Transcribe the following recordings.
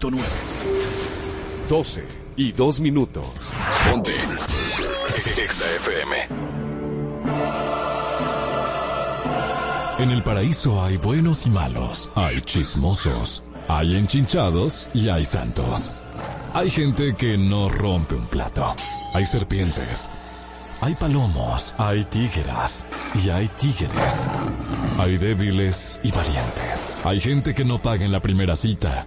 96.9. 12 y 2 minutos. Ponte. Exa FM. En el paraíso hay buenos y malos, hay chismosos, hay enchinchados y hay santos. Hay gente que no rompe un plato. Hay serpientes. Hay palomos, hay tígeras y hay tígeres. Hay débiles y valientes. Hay gente que no paga en la primera cita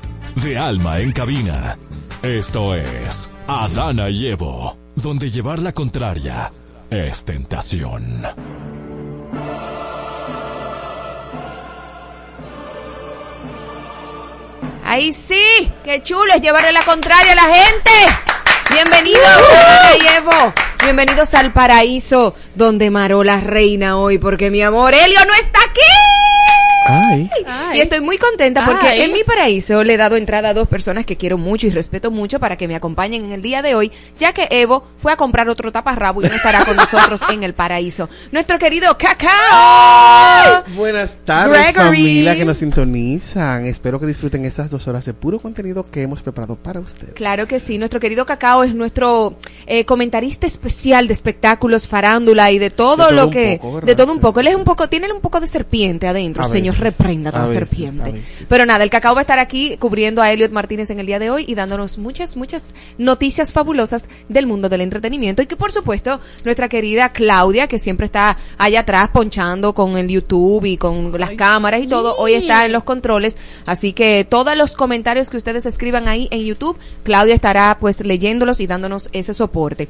De alma en cabina. Esto es Adana y Evo, donde llevar la contraria es tentación. Ahí sí, qué chulo es llevarle la contraria a la gente. Bienvenidos, Adana y Evo. Bienvenidos al paraíso donde Marola reina hoy, porque mi amor, Helio no está aquí. Ay. Y estoy muy contenta porque Ay. en mi paraíso le he dado entrada a dos personas que quiero mucho y respeto mucho para que me acompañen en el día de hoy, ya que Evo fue a comprar otro taparrabo y no estará con nosotros en el paraíso. Nuestro querido Cacao. Buenas tardes, Gregory. familia que nos sintonizan. Espero que disfruten estas dos horas de puro contenido que hemos preparado para ustedes. Claro que sí, nuestro querido Cacao es nuestro eh, comentarista especial de espectáculos, farándula y de todo, De todo lo que... de todo un poco. Él es un poco, tiene un poco de serpiente adentro, A señor, reprenda a toda veces, serpiente. a veces. Pero nada, el Cacao va a estar aquí cubriendo a Elliot Martínez en el día de hoy y dándonos muchas, muchas noticias fabulosas del mundo del entretenimiento. Y que por supuesto, nuestra querida Claudia, que siempre está allá atrás ponchando con el YouTube y con las cámaras y todo, hoy está en los controles. Así que todos los comentarios que ustedes escriban ahí en YouTube, Claudia estará pues leyéndolos y dándonos ese soporte.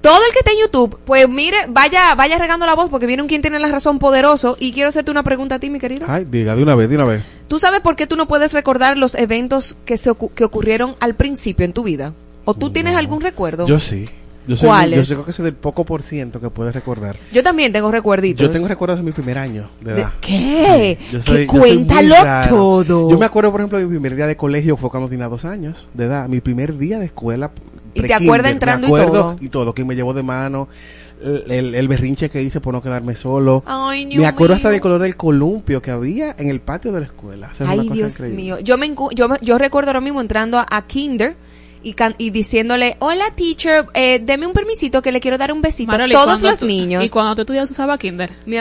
Todo el que esté en YouTube, pues mire, vaya, vaya regando la voz porque viene un quien tiene la razón poderoso y quiero hacerte una pregunta a ti, mi querido. Ay, diga de una vez, de una vez. ¿Tú sabes por qué tú no puedes recordar los eventos que se que ocurrieron al principio en tu vida? ¿O tú tienes algún recuerdo? Yo sí. Yo soy, ¿Cuáles? Yo creo que soy del poco por ciento que puedes recordar. Yo también tengo recuerditos. Yo tengo recuerdos de mi primer año de ¿De edad. qué? Yo soy- yo soy cuéntalo todo. Yo me acuerdo, por ejemplo, de mi primer día de colegio fue cuando tenía dos años de edad. Mi primer día de escuela. ¿Y te acuerdas entrando y me acuerdo, todo? y todo. que me llevó de mano. El, el- el berrinche que hice por no quedarme solo. Ay, Dios me acuerdo hasta del color del columpio que había en el patio de la escuela. O sea, Ay, cosa Dios increíble. mío. Yo me, yo, me- yo recuerdo ahora mismo entrando a, a Kinder y, can- y diciéndole, hola teacher, eh, deme un permisito que le quiero dar un besito a todos los tú- niños. Y cuando tú estudias usaba Kinder. Mi-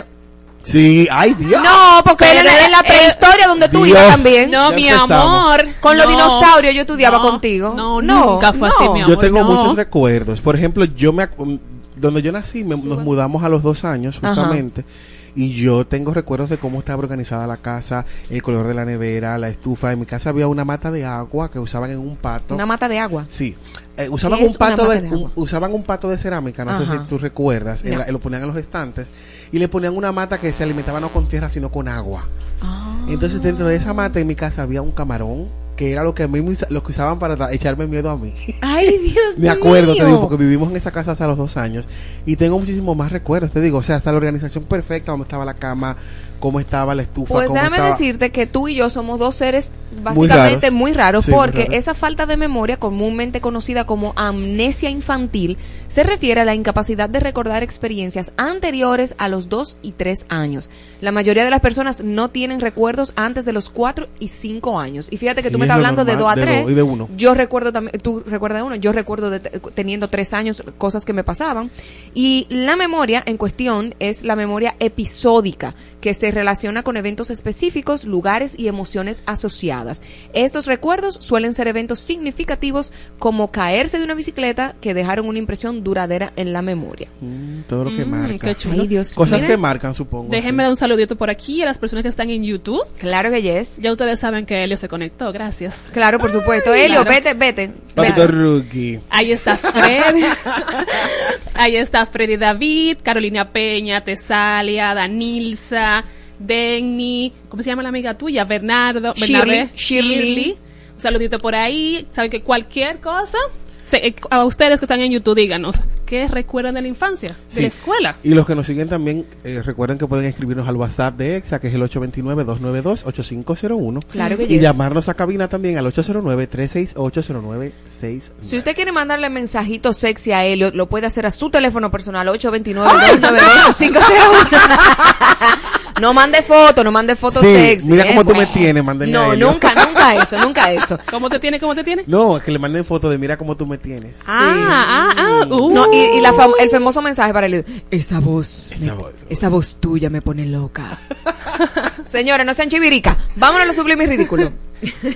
Sí, ay Dios. No, porque Pero era en la- prehistoria donde tú Dios. ibas también. No, mi empezamos. amor. Con los No. dinosaurios yo estudiaba No, contigo. No, No, nunca fue así, mi Yo amor. tengo no. muchos recuerdos. Por ejemplo, yo me ac- donde yo nací me- nos mudamos a los dos años Ajá. Y yo tengo recuerdos de cómo estaba organizada la casa, el color de la nevera, la estufa. En mi casa había una mata de agua que usaban en un pato. Una mata de agua. Sí. Eh, usaban ¿Qué un pato de, de agua? un- usaban un pato de cerámica, no sé si tú recuerdas, No. la- lo ponían en los estantes y le ponían una mata que se alimentaba no con tierra sino con agua. Ah. Entonces dentro de esa mata en mi casa había un camarón que era lo que a mí lo que usaban para echarme miedo a mí. Ay, Dios Me acuerdo, te mío. digo, porque vivimos en esa casa hasta los dos años y tengo muchísimos más recuerdos, te digo, o sea, hasta la organización perfecta, donde estaba la cama, cómo estaba la estufa, Pues cómo déjame estaba... decirte que tú y yo somos dos seres Muy básicamente raros. muy raros, Sí, muy porque esa falta de memoria, comúnmente conocida como amnesia infantil, se refiere a la incapacidad de recordar experiencias anteriores a los 2 y 3 años. La mayoría de las personas no tienen recuerdos antes de los 4 y 5 años. Y fíjate que Sí, tú me es estás hablando de normal, 2 a de 3. dos y de uno. Yo recuerdo también, tú recuerdas uno, yo recuerdo de, teniendo 3 años cosas que me pasaban. Y la memoria en cuestión es la memoria episódica, que se relaciona con eventos específicos, lugares y emociones asociadas. Estos recuerdos suelen ser eventos significativos como caerse de una bicicleta que dejaron una impresión duradera en la memoria. Mm, todo lo que Mm, marca. qué chulo. Ay, Dios Cosas Miren, que marcan, supongo. Déjenme dar un saludito por aquí a las personas que están en YouTube. Claro que yes. Ya ustedes saben que Helio se conectó, gracias. Claro, por supuesto. Ay, Helio, claro. vete, vete. Rookie. Ahí está Freddy. Ahí está Freddy David, Carolina Peña, Tesalia, Danilza, Denny, ¿cómo se llama la amiga tuya? Bernardo, Shirley, Bernabé, Shirley. Un saludito por ahí. Saben que cualquier cosa, se- eh, a ustedes que están en YouTube, díganos, ¿qué recuerdan de la infancia? De Sí. la escuela. Y los que nos siguen también, eh, recuerden que pueden escribirnos al WhatsApp de EXA, que es el 829-292-8501. Claro que Y yes. llamarnos a cabina también al 809-368-0969. Si usted quiere mandarle mensajito sexy a Elliot, lo puede hacer a su teléfono personal 829-292-8501. No mande foto, no mande fotos Sí, sexy. mira ¿eh? cómo tú me tienes, mándenle a No, nunca, nunca eso, nunca eso. ¿Cómo te tiene? ¿Cómo te tiene? No, es que le manden foto de mira cómo tú me tienes. Ah, ah, ah, uh. No, y, y la fam- el famoso mensaje para Elliot. Esa voz, Esa me- voz, esa esa voz tuya me pone loca. Señores, no sean chivirica. Vámonos a lo sublime y ridículo.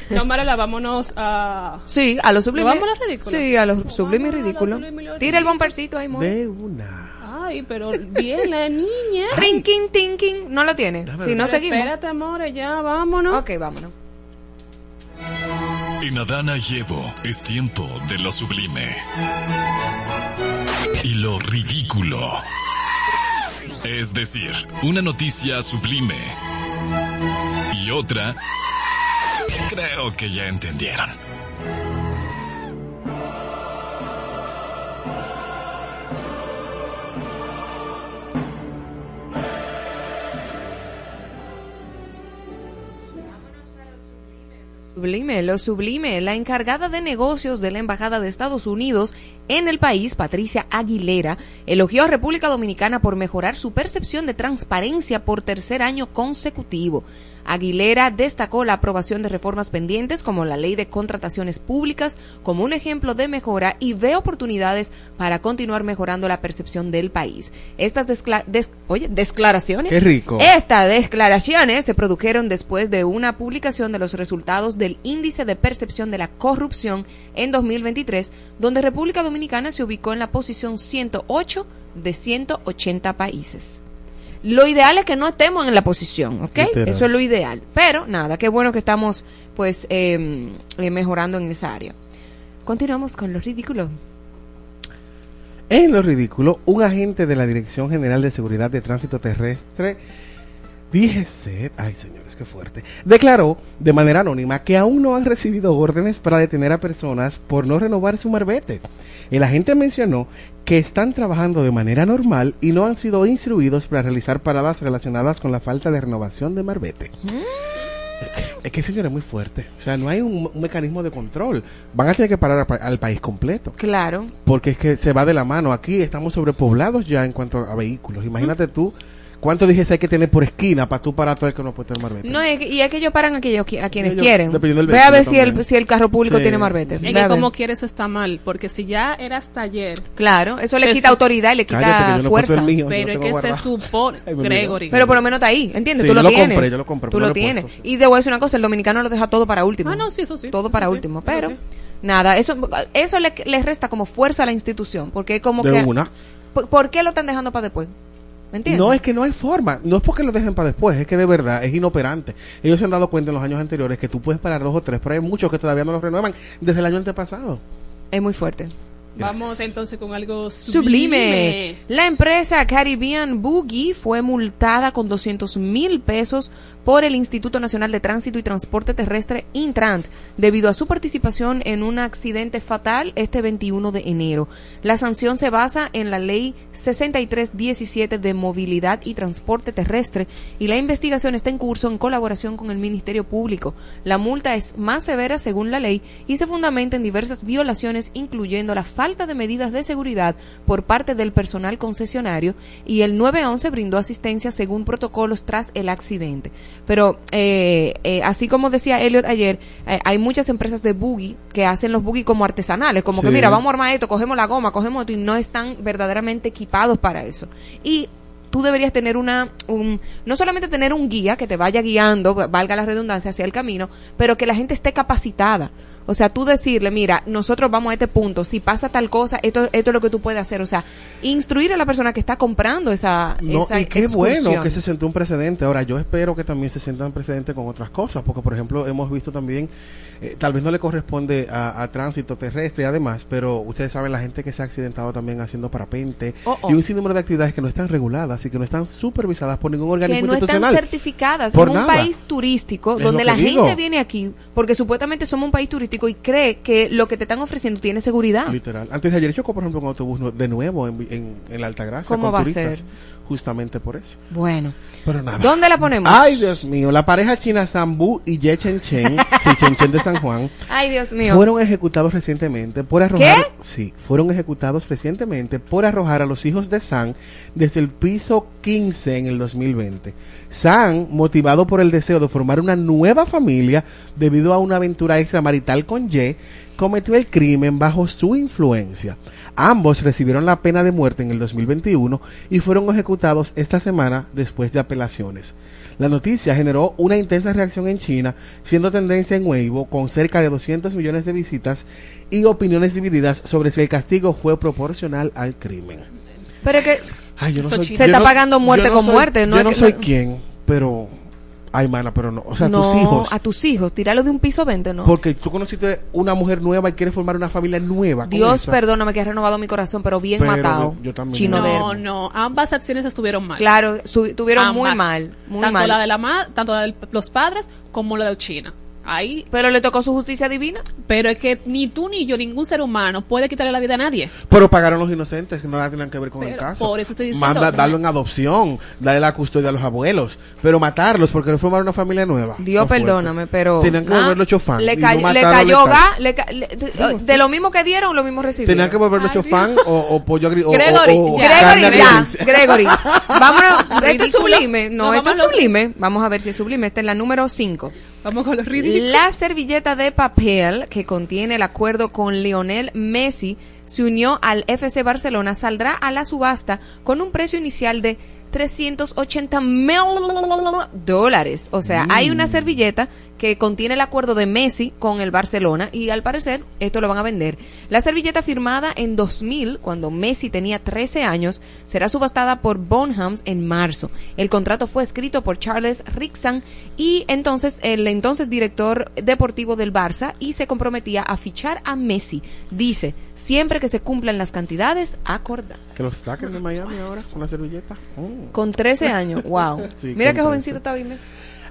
No, Marela, vámonos a... Sí, a lo sublime. ¿Vamos a lo ridículo? Sí, a lo sublime y lo ridículo. lo Tira el bompercito ahí, muy. De una. Ay, pero bien la niña. Rinking, tinking. No lo tiene. Déjame Si no Pero seguimos. Espérate, amor, ya, vámonos. Ok, vámonos. En Adana y Evo es tiempo de lo sublime. Y lo ridículo. Es decir, una noticia sublime. Y otra... Creo que ya entendieron. Sublime, lo sublime. La encargada de negocios de la Embajada de Estados Unidos en el país, Patricia Aguilera, elogió a República Dominicana por mejorar su percepción de transparencia por tercer año consecutivo. Aguilera destacó la aprobación de reformas pendientes como la ley de contrataciones públicas como un ejemplo de mejora y ve oportunidades para continuar mejorando la percepción del país. Estas des- oye, declaraciones Qué rico. estas declaraciones se produjeron después de una publicación de los resultados del Índice de Percepción de la Corrupción en 2023, donde República Dominicana se ubicó en la posición 108 de 180 países. Lo ideal es que no estemos en la posición, ¿ok? Literal. Eso es lo ideal. Pero nada, qué bueno que estamos pues eh, eh, mejorando en esa área. Continuamos con lo ridículo. En lo ridículo, un agente de la Dirección General de Seguridad de Tránsito Terrestre DGC, ay señores, qué fuerte, declaró de manera anónima que aún no han recibido órdenes para detener a personas por no renovar su marbete. El agente mencionó que están trabajando de manera normal y no han sido instruidos para realizar paradas relacionadas con la falta de renovación de marbete. Es que- Es que, señor, es muy fuerte. O sea, no hay un, un mecanismo de control. Van a tener que parar pa- al país completo. Claro. Porque es que se va de la mano. Aquí estamos sobrepoblados ya en cuanto a vehículos. Imagínate tú cuánto dije hay que tener por esquina para tú parar todo el que no puede tener marbete. No, es que- y es que ellos paran a, qui- a quienes Ellos, quieren. dependiendo del Ve a ver si el, si el carro público Sí. tiene marbete. Es que como quiere eso está mal, porque si ya era hasta ayer, Claro, eso le quita su- autoridad y le quita Cállate, que no fuerza. mío, pero es que se supone, Ay, Gregory. Pero por lo menos está ahí, ¿entiendes? Sí, tú lo tienes. compré, yo lo compré, Tú lo tienes. puesto, Y te voy a decir una cosa, el dominicano lo deja todo para último. Ah, no, sí, eso sí. Todo para Eso último, pero nada, eso eso le, le resta como fuerza a la institución, porque es como de que una. ¿por, por qué lo están dejando para después? ¿Me entiendes? No, es que no hay forma. No es porque lo dejen para después, es que de verdad es inoperante. Ellos se han dado cuenta en los años anteriores que tú puedes parar dos o tres, pero hay muchos que todavía no los renuevan desde el año antepasado. es muy fuerte. Vamos entonces con algo Sublime. La empresa Caribbean Boogie fue multada con 200 mil pesos por el Instituto Nacional de Tránsito y Transporte Terrestre Intrant debido a su participación en un accidente fatal este 21 de enero. La sanción se basa en la ley 6317 de movilidad y transporte terrestre y la investigación está en curso en colaboración con el Ministerio Público. La multa es más severa según la ley y se fundamenta en diversas violaciones incluyendo la falta de medidas de seguridad por parte del personal concesionario y el 911 brindó asistencia según protocolos tras el accidente. Pero eh, eh, así como decía Elliot ayer, eh, hay muchas empresas de buggy que hacen los buggy como artesanales, como que mira, vamos a armar esto, cogemos la goma, cogemos esto y no están verdaderamente equipados para eso. Y tú deberías tener una, un, no solamente tener un guía que te vaya guiando, valga la redundancia, hacia el camino, pero que la gente esté capacitada. O sea, tú decirle, mira, nosotros vamos a este punto, si pasa tal cosa, esto, esto es lo que tú puedes hacer. O sea, instruir a la persona que está comprando esa, No, esa y qué bueno que se sentó un precedente. Ahora, yo espero que también se sientan precedentes con otras cosas, porque, por ejemplo, hemos visto también, eh, tal vez no le corresponde a, a tránsito terrestre y además, pero ustedes saben la gente que se ha accidentado también haciendo parapente Oh, oh. y un sinnúmero de actividades que no están reguladas y que no están supervisadas por ningún que organismo no están certificadas. Por Somos un país turístico Es donde la que digo. gente viene aquí porque supuestamente somos un país turístico y cree que lo que te están ofreciendo tiene seguridad. Literal. Antes de ayer chocó, por ejemplo, un autobús de nuevo en, en, en la Altagracia ¿Cómo con va a turistas. ser? Justamente por eso. Bueno, Pero nada. ¿dónde la ponemos? Ay, Dios mío. La pareja china Sambu y Ye Chen Chen, sí, Chen Chen de San Juan, Ay, Dios mío. fueron ejecutados recientemente por arrojar. Sí, fueron ejecutados recientemente por arrojar a los hijos de San desde el piso 15 en el 2020. San, motivado por el deseo de formar una nueva familia debido a una aventura extramarital con Ye, cometió el crimen bajo su influencia. Ambos recibieron la pena de muerte en el 2021 y fueron ejecutados esta semana después de apelaciones. La noticia generó una intensa reacción en China, siendo tendencia en Weibo con cerca de 200 millones de visitas y opiniones divididas sobre si el castigo fue proporcional al crimen. Pero que Ay, yo no Eso soy- chino. Se yo está no- pagando muerte no con soy- muerte, no yo no soy quien, pero... Ay, mana, pero no. O sea, no, tus hijos. a tus hijos, tirarlo de un piso 20, ¿no? Porque tú conociste una mujer nueva y quieres formar una familia nueva. Dios esa. perdóname que ha renovado mi corazón, pero bien Pero matado. yo- yo también. Chino no, dermo. no, ambas acciones estuvieron mal. Claro, su- tuvieron muy mal, muy tanto mal. la de la ma- tanto la de los padres como la de China. Ahí, Pero le tocó su justicia divina. pero es que ni tú ni yo, ningún ser humano puede quitarle la vida a nadie. Pero pagaron los inocentes, que nada tenían que ver con el caso. por eso estoy diciendo, Manda, no darlo en adopción, darle la custodia a los abuelos. Pero matarlos porque no formaron una familia nueva. Dios fuerte. perdóname, pero... Tenían que ah, volverlo chofán. Le, y no cayó- le cayó le ca- le- de, de lo mismo que dieron, lo mismo recibieron. Tenían que volverlo Ay, chofán o, o pollo agri Gregory, o- o ya. carne Gregory, ya. Gregory. Vámonos, esto es sublime. No, No, esto es sublime. Vamos a ver si es sublime. Esta es la número 5. Vamos con los ridículos. La servilleta de papel que contiene el acuerdo con Lionel Messi se unió al FC Barcelona saldrá a la subasta con un precio inicial de 380 mil dólares. O sea, hay una servilleta que contiene el acuerdo de Messi con el Barcelona y al parecer esto lo van a vender. La servilleta firmada en 2000, cuando Messi tenía 13 años, será subastada por Bonhams en marzo. El contrato fue escrito por Charles Rixan y entonces el entonces director deportivo del Barça y se comprometía a fichar a Messi. Dice, siempre que se cumplan las cantidades acordadas. Que los saquen de Miami ahora con la servilleta. Con 13 años, wow. Sí, Mira qué jovencito 13. está Vimes.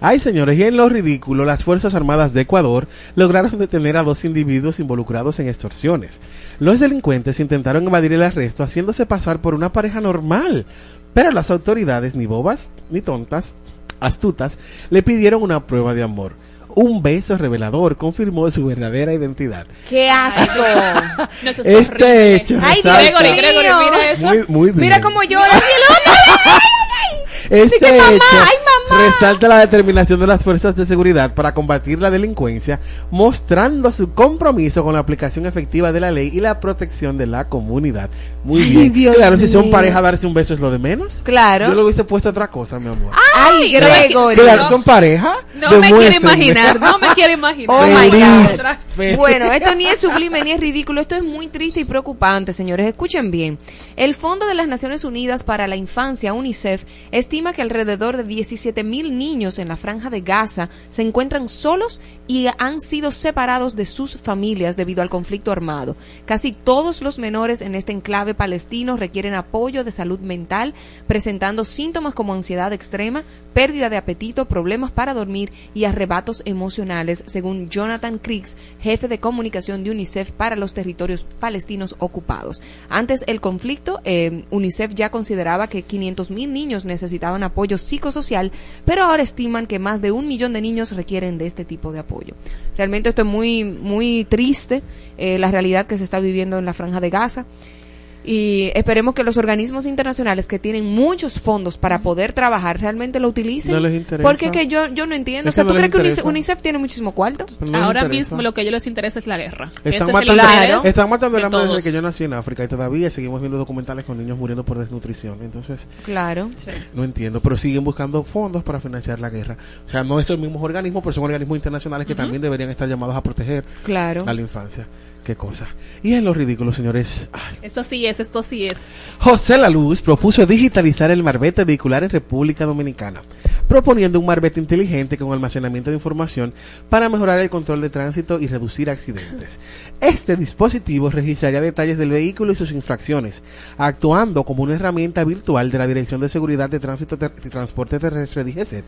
Ay, señores, y en lo ridículo, las Fuerzas Armadas de Ecuador lograron detener a dos individuos involucrados en extorsiones. Los delincuentes intentaron evadir el arresto haciéndose pasar por una pareja normal, pero las autoridades, ni bobas ni tontas, astutas, le pidieron una prueba de amor. Un beso revelador confirmó su verdadera identidad. ¡Qué asco! No, eso es Este horrible. hecho Ay, Gregory, Gregory, mío. mira eso. Muy, muy bien. Mira cómo llora. Este que mamá, hecho ay, mamá. resalta la determinación de las fuerzas de seguridad para combatir la delincuencia, mostrando su compromiso con la aplicación efectiva de la ley y la protección de la comunidad. Muy Ay, bien. Dios claro, si son mío. pareja, darse un beso es lo de menos. Claro. Yo le hubiese puesto otra cosa, mi amor. Ay, Gregory. claro, son pareja. No me quiero imaginar, no me quiero imaginar. Oh my. God. Bueno, esto ni es sublime ni es ridículo, esto es muy triste y preocupante, señores. Escuchen bien. El Fondo de las Naciones Unidas para la Infancia, UNICEF, estima que alrededor de 17 mil niños en la franja de Gaza se encuentran solos y han sido separados de sus familias debido al conflicto armado. Casi todos los menores en este enclave palestino requieren apoyo de salud mental, presentando síntomas como ansiedad extrema, pérdida de apetito, problemas para dormir y arrebatos emocionales, según Jonathan Criggs, jefe de comunicación de UNICEF para los territorios palestinos ocupados. Antes el conflicto, eh, UNICEF ya consideraba que 500.000 niños necesitaban apoyo psicosocial, pero ahora estiman que más de un millón de niños requieren de este tipo de apoyo. Realmente esto es muy, muy triste, eh, la realidad que se está viviendo en la franja de Gaza y esperemos que los organismos internacionales que tienen muchos fondos para poder trabajar realmente lo utilicen. No les interesa. Porque que yo, yo no entiendo. Es o sea, ¿tú no crees que UNICEF, tiene muchísimo cuarto? No Ahora mismo lo que a ellos les interesa es la guerra. Están Ese es el matando, están matando el hambre desde que yo nací en África y todavía seguimos viendo documentales con niños muriendo por desnutrición. Entonces, Claro. Sí. No entiendo, pero siguen buscando fondos para financiar la guerra. O sea, no esos mismos organismos, pero son organismos internacionales que también deberían estar llamados a proteger Claro. a la infancia. Qué cosa. Y en lo ridículo, señores. ay, Esto sí es, esto sí es. José La Luz propuso digitalizar el marbete vehicular en República Dominicana, proponiendo un marbete inteligente con almacenamiento de información para mejorar el control de tránsito y reducir accidentes. Este dispositivo registraría detalles del vehículo y sus infracciones, actuando como una herramienta virtual de la Dirección de Seguridad de Tránsito y Transporte Terrestre DGCET.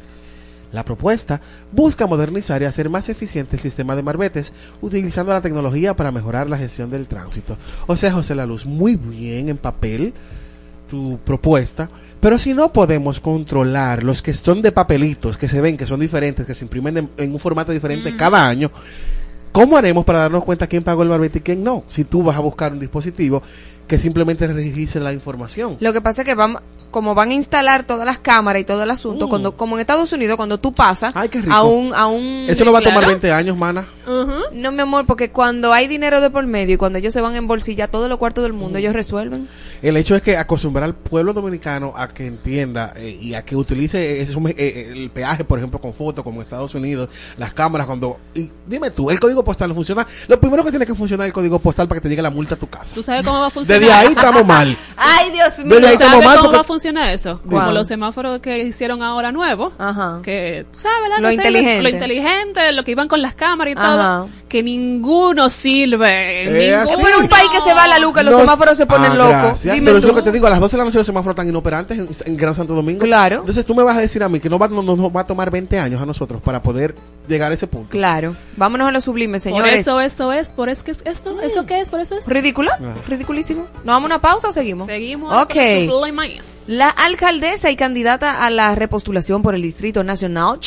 La propuesta busca modernizar y hacer más eficiente el sistema de marbetes utilizando la tecnología para mejorar la gestión del tránsito. O sea, José La Luz, muy bien en papel tu propuesta, pero si no podemos controlar los que son de papelitos, que se ven, que son diferentes, que se imprimen en, en un formato diferente cada año, ¿cómo haremos para darnos cuenta quién pagó el marbete y quién no? Si tú vas a buscar un dispositivo que simplemente registre la información. Lo que pasa es que van, como van a instalar todas las cámaras y todo el asunto, Mm. cuando, como en Estados Unidos, cuando tú pasas Ay, qué rico. a un, a un, Eso no va a tomar claro. 20 años, mana. no mi amor, porque cuando hay dinero de por medio y cuando ellos se van en bolsilla todos los cuartos del Mm. mundo, ellos resuelven. El hecho es que acostumbrar al pueblo dominicano a que entienda eh, y a que utilice ese- eh, el peaje, por ejemplo, con fotos, como en Estados Unidos, las cámaras, cuando... Y dime tú, el código postal no funciona. Lo primero que tiene que funcionar es el código postal para que te llegue la multa a tu casa. ¿Tú sabes cómo va a funcionar? Desde ahí estamos mal. Ay, Dios mío. Desde ahí ¿Sabes estamos mal cómo porque- va a funcionar eso? Como los semáforos que hicieron ahora nuevos. Ajá. Que, ¿sabes? Lo Que inteligente. Lo inteligente, lo que iban con las cámaras y Ajá. todo. Que ninguno sirve. Eh, ninguno. Es por un país que se va a la luz, que los No- semáforos se ponen Ah, locos. Dime Pero eso tú. es lo que te digo, a las 12 de la noche los semáforos están inoperantes en, en Gran Santo Domingo. Claro. Entonces tú me vas a decir a mí que no va, no, no- nos va a tomar 20 años a nosotros para poder llegar a ese punto. Claro. Vámonos a lo sublime, Por señores. eso, eso es. Por eso que es esto. ¿Eso qué es? Por eso es. ¿Ridículo? Ah. ¿Ridiculísimo? ¿Nos vamos a una pausa o seguimos? Seguimos. Ok. La alcaldesa y candidata a la repostulación por el Distrito Nacional,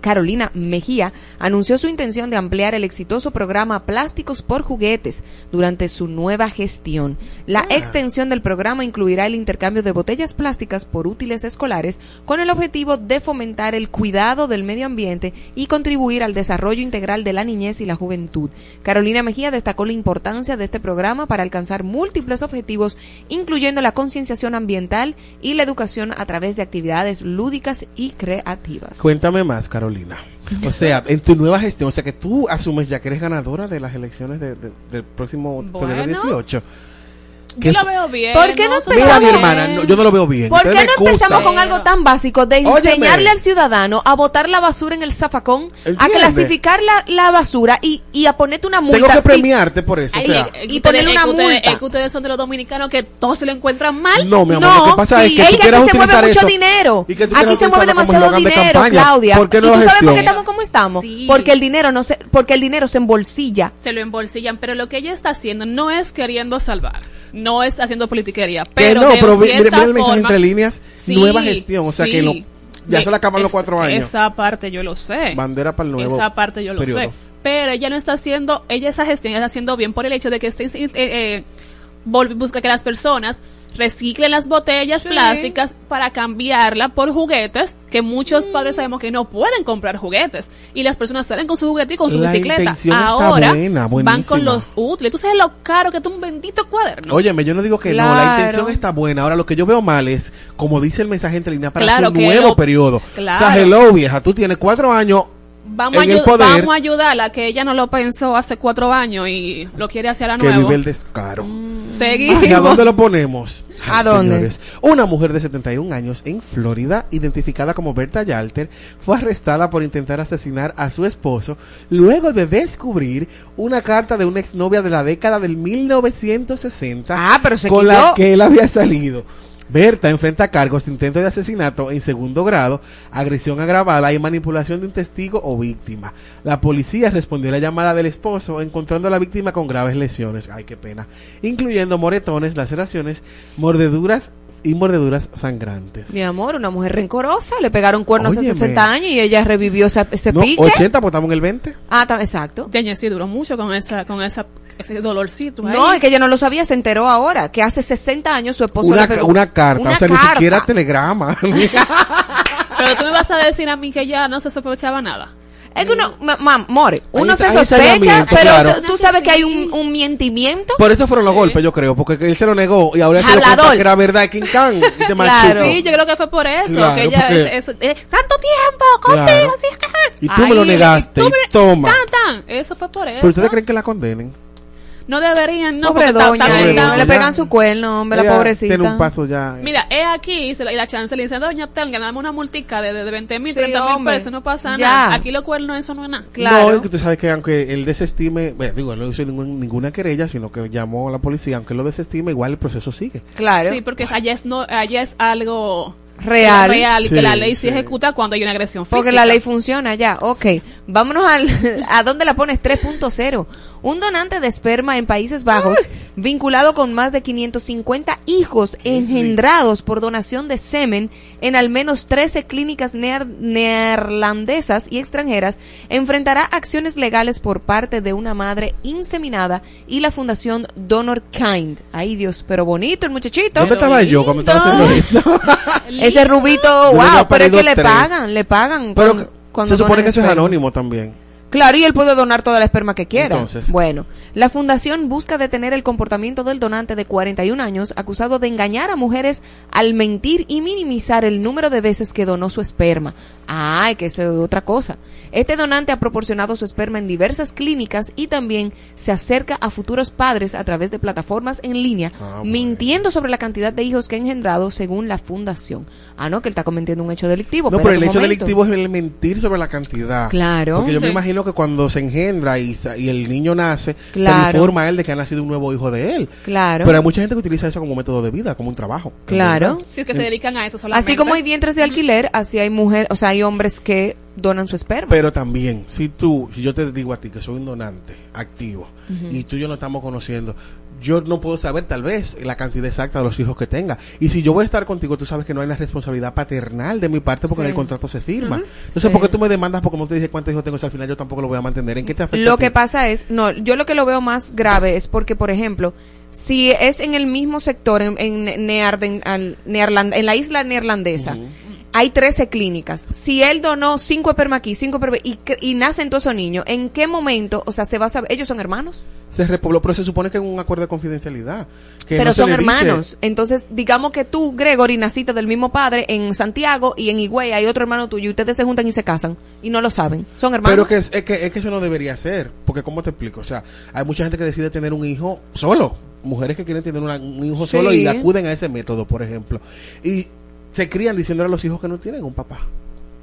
Carolina Mejía, anunció su intención de ampliar el exitoso programa Plásticos por Juguetes durante su nueva gestión. La extensión del programa incluirá el intercambio de botellas plásticas por útiles escolares con el objetivo de fomentar el cuidado del medio ambiente y contribuir al desarrollo integral de la niñez y la juventud. Carolina Mejía destacó la importancia de este programa para alcanzar múltiples objetivos, incluyendo la concienciación ambiental y la educación a través de actividades lúdicas y creativas. Cuéntame más, Carolina. O sea, en tu nueva gestión, o sea que tú asumes ya que eres ganadora de las elecciones de- de- del próximo febrero Bueno. 18. Yo lo veo bien. ¿Por qué no Mira, mi empezamos- hermana, bien. no, yo no lo veo bien. ¿Por qué no empezamos con algo tan básico de Óyeme. enseñarle al ciudadano a botar la basura en el zafacón, a clasificar la, la basura y, y a ponerte una multa? Tengo que premiarte por eso. o sea, y ustedes- ponerle una ustedes- multa. Es que ustedes son de los dominicanos que todos se lo encuentran mal. No, mi amor, No, lo que pasa sí, es que tú que quieras aquí se mueve mucho eso dinero. y que tú Aquí se mueve demasiado de dinero. Claudia. ¿Por qué ¿Y no tú la sabes por qué estamos como estamos? Sí. Porque el dinero no se, porque el dinero se embolsilla. se lo embolsillan, pero lo que ella está haciendo no es queriendo salvar, no es haciendo politiquería, que pero no, de pero mi- mira, mira el mensaje entre líneas, Sí, nueva gestión, o sea sí. que no, ya De- se le acaban los es- cuatro años. Esa parte yo lo sé. Bandera para el nuevo Esa parte yo lo periodo. sé. Pero ella no está haciendo, ella esa gestión está haciendo bien por el hecho de que esté, eh, eh, busca que las personas reciclen las botellas Sí. plásticas para cambiarla por juguetes, que muchos padres sabemos que no pueden comprar juguetes. Y las personas salen con su juguete y con su La bicicleta. Ahora buena, van con los útiles. Tú sabes lo caro que es un bendito cuaderno. Óyeme, yo no digo que no, la intención está buena. Ahora, lo que yo veo mal es, como dice el mensaje entre líneas, para Claro su nuevo lo- periodo. O sea, hello, vieja, tú tienes cuatro años vamos, a el poder. vamos a ayudarla, que ella no lo pensó hace cuatro años y lo quiere hacer a nuevo. vive el descaro. Seguimos. Ay, ¿A dónde lo ponemos? ¿A Ay, dónde? señores. Una mujer de 71 años en Florida, identificada como Berta Yalter, fue arrestada por intentar asesinar a su esposo luego de descubrir una carta de una exnovia de la década del 1960 Ah, pero se con la que él había salido. Berta enfrenta cargos de intento de asesinato en segundo grado, agresión agravada y manipulación de un testigo o víctima. La policía respondió a la llamada del esposo encontrando a la víctima con graves lesiones, ay qué pena, incluyendo moretones, laceraciones, mordeduras y mordeduras sangrantes. Mi amor, una mujer rencorosa, le pegaron cuernos Óyeme. hace 60 años y ella revivió esa- ese No, pique. 80, pues estamos en el 20. Ah, exacto. Yañez sí duró mucho con esa, con esa, ese dolorcito ahí. No, es que ella no lo sabía, se enteró ahora, que hace 60 años su esposo Una, le pegó. una carta, Una o sea, carta. ni siquiera telegrama. Pero tú me vas a decir a mí que ya no se sospechaba nada. Es que uno, ma- ma- more, uno Ahí se sospecha, pero claro. tú- sabes que hay un, un mientimiento. Por eso fueron los golpes, yo creo, porque él se lo negó y ahora se lo Hablador. cuenta que era verdad, King Khan. y te Claro. Sí, yo creo que fue por eso. Claro, que ella porque- es, es- eh, santo tiempo contigo. Claro. así es que- Y tú me lo negaste, tú y toma. Tan, tan. Eso fue por eso. Pero ustedes creen que la condenen. No deberían, no. pobre doña, eh, está- doña. le pegan su cuerno, hombre, la Ella pobrecita. Tiene un paso ya. eh. Mira, es aquí, se la- y la chance le dice, doña, tenga, dame una multica de, de, de 20 mil, Sí, 30 mil pesos, no pasa Ya. nada. Aquí los cuernos, eso no es nada. Claro. No, y que tú sabes que aunque él desestime, bueno, digo, él no hizo ningún- ninguna querella, sino que llamó a la policía, aunque él lo desestime, igual el proceso sigue. Claro. Sí, porque allá es, no, allá es algo Real. real y Sí, que la ley se sí. ejecuta cuando hay una agresión física. Porque la ley funciona ya. Ok. Vámonos al, a dónde la pones 3.0. Un donante de esperma en Países Bajos, vinculado con más de 550 hijos engendrados por donación de semen en al menos 13 clínicas neer- neerlandesas y extranjeras, enfrentará acciones legales por parte de una madre inseminada y la fundación Donor Kind. Ay Dios, pero bonito el muchachito. ¿Dónde estaba yo cuando estaba haciendo esto? Ese rubito, wow, pero es que le tres. pagan, le pagan. Pero cuando- cuando se supone que eso es anónimo también. Claro, y él puede donar toda la esperma que quiera. Entonces. Bueno, la fundación busca detener el comportamiento del donante de 41 años acusado de engañar a mujeres al mentir y minimizar el número de veces que donó su esperma. Ay, que es otra cosa. Este donante ha proporcionado su esperma en diversas clínicas y también se acerca a futuros padres a través de plataformas en línea, Ah, bueno. mintiendo sobre la cantidad de hijos que ha engendrado según la fundación. Ah, no, que él está cometiendo un hecho delictivo. No, pero el espérate hecho momento. delictivo es el mentir sobre la cantidad. Claro. Porque yo me Sí. Imagino que cuando se engendra y, el niño nace, se le informa a él de que ha nacido un nuevo hijo de él. Claro. Pero hay mucha gente que utiliza eso como método de vida, como un trabajo. Claro. Si es que se dedican a eso solamente. Así como hay vientres de alquiler, así hay mujeres, o sea, hay hombres que donan su esperma. Pero también, si tú, si yo te digo a ti que soy un donante activo y tú y yo no estamos conociendo, yo no puedo saber tal vez la cantidad exacta de los hijos que tenga. Y si yo voy a estar contigo, tú sabes que no hay una responsabilidad paternal de mi parte porque Sí. en el contrato se firma. Entonces, Sí. ¿por qué tú me demandas porque no te dije cuántos hijos tengo? Si al final yo tampoco lo voy a mantener. ¿En qué te afecta? Lo que pasa es, no, yo lo que lo veo más grave es porque, por ejemplo, si es en el mismo sector, en, en, Nearden- al- Neerland- en la isla neerlandesa, hay 13 clínicas. Si él donó 5 esperma aquí, 5 esperma y, y nacen todos esos niños, ¿en qué momento, o sea, se va a saber, ellos son hermanos? Se repobló, pero se supone que es un acuerdo de confidencialidad. que pero no son dice- hermanos. Entonces, digamos que tú, Gregory, naciste del mismo padre en Santiago y en Higüey hay otro hermano tuyo y ustedes se juntan y se casan y no lo saben. Son hermanos. Pero que es, es que es que eso no debería ser, porque cómo te explico, o sea, hay mucha gente que decide tener un hijo solo, mujeres que quieren tener una- un hijo Sí. solo y acuden a ese método, por ejemplo. Y se crían diciéndole a los hijos que no tienen un papá.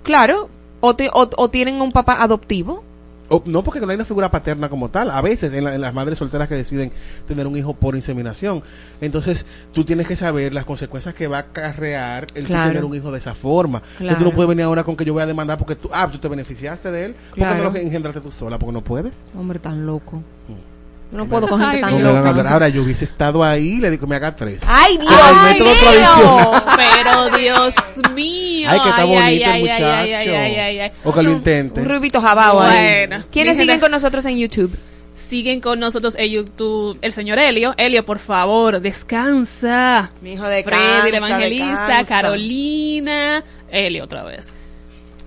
Claro, o, te- o, o tienen un papá adoptivo. O- no porque no hay una figura paterna como tal. A veces en, la- en las madres solteras que deciden tener un hijo por inseminación. Entonces tú tienes que saber las consecuencias que va a acarrear el Claro. tener un hijo de esa forma. Claro. tú no puedes venir ahora con que yo voy a demandar porque tú, ah, tú te beneficiaste de él. porque Claro. no lo engendraste tú sola? Porque no puedes. Hombre, tan loco. Mm. No puedo con gente Ay, tan No Dios. loca. Ahora yo hubiese estado ahí y le digo que me haga tres. ¡Ay, Dios Ah, el método mío! Pero Dios mío. Ay, que está Ay, bonito ay, el ay, muchacho. ay, ay, ay, ay, ay. O que lo intente. Un rubito jabao ahí. Bueno, ¿Quiénes siguen gente- con nosotros en YouTube? Siguen con nosotros en YouTube el señor Helio. Helio, por favor, descansa. Mi hijo de Freddy, el evangelista, Carolina, Helio otra vez.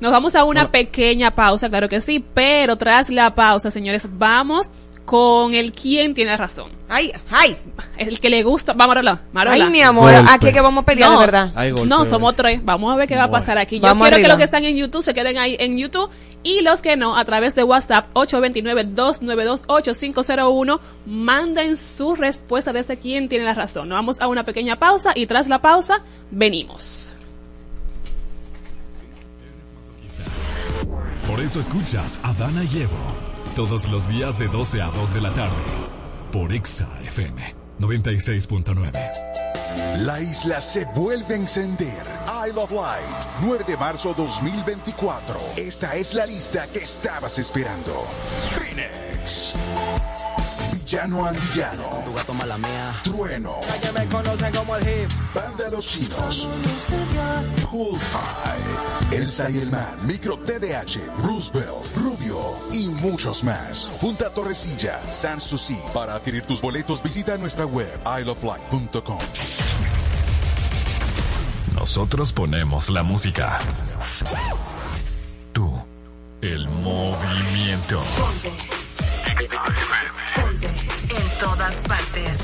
Nos vamos a una Bueno. pequeña pausa, claro que sí, pero tras la pausa, señores, vamos con el quien tiene razón. Ay, ay, El que le gusta. Vamos, Marola. Marola. ay, mi amor, Golpe. aquí que vamos a pelear No. de verdad. Golpe, No, somos tres. Vamos a ver qué va a pasar aquí. Yo Vamos quiero que los que están en YouTube se queden ahí en YouTube y los que no, a través de WhatsApp 829-292-8501, manden su respuesta desde quién tiene la razón. Nos vamos a una pequeña pausa y tras la pausa, venimos. Por eso escuchas a Dana y Evo todos los días de 12 a 2 de la tarde por Exa FM 96.9. La isla se vuelve a encender. Isle of Light, 9 de marzo 2024. Esta es la lista que estabas esperando. Phoenix. Villano Antillano. Tu gato mala mía. Trueno. Que me conocen como el hip. Banda Los Chinos. Poolside. Elsa y el Man. Micro TDH. Roosevelt. Rubio. Y muchos más. Punta Torrecilla. San Susi. Para adquirir tus boletos visita nuestra web isleoflight.com. Nosotros ponemos la música. Tú, el movimiento. FM. En todas partes.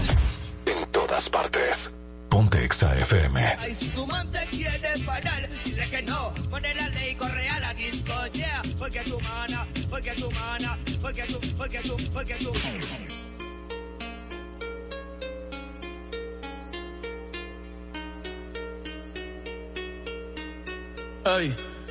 En todas partes. Ponte Exa FM. Ay, si tu man te quiere parar, dile que no. Pone la ley, corre a la disco, yeah. Porque tu mana, porque tu mana, porque tu, porque tu, porque tu. Ey,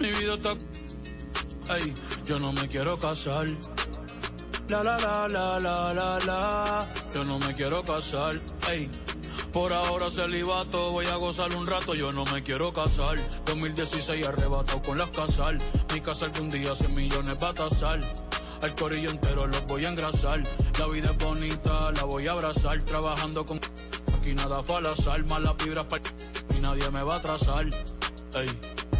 Mi vida está. Ey, yo no me quiero casar. La la la la la la la. Yo no me quiero casar. Ey. Por ahora celibato, voy a gozar un rato, yo no me quiero casar. 2016 arrebatado con las casal. Mi casa algún día 100 millones va a tasar. Al corillo entero los voy a engrasar. La vida es bonita, la voy a abrazar. Trabajando con aquí nada fue al azar. Más las vibras para y nadie me va a atrasar. Ey,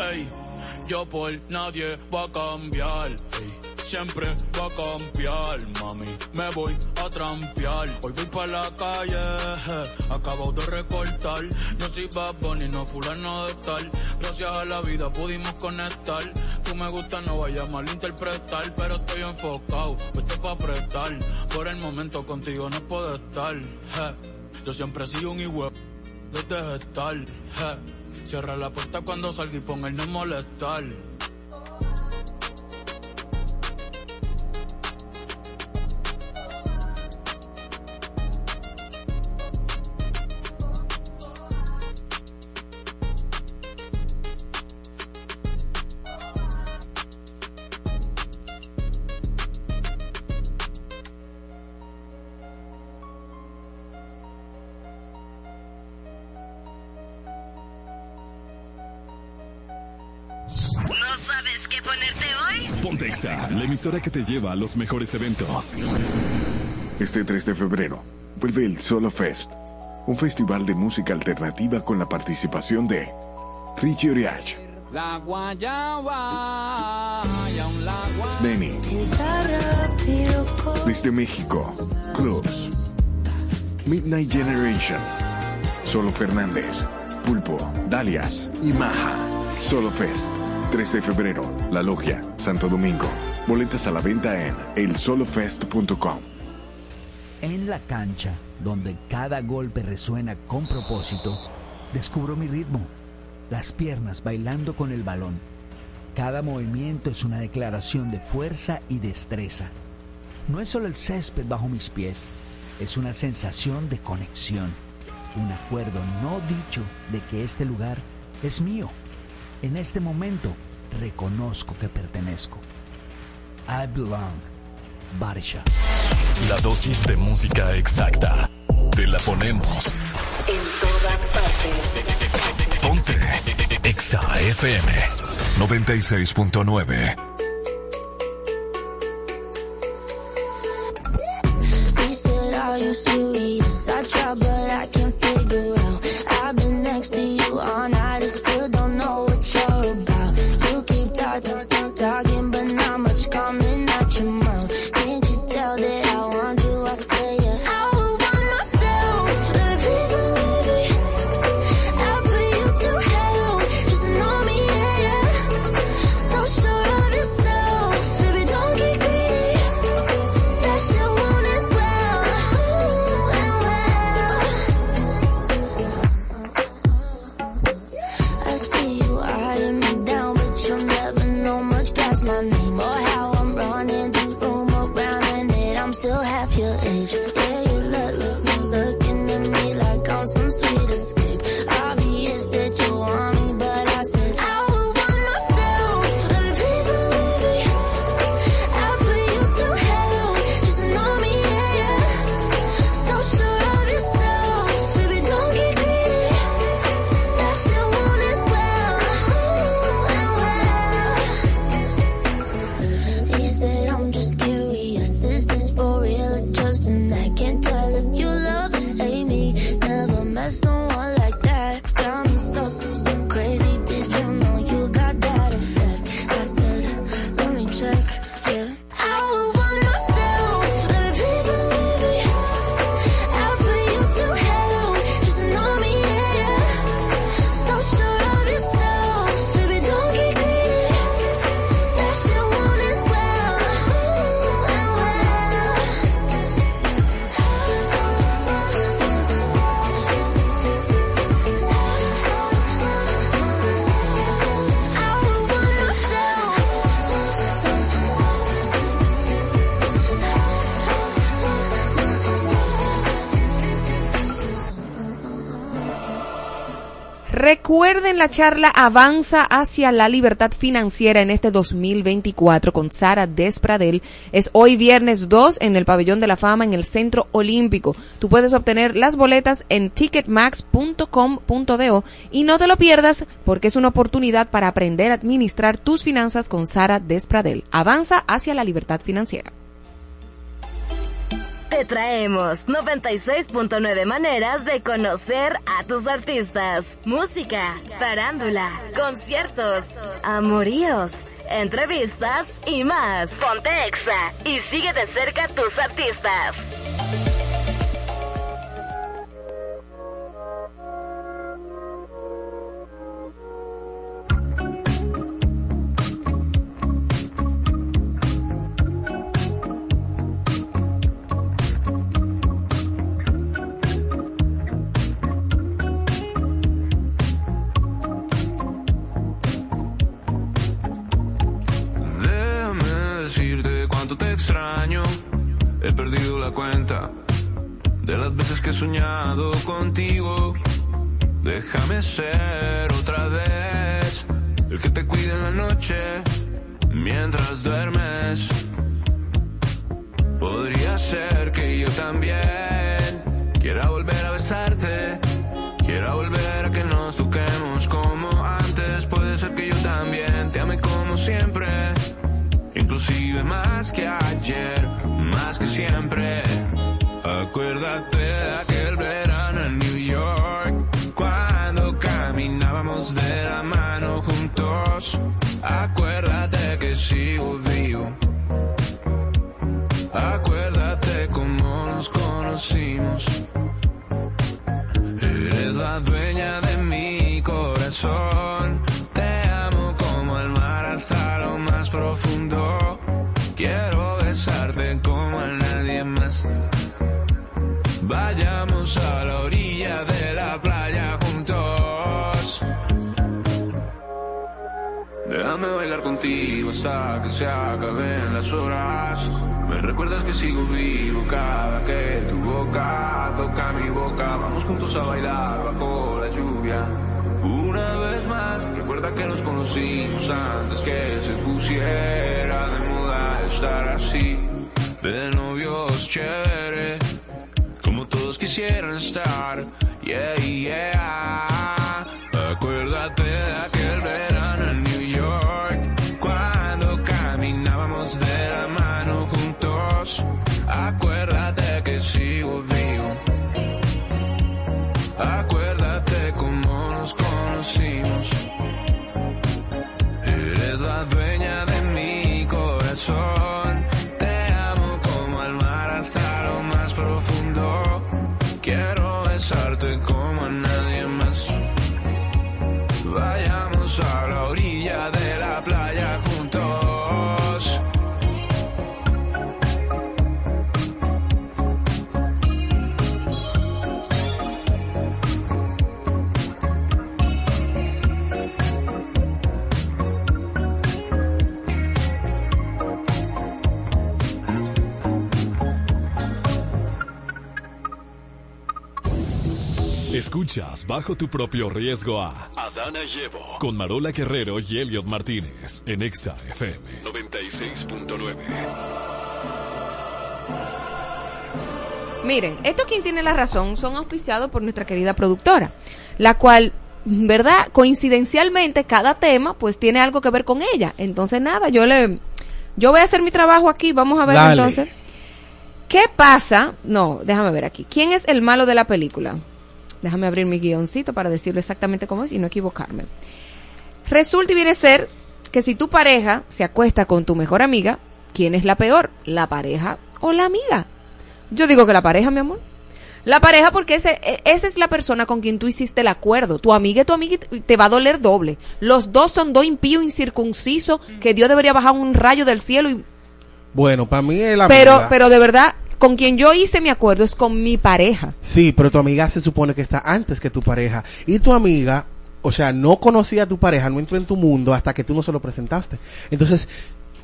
Ey, yo por nadie va a cambiar. Ey, siempre va a cambiar, mami. Me voy a trampear. Hoy voy para la calle, acabo de recortar. Yo soy Bad Bunny, no fulano de tal. Gracias a la vida pudimos conectar. Tú me gusta, no vayas a malinterpretar. Pero estoy enfocado, vete pa' prestar. Por el momento contigo no puedo estar. Yo siempre he sido un igual desde estar. Cierra la puerta cuando salga y ponga el no molestar. Ponerte hoy? Pontexa, la emisora que te lleva a los mejores eventos. Este 3 de febrero vuelve el Solo Fest, un festival de música alternativa con la participación de Richie Oriach, La guayaba y aún la guayaba. Sneni, desde México, Clubs, Midnight Generation, Solo Fernández, Pulpo, Dalias y Maja. Solo Fest, 3 de febrero, La Logia, Santo Domingo. Boletas a la venta en elsolofest.com. En la cancha, donde cada golpe resuena con propósito, descubro mi ritmo, las piernas bailando con el balón. Cada movimiento es una declaración de fuerza y destreza. No es solo el césped bajo mis pies, es una sensación de conexión, un acuerdo no dicho de que este lugar es mío. En este momento reconozco que pertenezco. I belong. Shop. La dosis de música exacta. Te la ponemos. En todas partes. Ponte. Exa FM 96.9. la charla Avanza hacia la libertad financiera en este 2024 con Sara Despradel. Es hoy viernes 2 en el Pabellón de la Fama en el Centro Olímpico. Tú puedes obtener las boletas en ticketmax.com.do y no te lo pierdas porque es una oportunidad para aprender a administrar tus finanzas con Sara Despradel. Avanza hacia la libertad financiera. Te traemos 96.9 maneras de conocer a tus artistas. Música, farándula, conciertos, amoríos, entrevistas y más. Ponte Exa y sigue de cerca a tus artistas. Te extraño. He perdido la cuenta de las veces que he soñado contigo. Déjame ser otra vez el que te cuide en la noche mientras duermes. Podría ser que yo también quiera volver a besarte. Quiera volver a que nos toquemos como antes. Puede ser que yo también te ame como siempre. Inclusive más que ayer, más que siempre. Acuérdate de aquel verano en New York. Cuando caminábamos de la mano juntos. Acuérdate que sigo vivo. Acuérdate cómo nos conocimos. Eres la dueña de mi corazón. Contigo hasta que se acaben las horas. Me recuerdas que sigo vivo cada que tu boca toca mi boca. Vamos juntos a bailar bajo la lluvia. Una vez más, recuerda que nos conocimos antes que se pusiera de moda estar así. De novios chévere, como todos quisieran estar. Yeah, yeah. Escuchas bajo tu propio riesgo a Adana Llevo. con Marola Guerrero y Elliot Martínez en Exa FM. 96.9. Miren, esto quien tiene la razón son auspiciados por nuestra querida productora, la cual, ¿verdad? Coincidencialmente, cada tema pues tiene algo que ver con ella. Entonces, nada, yo le, yo voy a hacer mi trabajo aquí, vamos a ver Dale. entonces. ¿Qué pasa? No, déjame ver aquí. ¿Quién es el malo de la película? Déjame abrir mi guioncito para decirlo exactamente cómo es y no equivocarme. Resulta y viene a ser que si tu pareja se acuesta con tu mejor amiga, ¿quién es la peor? ¿La pareja o la amiga? Yo digo que la pareja, mi amor. La pareja porque ese, e- esa es la persona con quien tú hiciste el acuerdo. Tu amiga y tu amiga te va a doler doble. Los dos son dos impíos incircuncisos que Dios debería bajar un rayo del cielo y Bueno, para mí es la pero, amiga. pero de verdad, con quien yo hice mi acuerdo es con mi pareja. Sí, pero tu amiga se supone que está antes que tu pareja. Y tu amiga, o sea, no conocía a tu pareja, no entró en tu mundo hasta que tú no se lo presentaste. Entonces,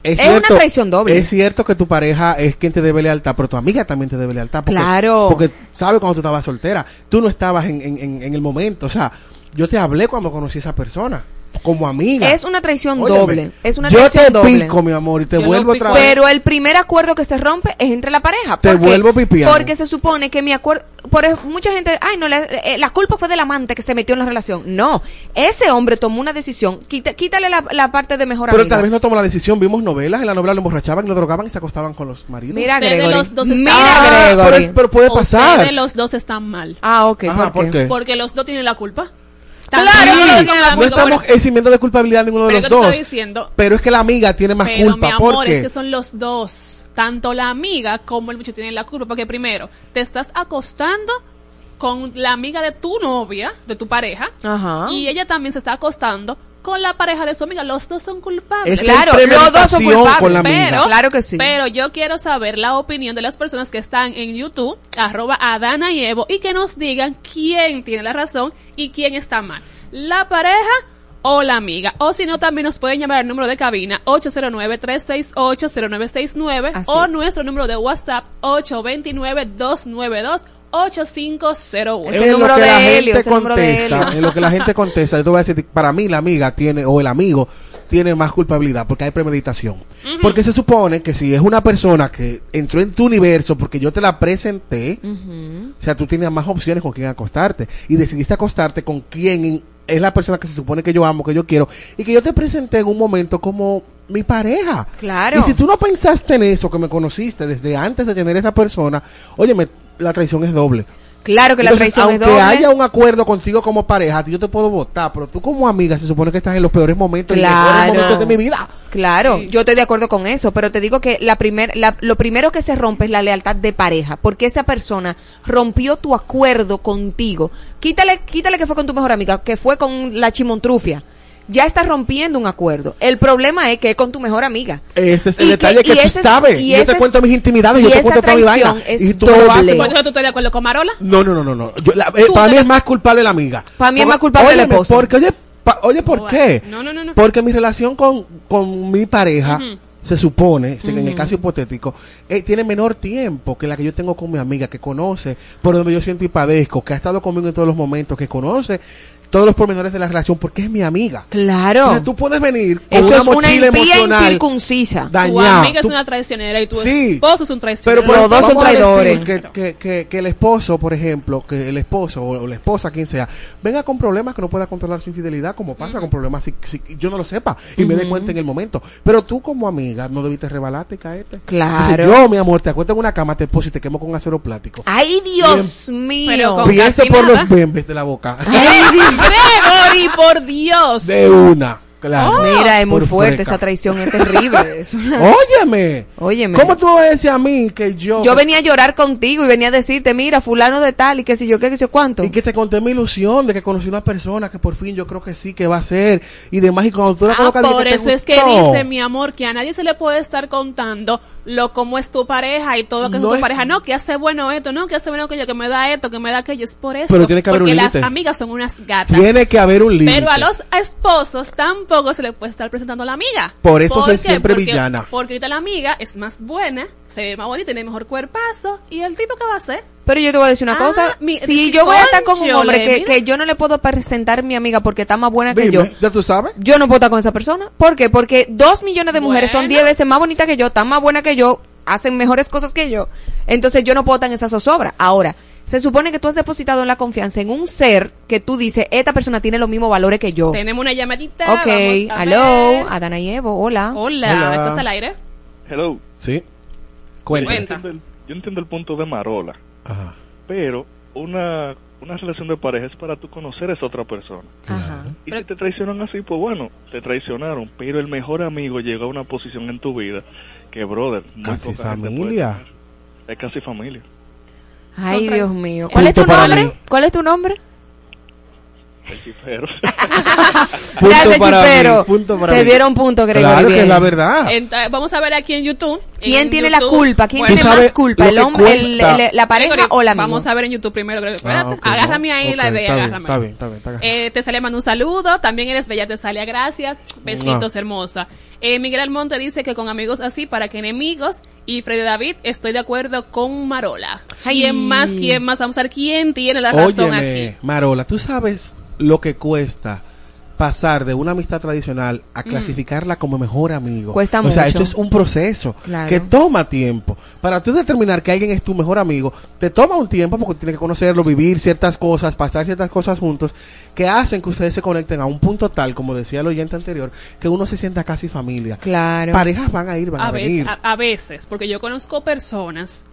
es, Es una cierto, traición doble. Es cierto que tu pareja es quien te debe lealtad, pero tu amiga también te debe lealtad. Porque, Claro. Porque sabe cuando tú estabas soltera. Tú no estabas en, en, en, en el momento. O sea, yo te hablé cuando conocí a esa persona. Como amiga. Es una traición Óyeme, doble. Es una yo traición te doble. pico, mi amor, y te Yo vuelvo otra vez. Pero el primer acuerdo que se rompe es entre la pareja. Te vuelvo pipiano. Porque se supone que mi acuerdo, por ej- mucha gente, ay, no, la, eh, la culpa fue del amante que se metió en la relación. No, ese hombre tomó una decisión. Quita- quítale la, la parte de mejor Pero amiga. tal vez no tomó la decisión. Vimos novelas, en la novela lo emborrachaban, lo drogaban y se acostaban con los maridos. Mira, Gregory. los dos Mira, están- Ah, Gregory. pero, es- pero puede pasar. Ustedes los dos están mal. Ah, ok. Ajá, ¿por qué? Porque los dos tienen la culpa. Claro, También no, estamos eximiendo de culpabilidad a ninguno de pero los ¿qué te dos. diciendo? Pero es que la amiga tiene más Pero culpa. mi ¿Por amor, qué? es que son los dos. Tanto la amiga como el muchacho tienen la culpa. Porque primero, te estás acostando con la amiga de tu novia, de tu pareja. Ajá. Y ella también se está acostando con la pareja de su amiga. Los dos son culpables. Es claro, los dos son culpables. pero, claro que sí. Pero yo quiero saber la opinión de las personas que están en YouTube, arroba Adana y Evo, y que nos digan quién tiene la razón y quién está mal. La pareja o la amiga. O si no, también nos pueden llamar al número de cabina 809-368-0969 o nuestro número de WhatsApp 829-292. 8501. Es el número de la Helio, gente contesta, En lo que la gente contesta, yo te voy a decir, para mí la amiga tiene, o el amigo, tiene más culpabilidad porque hay premeditación. Porque se supone que si es una persona que entró en tu universo porque yo te la presenté, o sea, tú tienes más opciones con quién acostarte. Y decidiste acostarte con quien es la persona que se supone que yo amo, que yo quiero, y que yo te presenté en un momento como mi pareja. Claro. Y si tú no pensaste en eso, que me conociste desde antes de tener esa persona, óyeme, la traición es doble. Claro que la traición es aunque doble. haya un acuerdo contigo como pareja, yo te puedo votar, pero tú como amiga se supone que estás en los peores momentos, mejores momentos de mi vida. Claro, Sí. yo estoy de acuerdo con eso, pero te digo que la primer, la- lo primero que se rompe es la lealtad de pareja, porque esa persona rompió tu acuerdo contigo. Quítale, quítale que fue con tu mejor amiga, que fue con la chimontrufia. Ya estás rompiendo un acuerdo. El problema es que es con tu mejor amiga. Ese es el Y detalle que, y tú ese sabes. y yo ese te cuento mis intimidades, y yo te cuento toda mi vaina. Y tú me lo haces. doble. ¿Por eso tú estás de acuerdo con Marola? No, no, no, no. no. Yo- la- eh, para mí la- es más culpable la amiga. Para mí es más culpable el óyeme, esposo. Porque, oye, pa- oye, ¿por Bueno, qué? no, no, no, no. Porque mi relación con, con mi pareja, se supone, si en el caso hipotético, eh, tiene menor tiempo que la que yo tengo con mi amiga, que conoce por donde yo siento y padezco, que ha estado conmigo en todos los momentos, que conoce todos los pormenores de la relación, porque es mi amiga. Claro. Entonces, tú puedes venir con Eso una es una mochila emocional incircuncisa. Tu amiga es una traicionera y tu Sí. esposo es un traicionero. pero por Los dos son traidores. Que, que, que, que el esposo, por ejemplo, que el esposo o la esposa, quien sea, venga con problemas que no pueda controlar su infidelidad, como pasa con problemas si, si yo no lo sepa y me dé cuenta en el momento. Pero tú como amiga no debiste rebalarte y caerte. Claro. Entonces, yo, mi amor, te acuesto en una cama, te poso y te quemo con acero plástico. Ay, Dios mío. Pero con- Piense por nada. los bembes de la boca. Ay, Dios. Gregory, por Dios. de una. Claro. Mira, es muy fuerte, freca. esa traición es terrible. Es una- Óyeme. Óyeme. ¿Cómo tú me vas a decir a mí que yo... Yo venía a llorar contigo y venía a decirte, mira, fulano de tal y que si yo qué, que si yo cuánto. Y que te conté mi ilusión de que conocí una persona que por fin yo creo que sí, que va a ser y demás. Y cuando tú la Ah, por te eso es que dice mi amor que a nadie se le puede estar contando lo cómo es tu pareja y todo lo que No es tu es- pareja. No, que hace bueno esto, no, que hace bueno aquello, que me da esto, que me da aquello. Es por eso. Pero tiene que haber porque un las amigas son unas gatas. Tiene que haber un límite. Pero a los esposos tampoco se le puede estar presentando a la amiga. Por eso soy siempre Porque- villana. Porque ahorita la amiga es más buena, se ve más bonita, tiene mejor cuerpazo. ¿Y el tipo qué va a hacer? Pero yo te voy a decir una Ah, cosa. mi- si yo voy a estar con un hombre que, que yo no le puedo presentar a mi amiga porque está más buena que yo, ¿ya tú sabes? yo no puedo estar con esa persona. ¿Por qué? Porque dos millones de mujeres son diez veces más bonitas que yo, están más buenas que yo, hacen mejores cosas que yo. Entonces yo no puedo estar en esa zozobra. Ahora, se supone que tú has depositado en la confianza en un ser que tú dices, esta persona tiene los mismos valores que yo. Tenemos una llamadita. Ok, vamos a hello, ver. Adana y Evo, hola. Hola, Hola. ¿estás al aire? Hello. Sí. Yo. Cuenta. entiendo, el, yo entiendo el punto de Marola, Ajá. pero una, una relación de pareja es para tú conocer a esa otra persona. Ajá. Y si te traicionan así, pues bueno, te traicionaron, pero el mejor amigo llegó a una posición en tu vida que, brother, muy Casi poca gente puede familia. tener. Es casi familia. Ay, Son Dios mío. ¿Cuál es tu nombre? mí. ¿Cuál es tu nombre? El chifero. Punto Gracias, para chipero. mí, punto para Te mí. dieron punto, Gregory. Claro que bien. es la verdad. Ent- vamos a ver aquí en YouTube. ¿Quién En tiene la YouTube- culpa? ¿Quién Bueno, tiene más culpa? ¿El hombre, el- cuesta. el- la pareja Gregory, o la amiga? Vamos a ver en YouTube primero. Gregory. Ah, Espérate, ok, agárrame no. ahí la Ok, de está bien, agárrame. está bien, está bien, está bien. Eh, Tesalia manda un saludo. También eres bella, Tesalia. Gracias. Besitos, hermosa. Eh, Miguel Almonte dice que con amigos así, para que enemigos. Y Freddy David, estoy de acuerdo con Marola. Ay. ¿Quién más? ¿Quién más? Vamos a ver quién tiene la razón Óyeme, aquí. Marola, ¿tú sabes lo que cuesta pasar de una amistad tradicional a clasificarla como mejor amigo. Cuesta o sea, mucho. eso es un proceso Claro. que toma tiempo. Para tú determinar que alguien es tu mejor amigo, te toma un tiempo porque tienes que conocerlo, vivir ciertas cosas, pasar ciertas cosas juntos, que hacen que ustedes se conecten a un punto tal, como decía el oyente anterior, que uno se sienta casi familia. Claro. Parejas van a ir, van a, a veces, venir. a, a veces, porque yo conozco personas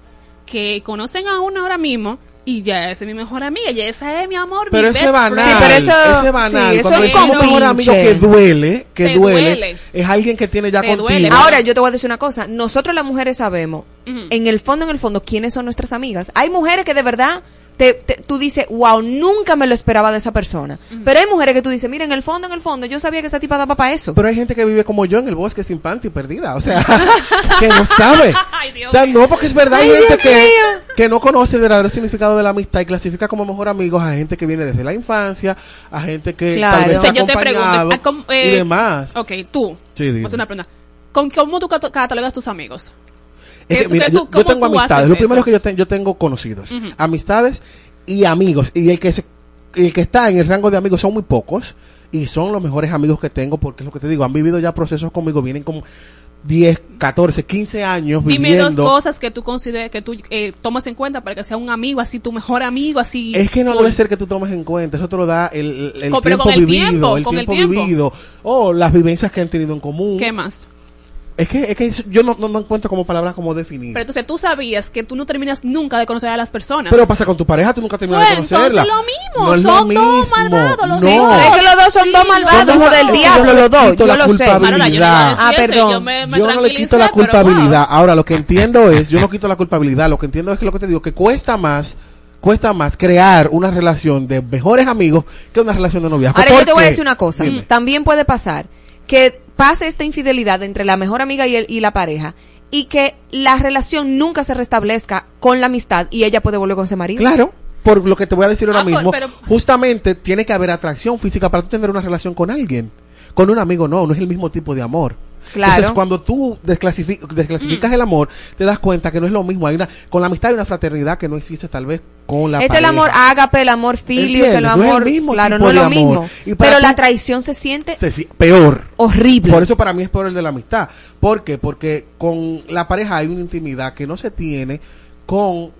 que conocen a una ahora mismo y ya esa es mi mejor amiga, ya esa es mi amor, Pero mi eso best es banal. friend. Sí, pero eso- eso es banal. sí, eso Cuando es decimos como mejor amigo que duele, que Te duele, duele. es alguien que tiene ya Te contigo. duele. Ahora yo te voy a decir una cosa, nosotros las mujeres sabemos, en el fondo, en el fondo, quiénes son nuestras amigas. Hay mujeres que de verdad te, te- tú dices, wow, nunca me lo esperaba de esa persona. Pero hay mujeres que tú dices, mira, en el fondo, en el fondo, yo sabía que esa tipa daba para eso. Pero hay gente que vive como yo en el bosque sin panty perdida. O sea, que no sabe. Ay, Dios O sea, no, porque es verdad, hay Ay, gente Dios que, mío. que no conoce el verdadero significado de la amistad y clasifica como mejor amigos a gente que viene desde la infancia, a gente que Claro. tal vez O sea, yo te pregunto, acompañado ah, ¿cómo, y eh, demás. Ok, tú. Sí, una pregunta. ¿Con cómo tú cat- catalogas tus amigos? Es ¿Qué- que, mira, qué yo, tengo amistades. Lo primero es que yo, te- yo tengo conocidos. Amistades y amigos. Y el que se, el que está en el rango de amigos son muy pocos. Y son los mejores amigos que tengo. Porque es lo que te digo. Han vivido ya procesos conmigo. Vienen como 10, 14, 15 años Dime viviendo. dos cosas que tú consideres, que tú eh, tomas en cuenta para que sea un amigo así, tu mejor amigo así. Es que no full. debe ser que tú tomes en cuenta, eso te lo da el, el- el Con- pero tiempo con el vivido, tiempo, el con el tiempo tiempo. vivido, o las vivencias que han tenido en común. ¿Qué más? Es que, es que yo no, no, no encuentro como palabras como definir. Pero Pero, entonces tú sabías que tú no terminas nunca de conocer a las personas. pasa con tu pareja, tú nunca terminas Bueno, de conocerla. entonces lo mismo, No es son lo dos mismo, malvados, los no. dos. es que los dos son Sí. dos malvados, Son del yo diablo, no le los dos. quito Yo la lo sé. Marola, yo no Ah, perdón. yo me, me yo no le quito la pero culpabilidad. wow. Ahora, lo que entiendo es, yo no quito la culpabilidad, lo que entiendo es que lo que te digo, que cuesta más, cuesta más crear una relación de mejores amigos que una relación de noviazgo. Ahora yo ¿Por te voy a decir una cosa. Dime. También puede pasar que pase esta infidelidad entre la mejor amiga y, el- y la pareja y que la relación nunca se restablezca con la amistad y ella puede volver con ese marido. Claro, por lo que te voy a decir ahora Ah, por- mismo, pero- justamente tiene que haber atracción física para tú tener una relación con alguien. Con un amigo no, no es el mismo tipo de amor. Claro. Entonces, cuando tú desclasifi- desclasificas el amor, te das cuenta que no es lo mismo. Hay una, con la amistad hay una fraternidad que no existe tal vez con la Este es el pareja. amor ágape, el amor filius, el. No es el amor, mismo claro, no es lo amor. mismo. Y Pero la traición se siente Se- peor. horrible. Por eso para mí es peor el de la amistad. ¿Por qué? Porque con la pareja hay una intimidad que no se tiene con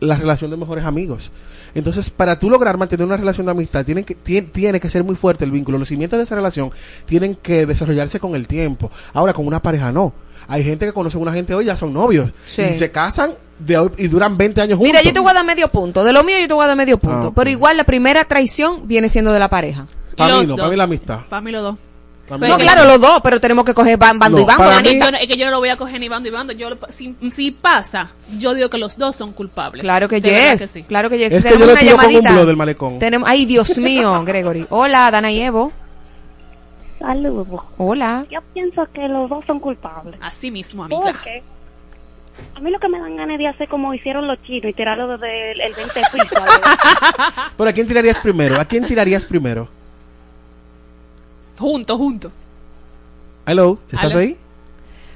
la relación de mejores amigos. Entonces, para tú lograr mantener una relación de amistad, tienen que, tien- tiene que ser muy fuerte el vínculo. Los cimientos de esa relación tienen que desarrollarse con el tiempo. Ahora, con una pareja no. Hay gente que conoce a una gente hoy, ya son novios. Sí. Y se casan de hoy y duran 20 años juntos. Mira, yo te voy a dar medio punto. De lo mío yo te voy a dar medio punto. Ah. Pero igual la primera traición viene siendo de la pareja. Para mí no, para mí la amistad. Para mí los dos. Mí No, la claro, los dos, pero tenemos que coger ban- bando No, y bando. para Es que, mí- yo, no- es que yo no lo voy a coger ni bando y bando. Yo, lo- si, si pasa, yo digo que los dos son culpables. Claro que yes. que sí. Claro que yes. Es que Tenemos yo le una tiro con un llamadita. blow del malecón. Tenemos, ay, Dios mío, Gregory. Hola, Dana y Evo. Saludos. Hola. Yo pienso que los dos son culpables. Así mismo, amiga. Porque a mí lo que me dan ganas de hacer como hicieron los chinos y tirarlo desde el, el 20 piso. Pero ¿a quién tirarías primero? ¿A quién tirarías primero? Junto, junto. Hello, ¿estás ahí?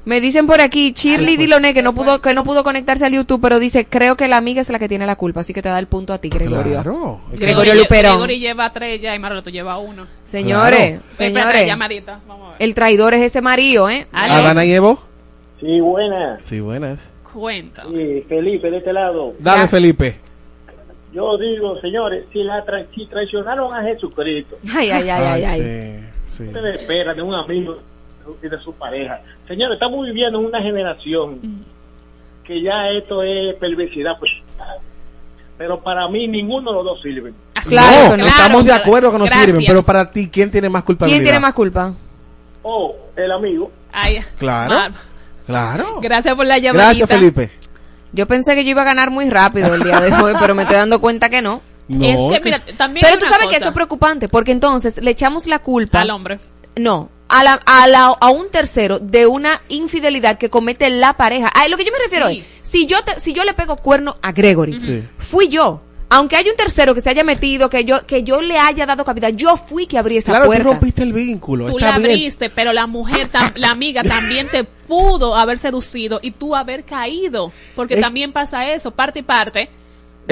Me dicen por aquí, Shirley. Diloné, que no pudo, que no pudo conectarse al YouTube, pero dice, creo que la amiga es la que tiene la culpa, así que te da el punto a ti, Gregorio. Claro. Gregorio Luperón. Gregory lleva tres ya y Marola, tú llevas uno. Señores, Claro. Señores, llamadita. Vamos a ver. el traidor es ese marido, ¿eh? Aló. ¿Adana y Evo? Sí, buenas. Sí, buenas. Cuenta. Sí, Felipe, de este lado. Dale, Ya. Felipe. Yo digo, señores, si, la tra- si traicionaron a Jesucristo, Ay, ay, ay, ay, ay. Sí, sí. ustedes esperan de un amigo y de su pareja. Señores, estamos viviendo en una generación que ya esto es perversidad. pues. Pero para mí ninguno de los dos sirven. Claro no, estamos de acuerdo que no gracias. sirven, pero para ti, ¿quién tiene más culpabilidad? ¿Quién tiene más culpa? O el amigo. Ay, Claro. Mar- Claro. Gracias por la llamadita. Gracias, Felipe. Yo pensé que yo iba a ganar muy rápido el día de hoy, pero me estoy dando cuenta que no. No, es que, que- mira, también Pero tú sabes que cosa. eso es preocupante, porque entonces le echamos la culpa al hombre. No, a, la, a, la, a un tercero de una infidelidad que comete la pareja. A lo que yo me refiero Sí. es, si yo, te- si yo le pego cuerno a Gregory, Sí. fui yo. Aunque haya un tercero que se haya metido, que yo, que yo le haya dado cabida, yo fui que abrí esa Claro, puerta. tú rompiste el vínculo. Tú está la bien. abriste, pero la mujer, tam- la amiga también te pudo haber seducido y tú haber caído. Porque Es- también pasa eso, parte y parte.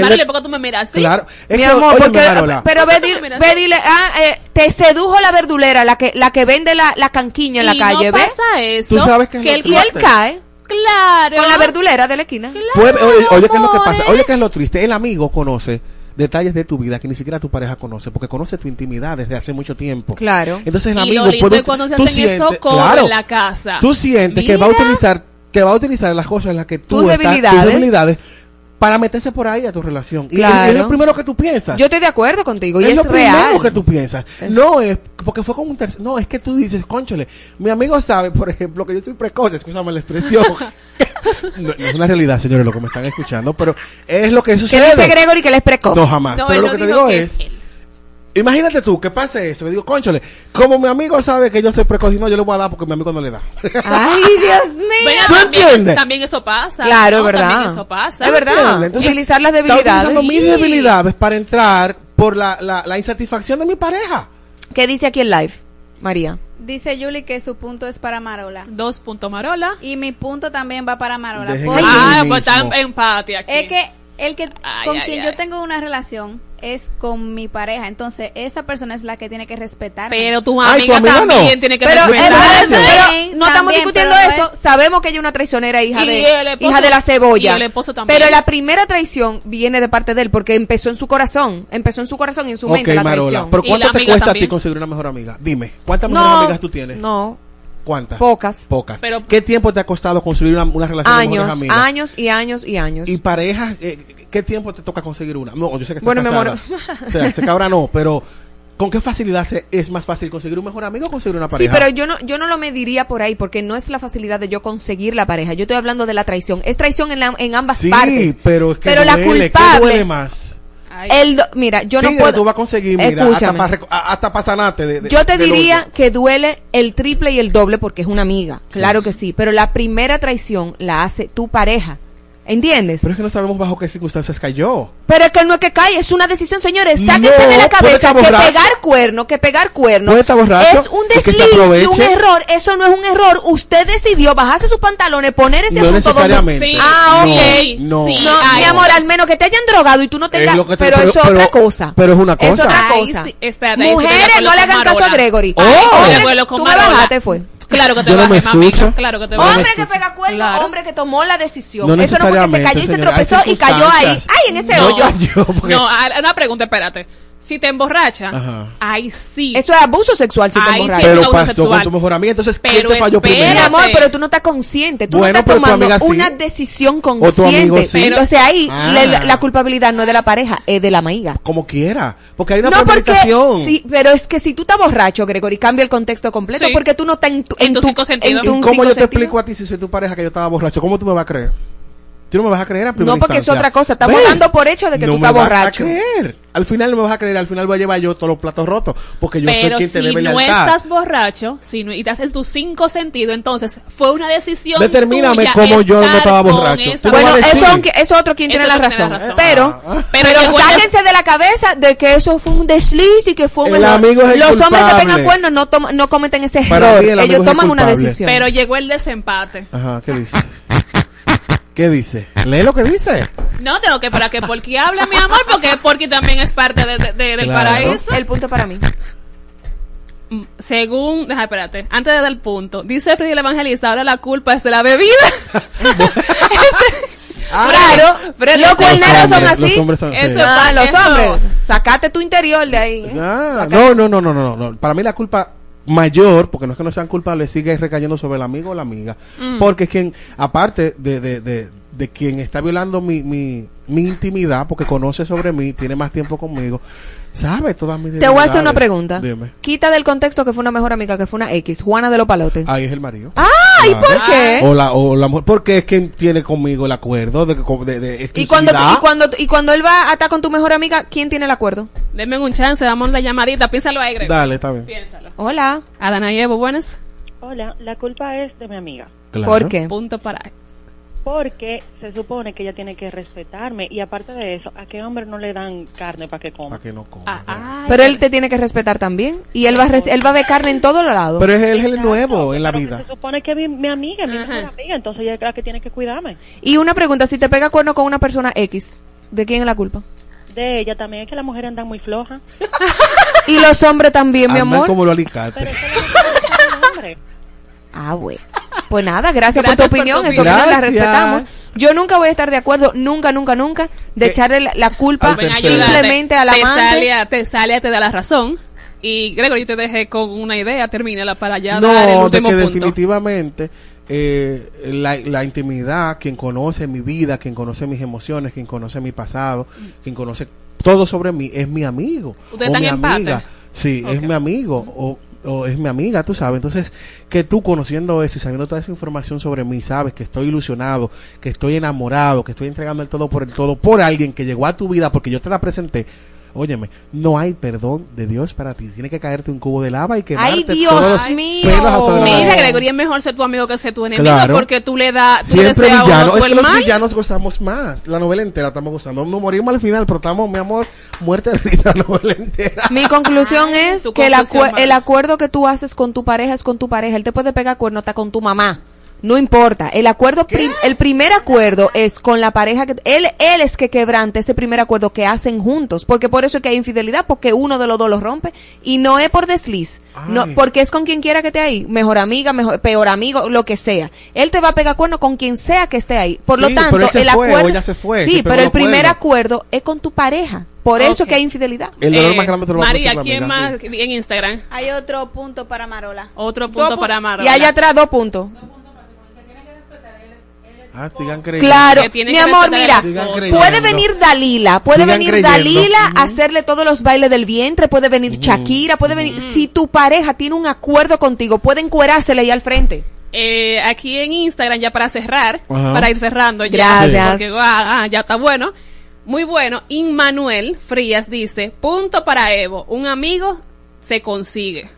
Marole, ¿por qué tú me miras así? Claro. Es Mi que, amor, oye, porque, Marola. pero ve, di, ve dile, ah, eh, te sedujo la verdulera, la que, la que vende la, la canquiña en la calle, no ¿ves? pasa eso. Tú sabes que, es que y él cae. Claro. Con la verdulera de la esquina. Claro, pues, oye, oye ¿qué es lo que pasa? Oye, ¿qué es lo triste? El amigo conoce detalles de tu vida que ni siquiera tu pareja conoce, porque conoce tu intimidad desde hace mucho tiempo. Claro. Entonces el amigo... Y puede, cuando se hacen sientes, eso claro, en la casa. Tú sientes Mira. que va a utilizar que va a utilizar las cosas en las que tú tus estás, debilidades. tus debilidades para meterse por ahí a tu relación. Claro. Y es, lo primero que tú piensas. Yo estoy de acuerdo contigo y es, es lo primero que tú piensas. No es porque fue con un tercero. No, es que tú dices, conchole, mi amigo sabe, por ejemplo, que yo soy precoz, escúchame la expresión. no, es una realidad, señores, lo que me están escuchando, pero es lo que sucede. ¿Qué dice Gregory que él es precoz? No, jamás. Pero lo que te digo es Imagínate tú que pase eso. Me digo, conchole, como mi amigo sabe que yo soy precoz y no, yo le voy a dar porque mi amigo no le da. Ay, Dios mío. Bueno, ¿Tú entiendes? También eso pasa. Claro, no, verdad. También eso pasa. Es verdad. Utilizar las debilidades. Utilizando sí. mis debilidades para entrar por la, la, insatisfacción de mi pareja. ¿Qué dice aquí el live, María? Dice Julie que su punto es para Marola. Dos puntos Marola. Y mi punto también va para Marola. Ah, pues están empate aquí. Es que el que con quien yo tengo una relación es con mi pareja, entonces esa persona es la que tiene que respetar. Pero tu amiga, también tiene que respetar. Pero no estamos discutiendo eso, sabemos que ella es una traicionera hija de hija de la cebolla. Y el esposo también. Pero la primera traición viene de parte de él porque empezó en su corazón, empezó en su corazón y en su mente la traición. Pero ¿cuánto te cuesta también? a ti conseguir una mejor amiga? Dime, ¿cuántas mejores amigas tú tienes? No, ¿Cuántas? Pocas. Pocas. Pero, ¿Qué tiempo te ha costado construir una, relación años, con amigas? Años y años y años. ¿Y parejas? Eh, ¿Qué tiempo te toca conseguir una? No, yo sé que bueno, estás bueno, mi amor. o sea, se cabra no, pero... ¿Con qué facilidad se, es más fácil conseguir un mejor amigo o conseguir una pareja? Sí, pero yo no, yo no lo mediría por ahí, porque no es la facilidad de yo conseguir la pareja. Yo estoy hablando de la traición. Es traición en, la, en ambas partes. Sí, pero es que pero duele, la culpable. El do, mira, yo Tigre, no puedo. tú vas a conseguir, mira, escúchame. hasta para hasta pa sanarte de, de, Yo te diría que duele el triple y el doble porque es una amiga, claro sí. que sí, pero la primera traición la hace tu pareja. ¿Entiendes? Pero es que no sabemos bajo qué circunstancias cayó. Pero es que no es que cae, es una decisión, señores. Sáquense de la cabeza que pegar cuerno, que pegar cuerno borracho, es un desliz, un error. Eso no es un error. Usted decidió bajarse sus pantalones, poner ese no asunto necesariamente. Donde... Ah, ok. No, no. Mi amor, al menos que te hayan drogado y tú no tengas. Pero, es otra cosa. Pero es una cosa. Es otra cosa. Mujeres, no le hagan caso a Gregory. Oh. Ay, tú me bajaste, fue. Claro que te bajé. Claro que te. Hombre que pega cuerno, hombre que tomó la decisión. Eso no que se cayó y se tropezó y cayó ahí. Ay, en ese no, hoyo. Yo, porque... No, una pregunta, espérate. Si te emborracha, Ajá. ay sí. Eso es abuso sexual si te emborracha. Sí, pero pasó sexual. con tu mejor amiga, entonces pero te falló espérate. primero? Mi amor, pero tú no estás consciente, tú bueno, no estás tomando sí. una decisión consciente. Sí. Entonces ahí ah. la, la, culpabilidad no es de la pareja, es de la amiga. Como quiera, porque hay una no, premeditación. Porque, sí, pero es que si tú estás borracho, Gregory, cambia el contexto completo porque tú no estás en tu en, en tu, tu, en tu ¿Cómo yo te sentido? explico a ti si soy tu pareja que yo estaba borracho? ¿Cómo tú me vas a creer? Tú no me vas a creer a primera No, porque es otra cosa. Estamos ¿Ves? dando por hecho de que no tú estás borracho. No me vas a creer. Al final no me vas a creer. Al final voy a llevar yo todos los platos rotos. Porque yo Pero soy quien te debe lealtad. Pero si no estás borracho, si y estás en tus cinco sentidos, entonces fue una decisión Determíname tuya cómo yo no estaba borracho. Bueno, eso, aunque, eso otro quien tiene, la razón. Pero, ah, ah. pero, pero de la cabeza de que eso fue un desliz y que fue un error. Los hombres que tengan cuernos no, no cometen ese error. Ellos toman una decisión. Pero llegó el desempate. Ajá, ¿qué dices? ¿Qué dice? Lee lo que dice. No, tengo que para que Porky hable, mi amor, porque Porky también es parte de, del paraíso. El punto para mí. Mm, según, deja, espérate, antes de dar el punto, dice Freddy el Evangelista, ahora la culpa es de la bebida. Este, ah. Claro, pero los cuerneros son así. Los hombres son así. Ah, eso, ah, los hombres. Sacate tu interior de ahí. ¿eh? Ah, no, no, no, no, no, no. Para mí la culpa mayor, porque no es que no sean culpables, sigue recayendo sobre el amigo o la amiga. Mm. Porque es quien, aparte de, de, de, de quien está violando mi, mi, mi intimidad porque conoce sobre mí, tiene más tiempo conmigo, sabe todas mis Te voy a hacer una pregunta. Dime. Quita del contexto que fue una mejor amiga, que fue una X, Juana de los Palotes. Ahí es el marido. ¡Ah! ¿Y por qué? Ah. O la, o porque es que tiene conmigo el acuerdo de, de, de ¿Y cuando, y, cuando, y cuando él va a estar con tu mejor amiga, ¿quién tiene el acuerdo? Denme un chance, damos la llamadita, piénsalo ahí, Greg. Dale, está bien. Piénsalo. Hola. Adana y Evo, buenas. Hola, la culpa es de mi amiga. Claro. ¿Por qué? Punto para porque se supone que ella tiene que respetarme. Y aparte de eso, ¿a qué hombre no le dan carne para que coma? Para que no coma. Ah, ah. Pero él te tiene que respetar también. Y él va a, él va a ver carne en todos lados. Pero es el nuevo en la vida. Se supone que mi, mi amiga, mi mejor amiga, entonces ella es la que tiene que cuidarme. Y una pregunta, si te pega cuerno con una persona X, ¿de quién es la culpa? de ella también es que las mujeres andan muy flojas. y los hombres también, mi amor. como lo alicate. Pero eso lo hombres. ah, bueno. Pues nada, gracias, por tu por opinión, tu esta opinión. la respetamos. Yo nunca voy a estar de acuerdo, nunca, nunca, nunca, de ¿Qué? echarle la, la culpa Ven, simplemente al te amante. sale, te sale, te da la razón. Y Gregory, yo te dejé con una idea, termínala para ya dar el No, de último que punto. definitivamente eh, la, la intimidad, quien conoce mi vida, quien conoce mis emociones, quien conoce mi pasado, quien conoce todo sobre mí, es mi amigo. ¿Ustedes o están mi en empate? amiga. Sí, es mi amigo. O, o es mi amiga, tú sabes. Entonces, que tú conociendo eso y sabiendo toda esa información sobre mí, sabes que estoy ilusionado, que estoy enamorado, que estoy entregando el todo por el todo por alguien que llegó a tu vida porque yo te la presenté. Óyeme, no hay perdón de Dios para ti. Tiene que caerte un cubo de lava y quemarte Ay, todos Dios los mío. pelos Mira. Gregory, es mejor ser tu amigo que ser tu enemigo Claro. porque tú le das, tú le Siempre villano. Es que los mal. villanos gozamos más. La novela entera estamos gozando. Nos morimos al final, pero estamos, mi amor, muerte de risa la novela entera. Mi conclusión es que el, Mari. el acuerdo que tú haces con tu pareja es con tu pareja. Él te puede pegar cuerno hasta con tu mamá. No importa. El acuerdo, prim- el primer acuerdo es con la pareja que, él, él es que quebrante ese primer acuerdo que hacen juntos. Porque por eso es que hay infidelidad, porque uno de los dos lo rompe. Y no es por desliz. No, porque es con quien quiera que esté ahí. Mejor amiga, mejor, peor amigo, lo que sea. Él te va a pegar cuerno con quien sea que esté ahí. Por lo tanto, pero el acuerdo. ella se fue, sí, pero el primer acuerdo es con tu pareja. Por eso Ok. que hay infidelidad. El dolor Eh, más grande te lo va a María, ¿quién más en Instagram? Hay otro punto para Marola. Otro punto Dos para Marola. Y allá atrás dos puntos. Ah, sigan creyendo. Claro, mi amor, mira, puede venir Dalila, puede Sigan venir creyendo. Dalila a hacerle todos los bailes del vientre, puede venir Shakira, puede venir. Si tu pareja tiene un acuerdo contigo, puede encuerársele ahí al frente. Eh, aquí en Instagram, ya para cerrar, Ajá. para ir cerrando ya. Gracias. Porque ah, ah, ya está bueno. Muy bueno. Inmanuel Frías dice, punto para Evo, un amigo se consigue.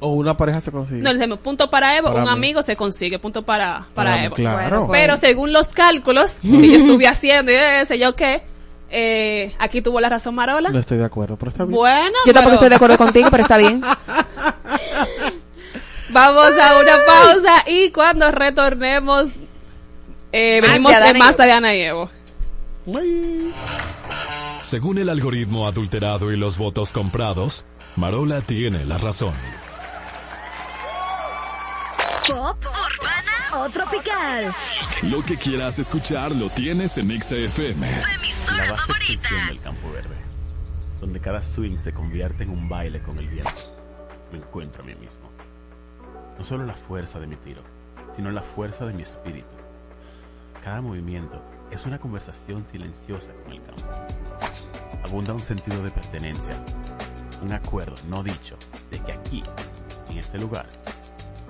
O una pareja se consigue. No, le decimos, punto para Evo, Para un mí. amigo se consigue, punto para, para, Para mí, Evo. claro. Bueno, Pero según los cálculos que yo estuve haciendo y eh, sé yo qué, eh, aquí tuvo la razón Marola. No estoy de acuerdo, pero está bien. Bueno, Yo tampoco pero estoy de acuerdo contigo, pero está bien. Vamos a una pausa y cuando retornemos, eh, Más venimos en y más Evo. de Ana y Evo. Según el algoritmo adulterado y los votos comprados, Marola tiene la razón. Pop, urbana o tropical. Lo que quieras escuchar lo tienes en XFM. Tu la emisora baja favorita. extensión del campo verde, donde cada swing se convierte en un baile con el viento, me encuentro a mí mismo. No solo la fuerza de mi tiro, sino la fuerza de mi espíritu. Cada movimiento es una conversación silenciosa con el campo. Abunda un sentido de pertenencia, un acuerdo no dicho de que aquí, en este lugar,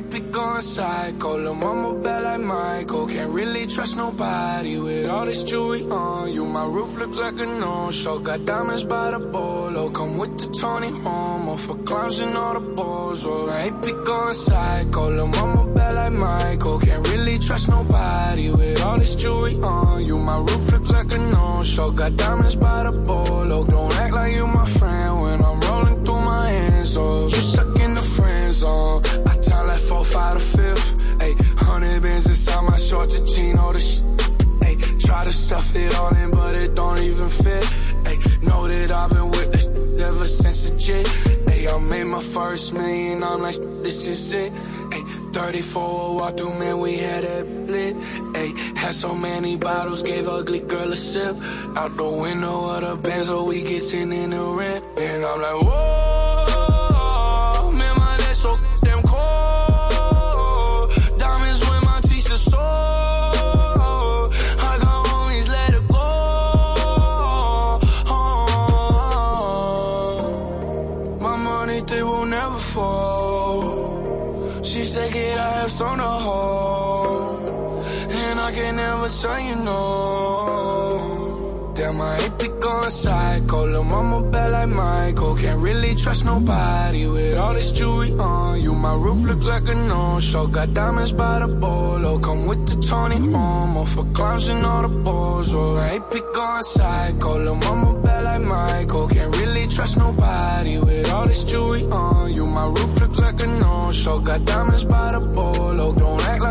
Be going psycho. Lil' mama bad like Michael. Can't really trust nobody with all this jewelry on you. My roof look like a no-show. Got diamonds by the bolo. Come with the Tony Homo for clowns and all the balls. Oh, I ain't going psycho. Lil' mama bad like Michael. Can't really trust nobody with all this jewelry on you. My roof look like a no-show. Got diamonds by the bolo. Don't act like you my friend when I'm rolling through my hands. Oh, you stuck four, five to fifth. Ayy, hundred bins inside my shorts and chino. The sh- Ayy, try to stuff it all in, but it don't even fit. Ayy, know that I've been with this ever since the jit. Ayy, I made my first million. I'm like, this is it. Ayy, 34 walk through, man, we had that lit. Ayy, had so many bottles, gave ugly girl a sip. Out the window of the Benz, so we get sitting in the rent. And I'm like, whoa, I can never tell you no. Damn, I hate be going psycho. Lil' mama bad like Michael. Can't really trust nobody with all this jewelry on you. My roof look like a no-show. Got diamonds by the bolo. Come with the Tony Homo for clowns and all the balls. Oh, I hate be going psycho. Lil' mama bad like Michael. Can't really trust nobody with all this jewelry on you. My roof look like a no-show. Got diamonds by the bolo. Don't act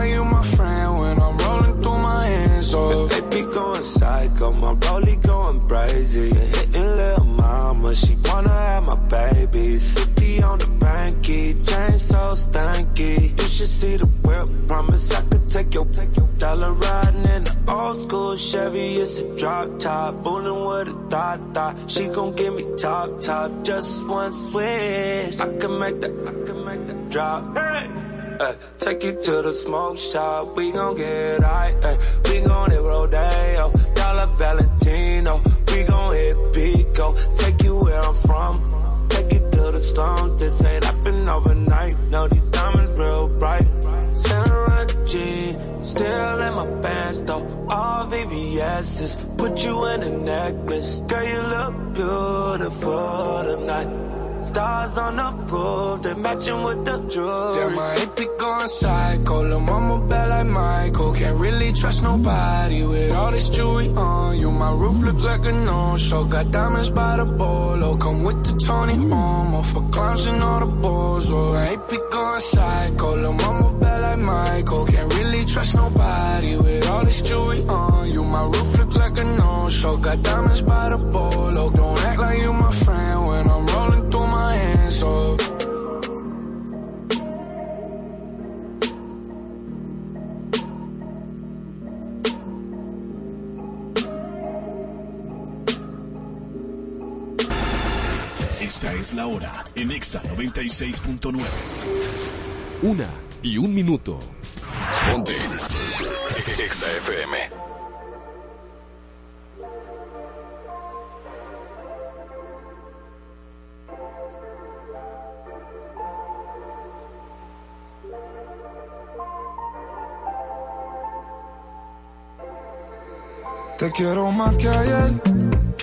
Oh, They be going psycho, my rollie going crazy. Hitting little mama, she wanna have my babies. 50 on the banky, chain so stanky. You should see the whip, promise I could take your, take your dollar riding in the old school Chevy. It's a drop top, bullin' with a dot dot. She gon' give me top top, just one switch. I can make that, I can make that drop. Hey! Ay, take you to the smoke shop, we gon' get high, ay, we gon' hit Rodeo, Dollar Valentino, we gon' hit Pico, take you where I'm from, take you to the slums, this ain't happen overnight, no these diamonds real bright, Sarah G, still in my pants though, all VVS's, put you in a necklace, girl you look beautiful tonight. Stars on the roof, they matching with the drugs. Damn, I hate be going psycho. Lil' mama bad like Michael. Can't really trust nobody with all this jewelry on you. My roof look like a no-show. Got diamonds by the bolo. Come with the Tony Homo for clowns and all the balls. Oh, I hate be going psycho. Lil' mama bad like Michael. Can't really trust nobody with all this jewelry on you. My roof look like a no-show. Got diamonds by the bolo. Don't act like you my friend es la hora en Exa 96.9. Una y un minuto. Ponte. Exa FM. Te quiero más que ayer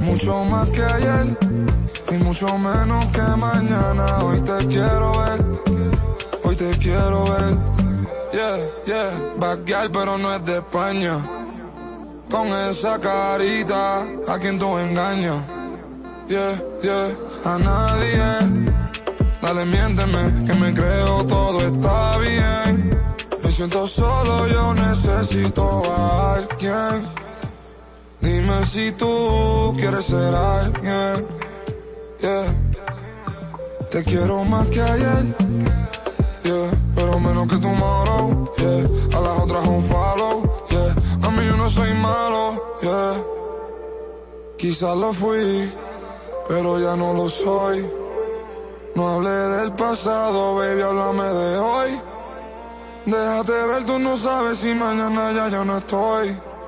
Mucho más que ayer y mucho menos que mañana. Hoy te quiero ver, hoy te quiero ver. Yeah, yeah, backyard pero no es de España. Con esa carita, a quien tú engañas. Yeah, yeah, a nadie. Dale, miénteme, que me creo todo está bien. Me siento solo, yo necesito a alguien. Dime si tú quieres ser alguien. Yeah. Te quiero más que ayer. Yeah. Pero menos que tomorrow. Yeah. A las otras un follow. Yeah. A mí yo no soy malo. Yeah. Quizás lo fui, pero ya no lo soy. No hablé del pasado, baby, háblame de hoy. Déjate ver, tú no sabes si mañana ya yo no estoy.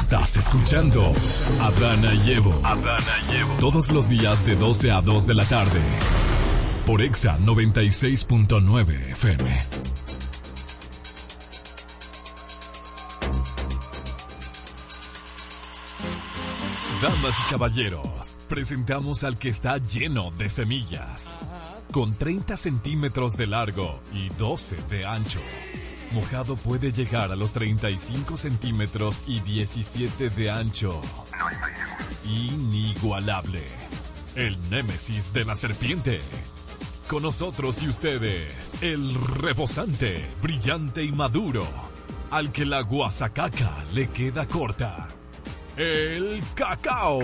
Estás escuchando Adana y Evo. Todos los días de 12 a 2 de la tarde. Por Exa 96.9 FM. Damas y caballeros, presentamos al que está lleno de semillas. Con 30 centímetros de largo y 12 de ancho. Mojado puede llegar a los 35 centímetros y 17 de ancho. Inigualable. El némesis de la serpiente. Con nosotros y ustedes, el rebosante, brillante y maduro. Al que la guasacaca le queda corta. El cacao.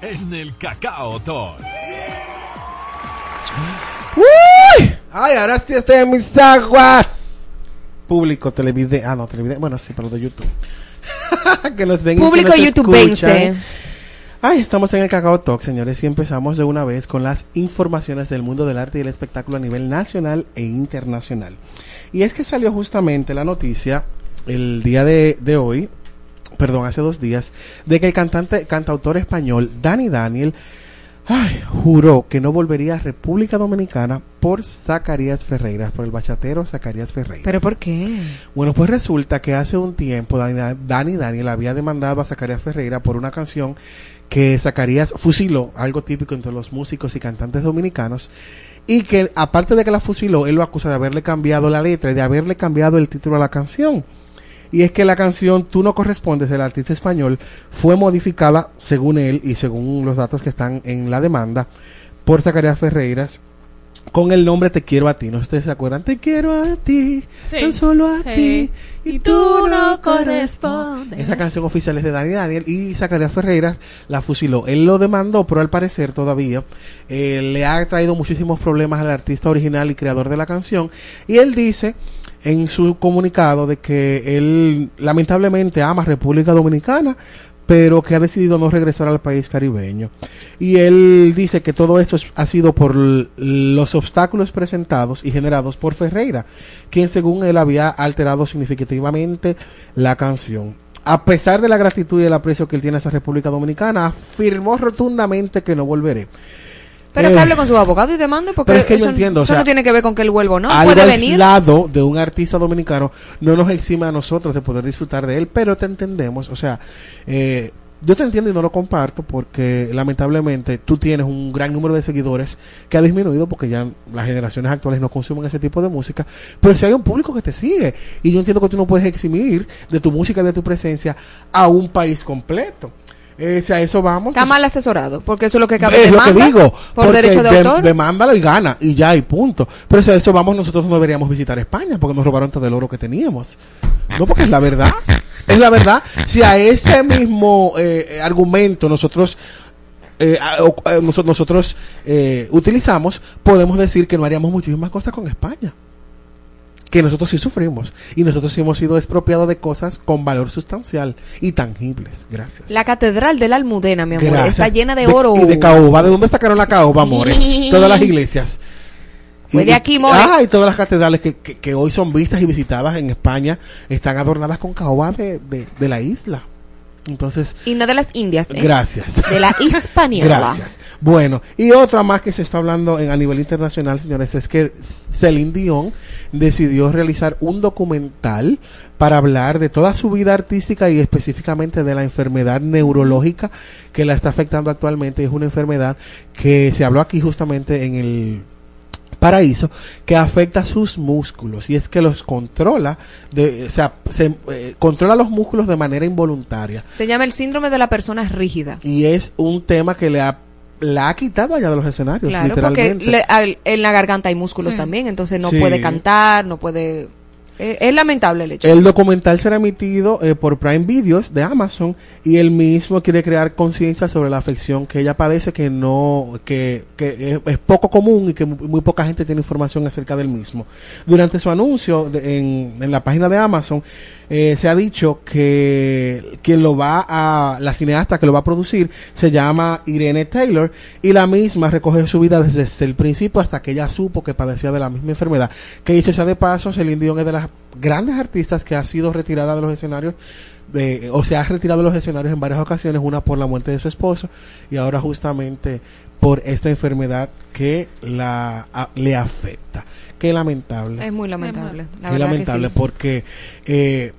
En el cacao talk. ¡Uy! Ay, ahora sí estoy en mis aguas. Público televidente. Ah, no, televidente. Bueno, sí, pero de YouTube. que nos ven y que Público nos escuchan. Ay, estamos en el Cacao Talk, señores, y empezamos de una vez con las informaciones del mundo del arte y el espectáculo a nivel nacional e internacional. Y es que salió justamente la noticia el día de, de hoy, perdón, hace dos días, de que el cantante, cantautor español Dani Daniel ay, juró que no volvería a República Dominicana por Zacarías Ferreira, por el bachatero Zacarías Ferreira. ¿Pero por qué? Bueno, pues resulta que hace un tiempo Dani, Dani Daniel había demandado a Zacarías Ferreira por una canción que Zacarías fusiló, algo típico entre los músicos y cantantes dominicanos, y que aparte de que la fusiló, él lo acusa de haberle cambiado la letra y de haberle cambiado el título a la canción. Y es que la canción Tú no correspondes del artista español fue modificada, según él y según los datos que están en la demanda, por Zacarías Ferreiras con el nombre Te quiero a ti. ¿No ustedes se acuerdan? Te quiero a ti, Sí, tan solo a sí. ti. Y tú no correspondes. Esa canción oficial es de Dani Daniel y Zacarías Ferreira la fusiló. Él lo demandó, pero al parecer todavía eh, le ha traído muchísimos problemas al artista original y creador de la canción. Y él dice en su comunicado de que él lamentablemente ama República Dominicana, pero que ha decidido no regresar al país caribeño. Y él dice que todo esto es- ha sido por los obstáculos presentados y generados por Ferreira, quien según él había alterado significativamente la canción. A pesar de la gratitud y el aprecio que él tiene hacia República Dominicana, afirmó rotundamente que no volveré. Pero Eh, que hable con su abogado y demande, porque pero es que yo eso, o sea, no tiene que ver con que él vuelva no. Puede venir. aislado de un artista dominicano no nos exime a nosotros de poder disfrutar de él, pero te entendemos, o sea, eh, yo te entiendo y no lo comparto porque lamentablemente tú tienes un gran número de seguidores que ha disminuido porque ya las generaciones actuales no consumen ese tipo de música, pero si hay un público que te sigue y yo entiendo que tú no puedes eximir de tu música, de tu presencia a un país completo. Eh, si a eso vamos. Está mal asesorado, porque eso es lo que cabe Es lo demanda que digo. por derecho de dem- autor. Demándalo y gana, y ya, y punto. Pero si a eso vamos, nosotros no deberíamos visitar España, porque nos robaron todo el oro que teníamos. No, porque es la verdad. Es la verdad. Si a ese mismo eh, eh, argumento nosotros eh, eh, noso- nosotros eh, utilizamos, podemos decir que no haríamos muchísimas cosas con España. Que nosotros sí sufrimos. Y nosotros sí hemos sido expropiados de cosas con valor sustancial y tangibles. Gracias. La catedral de la Almudena, mi amor, Gracias. está llena de, oro. Y de caoba. ¿De dónde sacaron la caoba, amores? todas las iglesias. Fue de aquí, more. Ah, y todas las catedrales que, que, que hoy son vistas y visitadas en España están adornadas con caoba de, de, de la isla. Entonces, Y no de las Indias. ¿eh? Gracias. De la Hispaniola. Gracias. Bueno, y otra más que se está hablando en, a nivel internacional, señores, es que Celine Dion decidió realizar un documental para hablar de toda su vida artística y específicamente de la enfermedad neurológica que la está afectando actualmente. Es una enfermedad que se habló aquí justamente en el paraíso que afecta sus músculos y es que los controla de, o sea, se, eh, controla los músculos de manera involuntaria Se llama el síndrome de la persona rígida. y es un tema que le ha, la ha quitado allá de los escenarios, Claro, porque literalmente. le- al- en la garganta hay músculos Sí. también, entonces no Sí. puede cantar, no puede... eh, es lamentable el hecho. El documental será emitido eh, por Prime Videos de Amazon y él mismo quiere crear conciencia sobre la afección que ella padece que no que, que es, es poco común y que muy, muy poca gente tiene información acerca del mismo. Durante su anuncio de- en, en la página de Amazon eh, se ha dicho que quien lo va a, la cineasta que lo va a producir se llama Irene Taylor y la misma recoge su vida desde, el principio hasta que ella supo que padecía de la misma enfermedad. Que dicho sea de paso, Celine Dion es de las grandes artistas que ha sido retirada de los escenarios de, o se ha retirado de los escenarios en varias ocasiones, una por la muerte de su esposo y ahora justamente por esta enfermedad que la a- le afecta. Qué lamentable. Es muy lamentable. La lamentable sí. porque eh,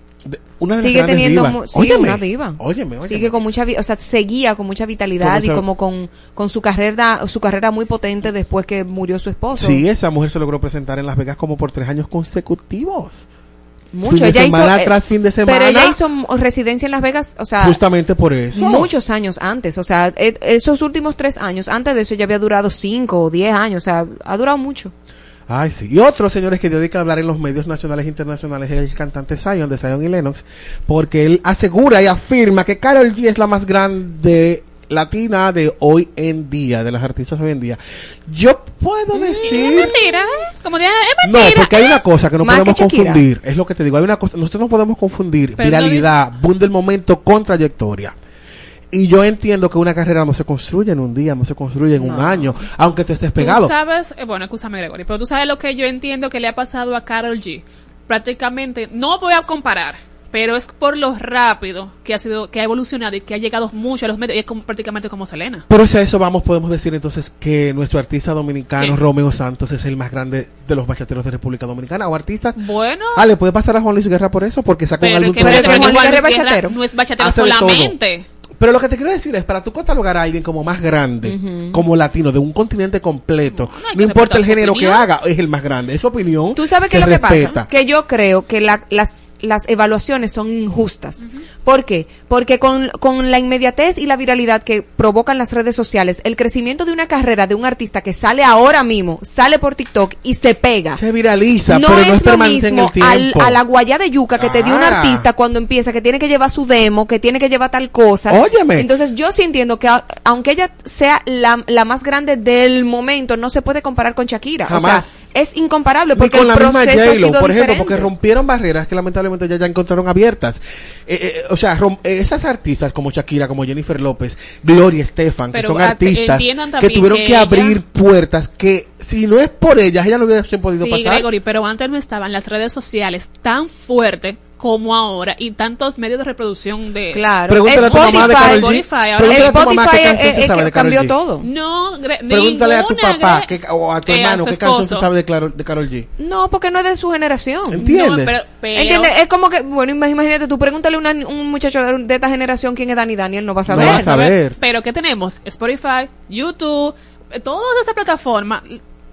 una de sigue teniendo divas- mu- sí, Óyeme, una diva óyeme, óyeme. sigue con mucha o sea seguía con mucha vitalidad Con mucha- y como con, con su carrera su carrera muy potente después que murió su esposo Sí, esa mujer se logró presentar en Las Vegas como por tres años consecutivos. mucho Fin de ella semana hizo eh, tras fin de semana. pero ella hizo residencia en Las Vegas o sea Justamente por eso. muchos años antes o sea e- esos últimos tres años antes de eso ya había durado cinco o diez años o sea ha durado mucho Ay, sí. Y otro, señores, que dio de que hablar en los medios nacionales e internacionales es el cantante Zion, de Zion y Lennox, porque él asegura y afirma que Carol G es la más grande latina de hoy en día, de las artistas hoy en día. Yo puedo decir... Es mentira, ¿eh? Como de, es No, mentira. porque hay una cosa que no Más podemos que confundir. Es lo que te digo. Hay una cosa, nosotros no podemos confundir Pero viralidad, boom del momento con trayectoria. Y yo entiendo que una carrera no se construye en un día, no se construye en un año, aunque tú estés pegado. Tú sabes, eh, bueno, escúchame Gregory, pero tú sabes lo que yo entiendo que le ha pasado a Carol G. Prácticamente, no voy a comparar, pero es por lo rápido que ha sido, que ha evolucionado y que ha llegado mucho a los medios, y es como, prácticamente como Selena. Pero si a eso vamos, podemos decir entonces que nuestro artista dominicano, ¿Qué? Romeo Santos, es el más grande de los bachateros de República Dominicana. O artista. Bueno. Ah, le puede pasar a Juan Luis Guerra por eso, porque sacó un Pero álbum que, todos pero que. Juan Luis Guerra no es bachatero Hace solamente. Pero lo que te quiero decir es, para tú catalogar a alguien como más grande, como latino, de un continente completo, no, que importa el género que haga, es el más grande. Es su opinión. Tú sabes es lo que pasa, que yo creo que la- las, las evaluaciones son injustas. ¿Por qué? Porque con, con la inmediatez y la viralidad que provocan las redes sociales, el crecimiento de una carrera de un artista que sale ahora mismo, sale por TikTok y se pega. Se viraliza, no pero es, no es lo en mismo el al- a la guayá de yuca que te dio un Ah. artista cuando empieza, que tiene que llevar su demo, que tiene que llevar tal cosa. Óyeme. Entonces yo sí entiendo que a- aunque ella sea la, la más grande del momento, no se puede comparar con Shakira. Jamás. O sea, es incomparable Ni porque con el la misma proceso ha J-Lo, sido por ejemplo, diferente. porque rompieron barreras que lamentablemente ya, ya encontraron abiertas. Eh, eh, o sea, rom- eh, esas artistas como Shakira, como Jennifer López, Gloria Estefan, que son ah, artistas que tuvieron que que, ella- abrir puertas que si no es por ellas, ellas no hubiesen podido Sí, pasar. Gregory, pero antes no estaban las redes sociales tan fuertes como ahora y tantos medios de reproducción de Claro. Pregúntale a tu mamá de Karol G. Spotify, a tu mamá qué Spotify, canción se sabe que de Karol cambió G. todo. No, Pregúntale a tu papá qué- o a tu eh, hermano su qué canción se sabe de, Claro- de Karol G. No, porque no es de su generación. ¿Entiendes? No, pero- pero- ¿Entiendes? Es como que, bueno, imag- imagínate, tú pregúntale a un muchacho de, de esta generación quién es Dani Daniel, no va a saber. va a saber. Pero ¿qué tenemos? Spotify, YouTube, eh, todas esas plataformas,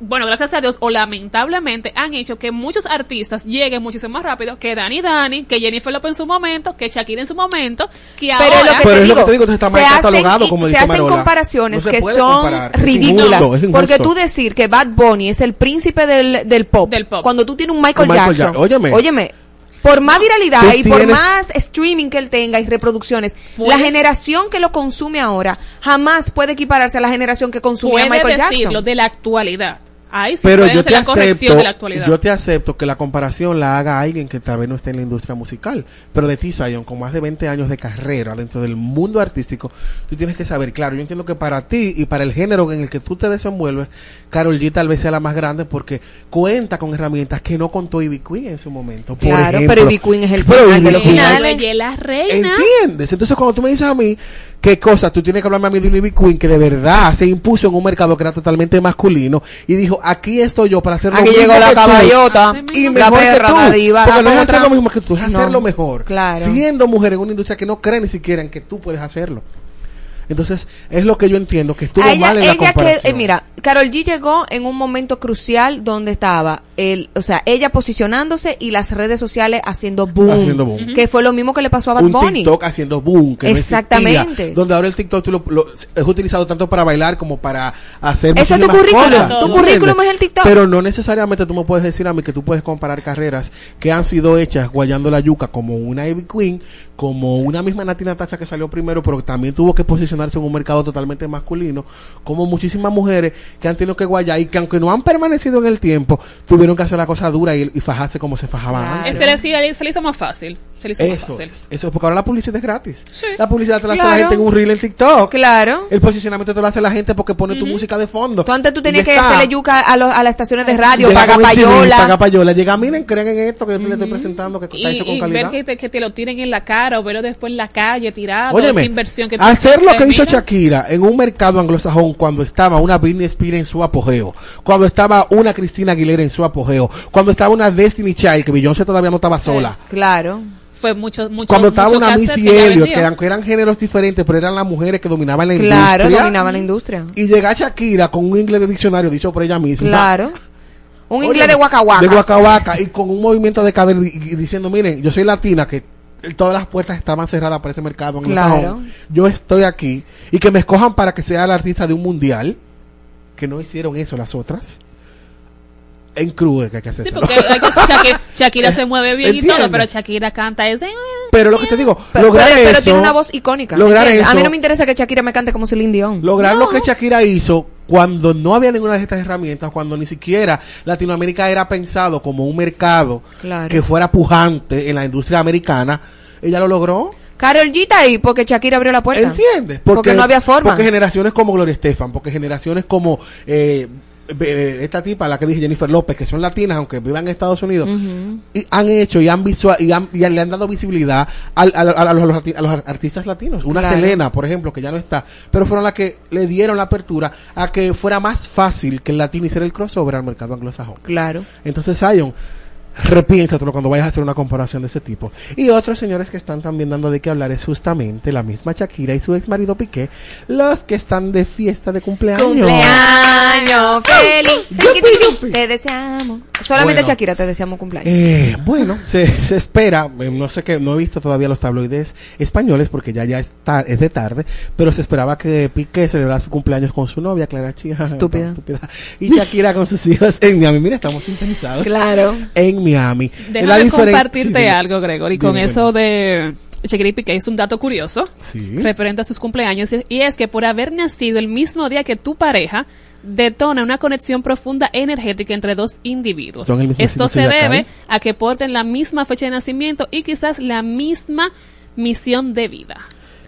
bueno, gracias a Dios o lamentablemente han hecho que muchos artistas lleguen muchísimo más rápido que Dani Dani, que Jennifer Lopez en su momento, que Shakira en su momento, que Pero ahora... lo que Pero te es lo que digo, te digo, entonces está mal se catalogado, hacen, como se dice hacen Marola. comparaciones No se que son ridículas. injusto, es injusto. porque tú decir que Bad Bunny es el príncipe del, del pop, cuando tú tienes un Michael, Jackson, Ja- óyeme. óyeme, por más viralidad y por más streaming que él tenga y reproducciones, Puede- la generación que lo consume ahora jamás puede equipararse a la generación que consumía puede Michael decirlo Jackson. de la actualidad. Ahí sí Pero yo te la corrección acepto, de la actualidad. yo te acepto que la comparación la haga alguien que tal vez no esté en la industria musical, pero de ti, Zion, con más de 20 años de carrera dentro del mundo artístico, tú tienes que saber, claro, yo entiendo que para ti y para el género en el que tú te desenvuelves, Carol G tal vez sea la más grande porque cuenta con herramientas que no contó Ivy Queen en su momento. Por Claro, ejemplo. pero Ivy Queen es el final de los finales. La reina. ¿Entiendes? Entonces cuando tú me dices a mí qué cosas, tú tienes que hablarme a mí de Ivy Queen que de verdad se impuso en un mercado que era totalmente masculino y dijo, aquí estoy yo para hacer lo Aquí mismo llegó la caballota, y la mejor perra, que tú. la diva, porque la no es hacer lo mismo que tú, es No, hacerlo mejor. claro. Siendo mujer en una industria que no cree ni siquiera en que tú puedes hacerlo. Entonces, es lo que yo entiendo, que estuvo ella, mal en la ella que, comparación. eh, mira, Carol G llegó en un momento crucial donde estaba el, o sea, ella posicionándose y las redes sociales haciendo boom, Haciendo boom. que fue lo mismo que le pasó a Bad un Bunny. TikTok haciendo boom que no Exactamente. existía, donde ahora el TikTok tú lo, lo- es utilizado tanto para bailar como para hacer Ese es tu currículum, tu currículum es el TikTok. pero no necesariamente tú me puedes decir a mí que tú puedes comparar carreras que han sido hechas guayando la yuca como una Ivy Queen como una misma Nati Natasha que salió primero pero que también tuvo que posicionarse en un mercado totalmente masculino como muchísimas mujeres que han tenido que guayar y que aunque no han permanecido en el tiempo tuvieron que hacer la cosa dura y, y fajarse como se fajaban antes Se le, se le hizo más fácil. Se le hizo Eso, fácil. eso es porque ahora la publicidad es gratis. Sí. La publicidad te la hace la gente en un reel en TikTok. Claro. El posicionamiento te lo hace la gente porque pone tu música de fondo. Tú antes tú tenías que está. hacerle yuca a, los- a las estaciones de radio, paga payola. Paga payola. Llega, miren, crean en esto que yo te le estoy presentando, que está Y, hecho con y ver calidad. que te, que te lo tiren en la cara o verlo después en la calle tirado, Óyeme, esa inversión que tú hacer lo que hizo mira. Shakira en un mercado anglosajón cuando estaba una Britney Spears en su apogeo, cuando estaba una Cristina Aguilera en su apogeo, cuando estaba una Destiny Child, que Beyoncé todavía no estaba sola, Claro. Fue mucho, mucho, cuando estaba mucho una cassette Missy que aunque eran géneros diferentes, pero eran las mujeres que dominaban la Claro, industria. dominaba la industria. Y llega Shakira con un inglés de diccionario dicho por ella misma. Claro. Un Oye, inglés de Waka. De Waka, y con un movimiento de cadera y, y diciendo, miren, yo soy latina, que todas las puertas estaban cerradas para ese mercado anglosajón. Claro. Yo estoy aquí y que me escojan para que sea la artista de un mundial, que no hicieron eso las otras. En cruz que hay que hacer Sí, porque hay que- Shakira, Shakira se mueve bien y todo, ¿Entiendes? pero Shakira canta ese. Pero lo que te digo, Pero, lograr pero- pero eso, tiene una voz icónica. lograr ¿entiendes? A mí eso- no me interesa que Shakira me cante como Celine Dion. lograr lo que Shakira hizo cuando no había ninguna de estas herramientas, cuando ni siquiera Latinoamérica era pensado como un mercado Claro. que fuera pujante en la industria americana, ella lo logró. Carol G está ahí porque Shakira abrió la puerta. ¿Entiendes? Porque, no había forma. Porque generaciones como Gloria Estefan, porque generaciones como eh, esta tipa, la que dije Jennifer López, que son latinas, aunque vivan en Estados Unidos, y han hecho y han visual, y, han- y le han dado visibilidad al- a, los, a los a los artistas latinos. Una Claro. Selena, por ejemplo, que ya no está, pero fueron las que le dieron la apertura a que fuera más fácil que el latino hiciera el crossover al mercado anglosajón. Claro. Entonces, Zion, repiénsatelo cuando vayas a hacer una comparación de ese tipo. Y otros señores que están también dando de qué hablar es justamente la misma Shakira y su ex marido Piqué, los que están de fiesta de cumpleaños. Cumpleaños feliz. Te deseamos. Solamente Bueno. Shakira te deseamos cumpleaños. Eh, bueno, se, se espera, eh, no sé qué, no he visto todavía los tabloides españoles porque ya ya está, es de tarde, pero se esperaba que Piqué celebrara su cumpleaños con su novia, Clara Chía. Estúpida. Y Shakira con sus hijos en Miami. Mira, estamos sintonizados. Claro. En Miami. Déjame La compartirte sí, algo, Gregory, con Dime, eso de y Piqué. Es un dato curioso Sí. referente a sus cumpleaños y- es que por haber nacido el mismo día que tu pareja, detona una conexión profunda energética entre dos individuos. Son el mismo Esto se debe a que porten la misma fecha de nacimiento y quizás la misma misión de vida.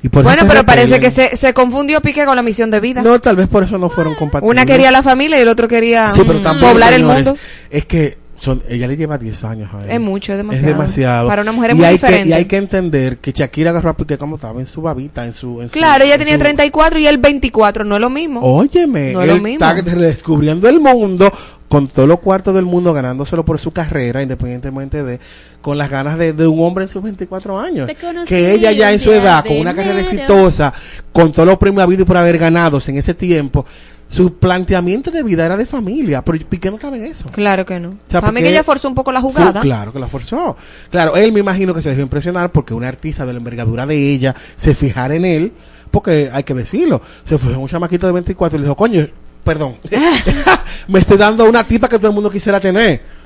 Y por Bueno, pero parece que se, se confundió Piqué con la misión de vida. No, tal vez por eso no fueron compatibles. Una quería la familia y el otro quería Sí, pero tampoco, poblar el mundo. Es que son, ella le lleva 10 años a él. Es mucho, es demasiado. Es demasiado. Para una mujer es y muy hay diferente. Que, y hay que entender que Shakira agarró a Piqué como estaba en su babita, en su... En su- Claro, ella en tenía su- 34 y él 24, no es lo mismo. Óyeme, No es él lo mismo. está redescubriendo el mundo con todos los cuartos del mundo, ganándoselo por su carrera, independientemente de, con las ganas de, de un hombre en sus 24 años. Te conocí Que ella ya en su edad, con una carrera enero. exitosa, con todos los premios habidos por haber ganados en ese tiempo, su planteamiento de vida era de familia, pero Piqué no estaba en eso. Claro que no. sea, Para mí porque- que ella forzó un poco la Fue- jugada. claro que la forzó. Claro, él me imagino que se dejó impresionar porque una artista de la envergadura de ella se fijara en él, porque hay que decirlo, se fue un chamaquito de 24 y le dijo, coño, perdón, me estoy dando una tipa que todo el mundo quisiera tener.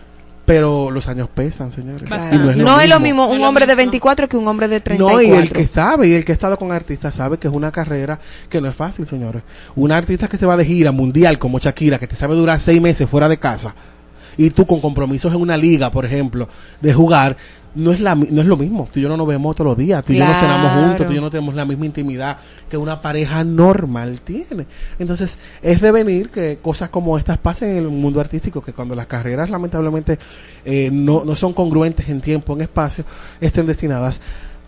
Pero los años pesan, señores. Claro. Y no es lo no es lo mismo. mismo un hombre de 24 que un hombre de 34. No, y el que sabe, y el que ha estado con artistas sabe que es una carrera que no es fácil, señores. Una artista que se va de gira mundial como Shakira, que te sabe durar seis meses fuera de casa, y tú con compromisos en una liga, por ejemplo, de jugar, no es, la, no es lo mismo. Tú y yo no nos vemos todos los días, tú y yo no cenamos juntos, tú y yo no tenemos la misma intimidad que una pareja normal tiene. Entonces, es de venir que cosas como estas pasen en el mundo artístico, que cuando las carreras lamentablemente eh, no, no son congruentes en tiempo, en espacio, estén destinadas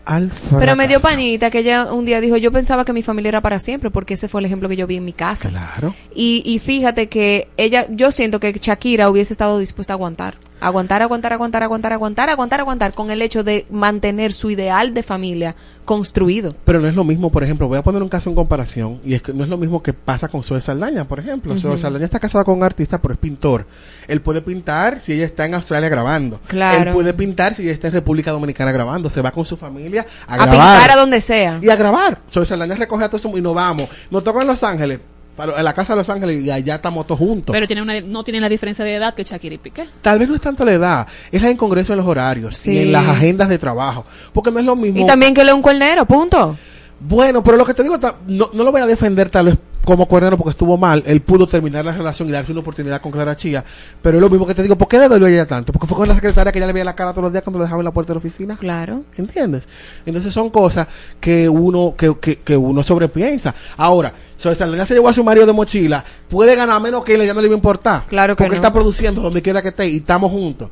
al fracaso. Pero me dio panita que ella un día dijo, yo pensaba que mi familia era para siempre, porque ese fue el ejemplo que yo vi en mi casa. Claro. Y, y fíjate que ella, yo siento que Shakira hubiese estado dispuesta a aguantar. Aguantar, aguantar, aguantar, aguantar, aguantar, aguantar, aguantar, con el hecho de mantener su ideal de familia construido. Pero no es lo mismo, por ejemplo, voy a poner un caso en comparación, y es que no es lo mismo que pasa con Zoe Saldaña, por ejemplo. Zoe Saldaña está casada con un artista, pero es pintor. Él puede pintar si ella está en Australia grabando. Claro. Él puede pintar si ella está en República Dominicana grabando. Se va con su familia a, A, grabar. pintar a donde sea. Y a grabar. Zoe Saldaña recoge a todos y nos vamos. Nos toca en Los Ángeles, para, en la casa de Los Ángeles, y allá estamos todos juntos. Pero tiene una, no tienen la diferencia de edad que Shakira y Piqué. Tal vez no es tanto la edad, es la incongruencia en los horarios Sí. y en las agendas de trabajo. Porque no es lo mismo. Y también que le un cuernero, punto. Bueno, pero lo que te digo, no, no lo voy a defender tal vez como cuernero porque estuvo mal, él pudo terminar la relación y darse una oportunidad con Clara Chía. Pero es lo mismo que te digo, ¿por qué le dolió a ella tanto? Porque fue con la secretaria que ella le veía la cara todos los días cuando lo dejaba en la puerta de la oficina. Claro. ¿Entiendes? Entonces son cosas que uno, que, que, que uno sobrepiensa. Ahora, Saldana se llevó a su marido de mochila, puede ganar menos que él, ya no le va a importar. Claro que Porque no. está produciendo donde quiera que esté y estamos juntos.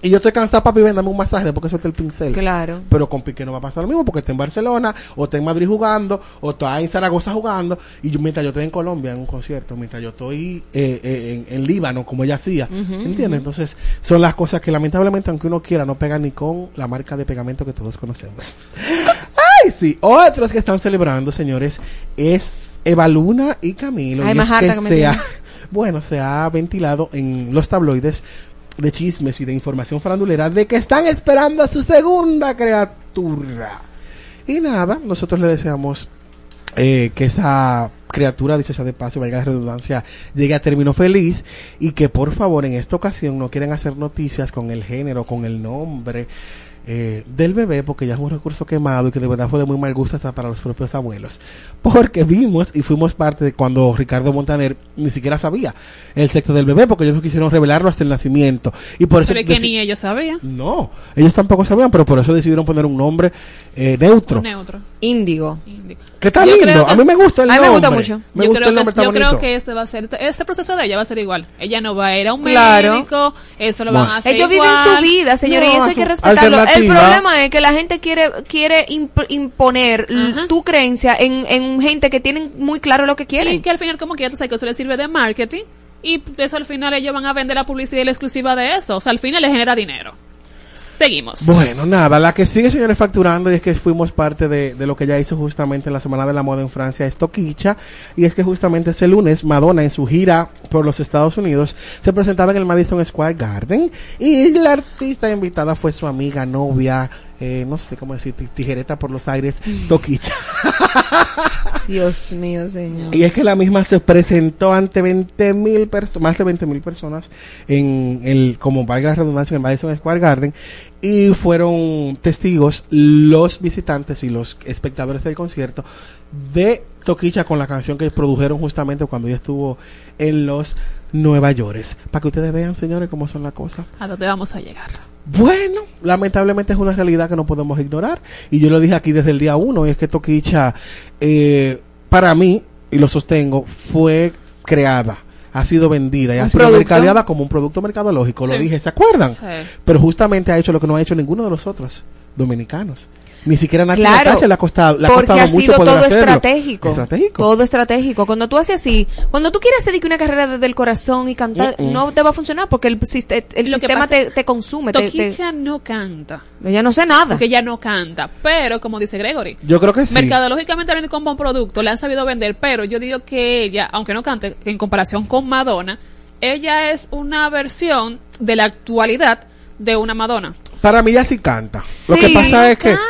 Y yo estoy cansado, papi, ven, dame un masaje después que suelte el pincel. Claro. Pero con Piqué no va a pasar lo mismo porque está en Barcelona, o está en Madrid jugando, o está en Zaragoza jugando. Y yo, mientras yo estoy en Colombia en un concierto, mientras yo estoy eh, eh, en, en Líbano, como ella hacía. Ujú, ¿Entiendes? Entonces, son las cosas que lamentablemente, aunque uno quiera, no pega ni con la marca de pegamento que todos conocemos. Ay, sí. Otros que están celebrando, señores, es Eva Luna y Camilo. Ay, y más es que que se ha- bueno, se ha ventilado en los tabloides de chismes y de información farandulera de que están esperando a su segunda criatura. Y nada, nosotros le deseamos eh, que esa criatura, dicho sea de paso, valga la redundancia, llegue a término feliz y que por favor en esta ocasión no quieren hacer noticias con el género, con el nombre eh, del bebé, porque ya es un recurso quemado y que de verdad fue de muy mal gusto hasta para los propios abuelos. Porque vimos y fuimos parte de cuando Ricardo Montaner ni siquiera sabía el sexo del bebé, porque ellos no quisieron revelarlo hasta el nacimiento. Y por eso Pero es que ni ellos sabían. no, ellos tampoco sabían, pero por eso decidieron poner un nombre eh, neutro. Un neutro. Índigo. Que está Yo lindo. A mí me gusta el A mí me nombre. gusta mucho. Me yo gusta creo, el nombre, que, está yo creo bonito. que este va a ser, este proceso de ella va a ser igual. Ella no va a ir a un Claro. médico, eso lo Bueno. van a hacer Ellos viven su vida, señores, No, y eso hay que respetarlo. El problema es que la gente quiere quiere imp- imponer tu creencia en, en gente que tienen muy claro lo que Y quieren. que al final como que ya tú sabes que eso le sirve de marketing y de eso al final ellos van a vender la publicidad y la exclusiva de eso. O sea, al final les genera dinero. Seguimos. Bueno, nada, la que sigue, señores, facturando y es que fuimos parte de, de lo que ya hizo justamente en la Semana de la Moda en Francia, es Toquicha, y es que justamente ese lunes Madonna en su gira por los Estados Unidos se presentaba en el Madison Square Garden y la artista invitada fue su amiga, novia, eh, no sé cómo decir, ti- tijereta por los aires, Toquicha. Dios mío, señor. Y es que la misma se presentó ante 20 mil más de 20 mil personas en el, como valga la redundancia, en el Madison Square Garden. Y fueron testigos los visitantes y los espectadores del concierto de Toquicha con la canción que produjeron justamente cuando ella estuvo en los Nueva York. Para que ustedes vean, señores, cómo son las cosas. ¿A dónde vamos a llegar? Bueno, lamentablemente es una realidad que no podemos ignorar. Y yo lo dije aquí desde el día uno, y es que Toquicha, eh, para mí, y lo sostengo, fue creada, ha sido vendida y ha sido producto. mercadeada como un producto mercadológico. Lo dije, ¿se acuerdan? Sí. Pero justamente ha hecho lo que no ha hecho ninguno de los otros dominicanos. Ni siquiera Nati Claro, Natacha le ha costado, le ha porque costado ha mucho sido todo hacerlo. estratégico. Estratégico. Todo estratégico. Cuando tú haces así, cuando tú quieres hacer una carrera desde el corazón y cantar, no te va a funcionar porque el, el sistema pasa- te, te consume. Te, te- Toquicha no canta. ella no sé nada. Porque ella no canta. Pero, como dice Gregory, Yo creo que sí. mercadológicamente como un producto, le han sabido vender. Pero yo digo que ella, aunque no cante, en comparación con Madonna, ella es una versión de la actualidad de una Madonna. Para mí ya sí canta. lo que pasa es que... canta.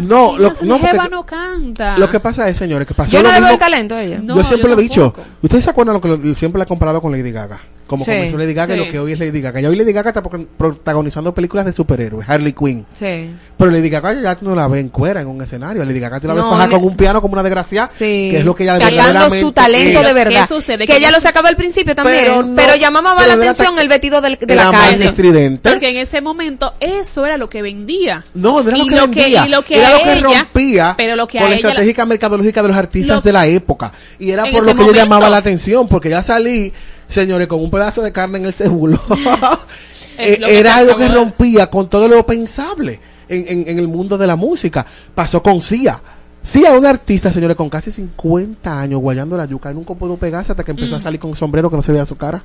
No, lo, no, jeva no canta. Lo que pasa es, señores, que pasó Yo no le veo el talento a ella. No, yo siempre yo lo he dicho. ¿Ustedes se acuerdan lo que lo- siempre la he comparado con Lady Gaga? Como Sí. comenzó Lady Gaga y Sí. lo que hoy es Lady Gaga. Ya hoy Lady Gaga está pro- protagonizando películas de superhéroes, Harley Quinn. Sí. Pero Lady Gaga ya tú no la ves en cuera en un escenario. Lady Gaga tú la ves No, con un piano como una desgracia. Sí. Que es lo que ella Sacando su talento es. de verdad. ¿Qué sucede? Que ella lo sacaba al principio también. Pero llamaba pero la de atención el vestido de Era la más calle. estridente. Porque en ese momento eso era lo que vendía. No, no era lo que lo que- vendía. y lo que era lo que ella- rompía pero lo que con la ella la- estrategia mercadológica de los artistas Lo- de la época. Y era por lo que yo momento. llamaba la atención, porque ya salí, señores, con un pedazo de carne en el cebulo. Eh, era algo que rompía con todo lo pensable en, en- en el mundo de la música. Pasó con Sia. Sia es una artista, señores, con casi 50 años guayando la yuca. y Nunca pudo pegarse hasta que empezó Mm. a salir con un sombrero que no se veía su cara.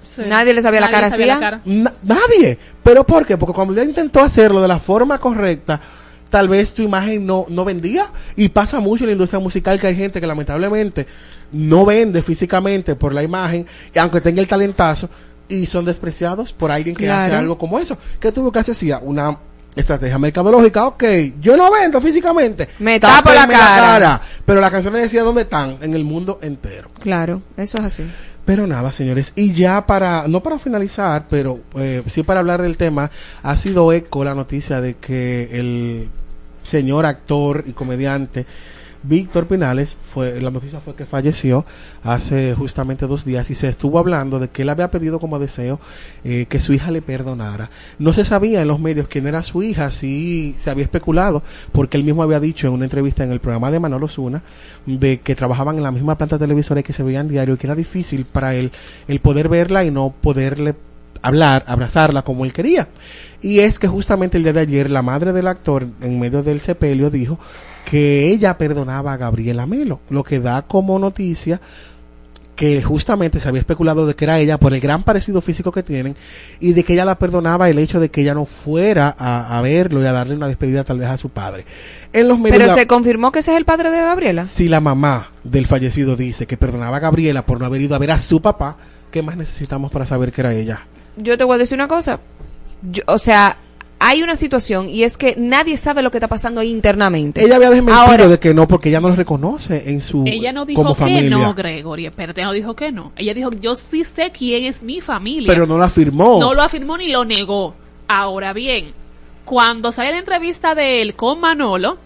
Sí. Nadie le sabía la cara sabía la cara. Na- nadie. ¿Pero por qué? Porque cuando ella intentó hacerlo de la forma correcta, tal vez tu imagen no, no vendía. Y pasa mucho en la industria musical que hay gente que lamentablemente no vende físicamente por la imagen, y aunque tenga el talentazo, y son despreciados por alguien que hace algo como eso. ¿Qué tuvo que hacer? Sí, Una estrategia mercadológica, ok, yo no vendo físicamente. Me tapo la tápenme cara. Pero las canciones decía dónde están, en el mundo entero. Claro, eso es así. Pero nada, señores, y ya para, no para finalizar, pero eh, sí para hablar del tema, ha sido eco la noticia de que el señor actor y comediante Víctor Pinales, fue, la noticia fue que falleció hace justamente dos días y se estuvo hablando de que él había pedido como deseo eh, que su hija le perdonara. No se sabía en los medios quién era su hija, sí se había especulado, porque él mismo había dicho en una entrevista en el programa de Manolo Zuna, de que trabajaban en la misma planta televisora y que se veían diario y que era difícil para él el poder verla y no poderle hablar, abrazarla como él quería. Y es que justamente el día de ayer la madre del actor en medio del sepelio dijo que ella perdonaba a Gabriela Melo, lo que da como noticia que justamente se había especulado de que era ella por el gran parecido físico que tienen y de que ella la perdonaba el hecho de que ella no fuera a, a verlo y a darle una despedida tal vez a su padre. En los medios Pero la- se confirmó que ese es el padre de Gabriela. si la mamá del fallecido dice que perdonaba a Gabriela por no haber ido a ver a su papá, ¿qué más necesitamos para saber que era ella? Yo te voy a decir una cosa. Yo- o sea, hay una situación y es que nadie sabe lo que está pasando ahí internamente. Ella había desmentido Ahora, de que no, porque ella no lo reconoce en su Ella no dijo como que familia, no, Gregory. Espérate, no dijo que no. Ella dijo, yo sí sé quién es mi familia. pero no la afirmó. No lo afirmó ni lo negó. Ahora bien, cuando sale la entrevista de él con Manolo,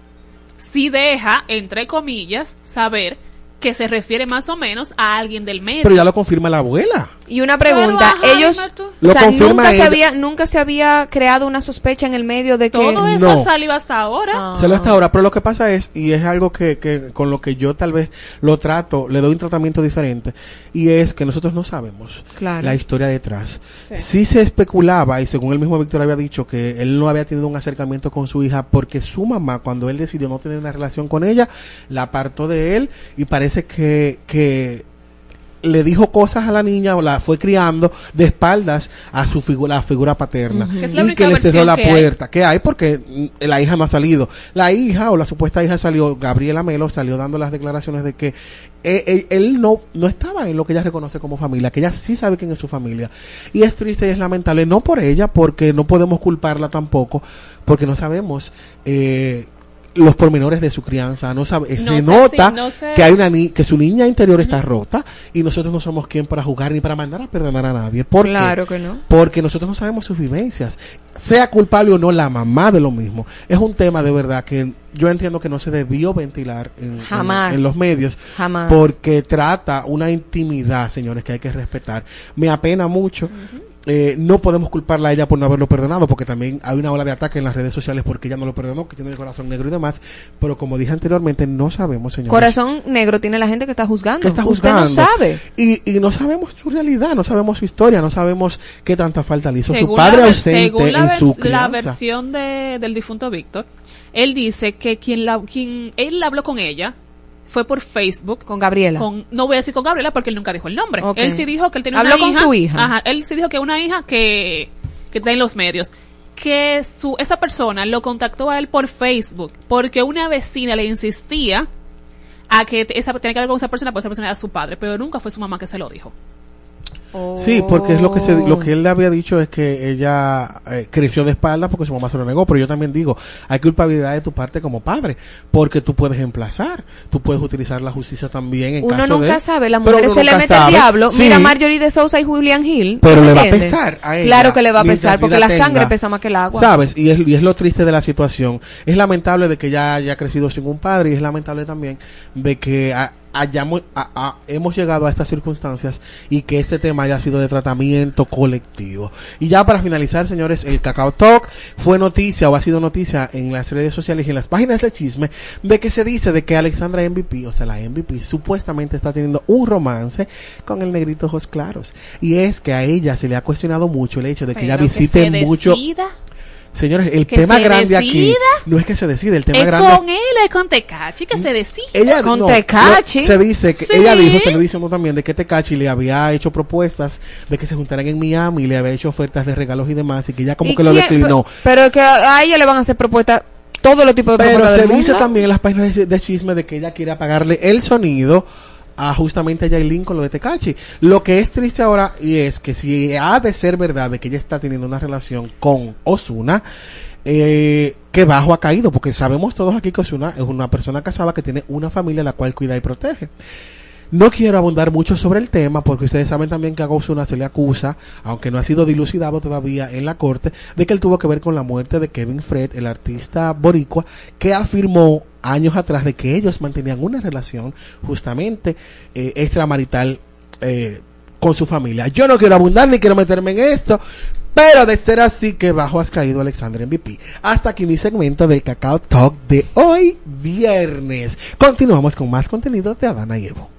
sí deja, entre comillas, saber que se refiere más o menos a alguien del medio. Pero ya lo confirma la abuela. Y una pregunta, Pero, ajá, ellos, o Lo sea, confirma nunca se había, nunca se había creado una sospecha en el medio de que Todo eso No. salió hasta ahora. Ah. Se lo hasta ahora, pero lo que pasa es, y es algo que, que con lo que yo tal vez lo trato, le doy un tratamiento diferente, y es que nosotros no sabemos Claro. la historia detrás. Sí. Sí se especulaba, y según el mismo Víctor había dicho, que él no había tenido un acercamiento con su hija porque su mamá, cuando él decidió no tener una relación con ella, la apartó de él, y parece que, que le dijo cosas a la niña o la fue criando de espaldas a su figura, la figura paterna. Y que le cerró la puerta que hay porque mm, la hija no ha salido. La hija o la supuesta hija salió, Gabriela Melo salió dando las declaraciones de que eh, eh, él no, no estaba en lo que ella reconoce como familia, que ella sí sabe quién es su familia. Y es triste y es lamentable, no por ella, porque no podemos culparla tampoco, porque no sabemos eh, los pormenores de su crianza. No sabe, No se sé nota si- no sé. que hay una ni- que su niña interior está rota y nosotros no somos quien para jugar ni para mandar a perdonar a nadie. ¿Por qué? Claro que no. Porque nosotros no sabemos sus vivencias. Sea culpable o no la mamá de lo mismo. Es un tema de verdad que yo entiendo que no se debió ventilar en, en- Jamás. en los medios. Jamás. Porque trata una intimidad, señores, que hay que respetar. Me apena mucho. Eh, no podemos culparla a ella por no haberlo perdonado, porque también hay una ola de ataque en las redes sociales porque ella no lo perdonó, que tiene el corazón negro y demás. Pero como dije anteriormente, no sabemos, señores. corazón negro tiene la gente que está juzgando. que está Usted no juzgando. sabe. Y, y no sabemos su realidad, no sabemos su historia, no sabemos qué tanta falta le hizo su padre ausente según la, en su la versión de, del difunto Víctor, él dice que quien, la, quien él habló con ella fue por Facebook. Con Gabriela. Con, no voy a decir con Gabriela porque él nunca dijo el nombre. Él sí dijo que él tenía Habló una con hija. su hija. Ajá, él sí dijo que una hija que, que está en los medios. Que su, esa persona lo contactó a él por Facebook porque una vecina le insistía a que esa, tenía que hablar con esa persona porque esa persona era su padre, pero nunca fue su mamá que se lo dijo. Sí, porque es lo que se, lo que él le había dicho es que ella eh, creció de espalda porque su mamá se lo negó, pero yo también digo, hay culpabilidad de tu parte como padre, porque tú puedes emplazar, tú puedes utilizar la justicia también en Uno caso de nunca sabe, las mujeres uno se le mete el diablo. Sí, Mira Marjorie de Sousa y Julian Hill. Pero ¿me le va a pesar a ella. Claro que le va a pesar, porque la sangre pesa más que el agua. ¿Sabes? Y es, y es lo triste de la situación. Es lamentable de que ella haya crecido sin un padre y es lamentable también de que ha- hayamos, a- a- hemos llegado a estas circunstancias y que este tema haya sido de tratamiento colectivo. Y ya para finalizar, señores, el Cacao Talk fue noticia o ha sido noticia en las redes sociales y en las páginas de chisme de que se dice de que Alexandra MVP, o sea, la MVP, supuestamente está teniendo un romance con el negrito Ojos Claros. Y es que a ella se le ha cuestionado mucho el hecho de que ella Pero visite se mucho... decida. Señores, el Que tema se grande aquí no es que se decide, el tema Es grande con él, es con Tecachi, que se decide. ella con no, Tecachi. se dice que Sí. ella dijo, te lo dicen también, de que Tecachi le había hecho propuestas de que se juntaran en Miami, le había hecho ofertas de regalos y demás, y que ella como ¿Y que lo declinó. Pero, pero que a ella le van a hacer propuestas, todos los tipos de Pero propuestas se del dice también en las páginas de, de chisme de que ella quiere apagarle el sonido a justamente a Yailin con lo de Tecachi. Lo que es triste ahora y es que si ha de ser verdad de que ella está teniendo una relación con Osuna, eh, que bajo ha caído, porque sabemos todos aquí que Osuna es una persona casada que tiene una familia la cual cuida y protege. No quiero abundar mucho sobre el tema porque ustedes saben también que a Ozuna se le acusa, aunque no ha sido dilucidado todavía en la corte, de que él tuvo que ver con la muerte de Kevin Fred, el artista boricua, que afirmó años atrás de que ellos mantenían una relación justamente eh, extramarital eh, con su familia. Yo no quiero abundar ni quiero meterme en esto, pero de ser así que bajo has caído Alexander MVP. Hasta aquí mi segmento del Cacao Talk de hoy viernes. Continuamos con más contenido de Adana y Evo.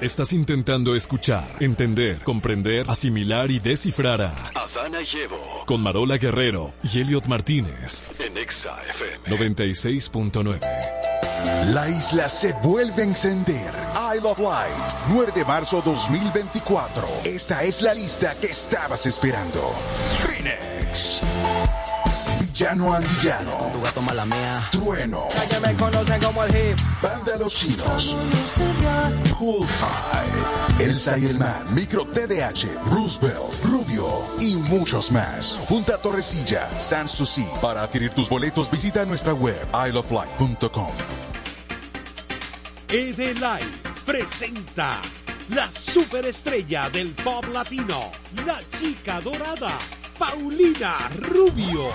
Estás intentando escuchar, entender, comprender, asimilar y descifrar a Adana y Evo. con Marola Guerrero y Elliot Martínez En Exa FM. 96.9. La isla se vuelve a encender. Isle of Light, 9 de marzo 2024. Esta es la lista que estabas esperando. Phoenix. Villano Antillano. Tu gato mala mía. Trueno. Que me conocen como el hip. Banda Los Chinos. Poolside. Elsa y el Man. Micro TDH. Roosevelt. Rubio. Y muchos más. Punta Torrecilla. San Susi. Para adquirir tus boletos visita nuestra web isleoflight.com. Edelay presenta la superestrella del pop latino, la chica dorada, Paulina Rubio.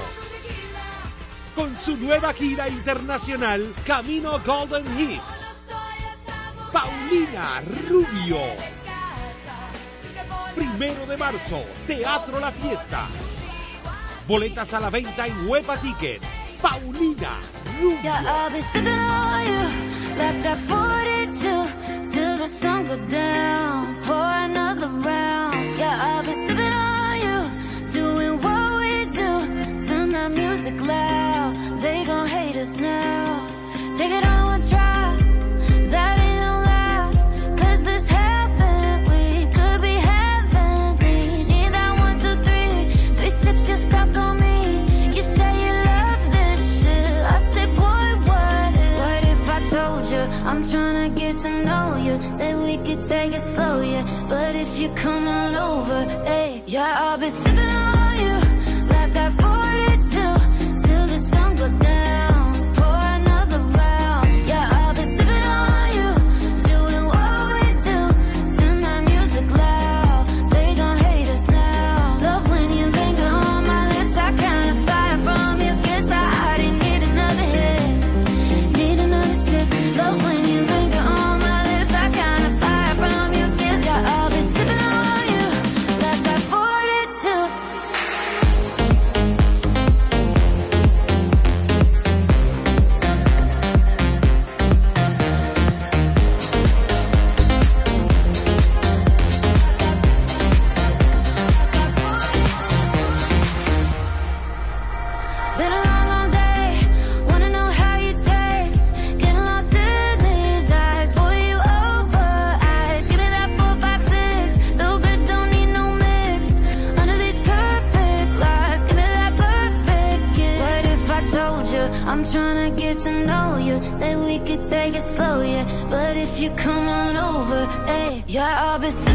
Con su nueva gira internacional, Camino Golden Hits. Paulina Rubio. Primero de marzo, Teatro La Fiesta. Boletas a la venta en Huepa Tickets. Paulina Rubio. Hey, yeah, I'll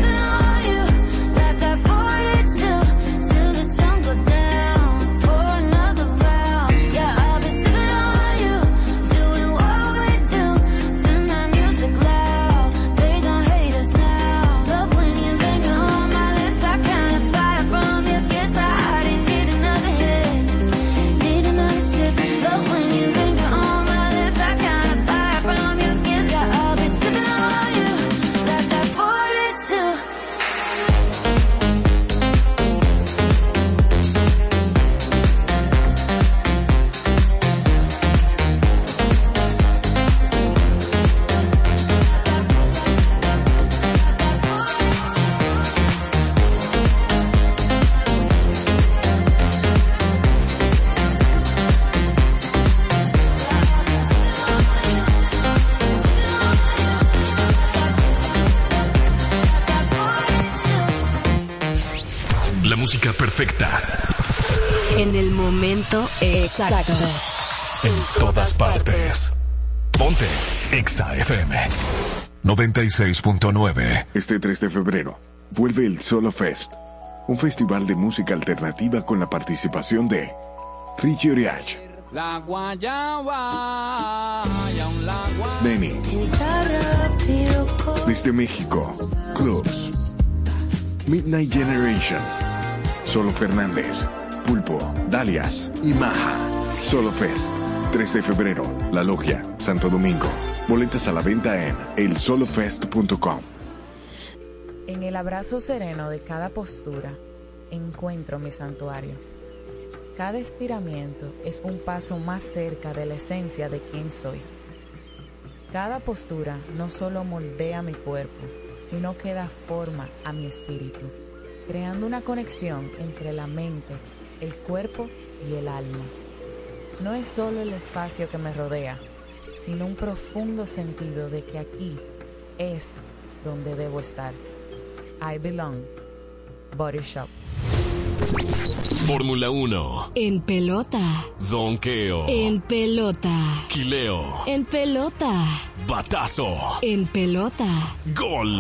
perfecta En el momento exacto. en todas partes. Ponte Exa FM 96.9. Este 3 de febrero vuelve el Solo Fest, un festival de música alternativa con la participación de Richie Oriach, La guayaba Sneni. Desde México, Clubs. Midnight Generation. Solo Fernández. Pulpo, Dalias y Maja. Solo Fest. 3 de febrero, La Logia, Santo Domingo. Boletas a la venta en elsolofest.com. En el abrazo sereno de cada postura, encuentro mi santuario. Cada estiramiento es un paso más cerca de la esencia de quien soy. Cada postura no solo moldea mi cuerpo, sino que da forma a mi espíritu, creando una conexión entre la mente, el cuerpo y el alma. No es solo el espacio que me rodea, sino un profundo sentido de que aquí es donde debo estar. I belong. Body Shop. Fórmula 1, En pelota. Donqueo, En pelota. Quileo, En pelota. Batazo, En pelota. Gol.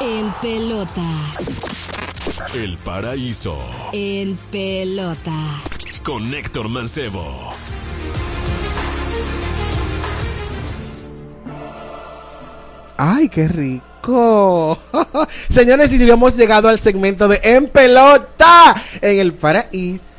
En pelota. El paraíso En pelota. con Héctor Mancebo. Ay, qué rico. Señores, y hemos llegado al segmento de En Pelota en el paraíso.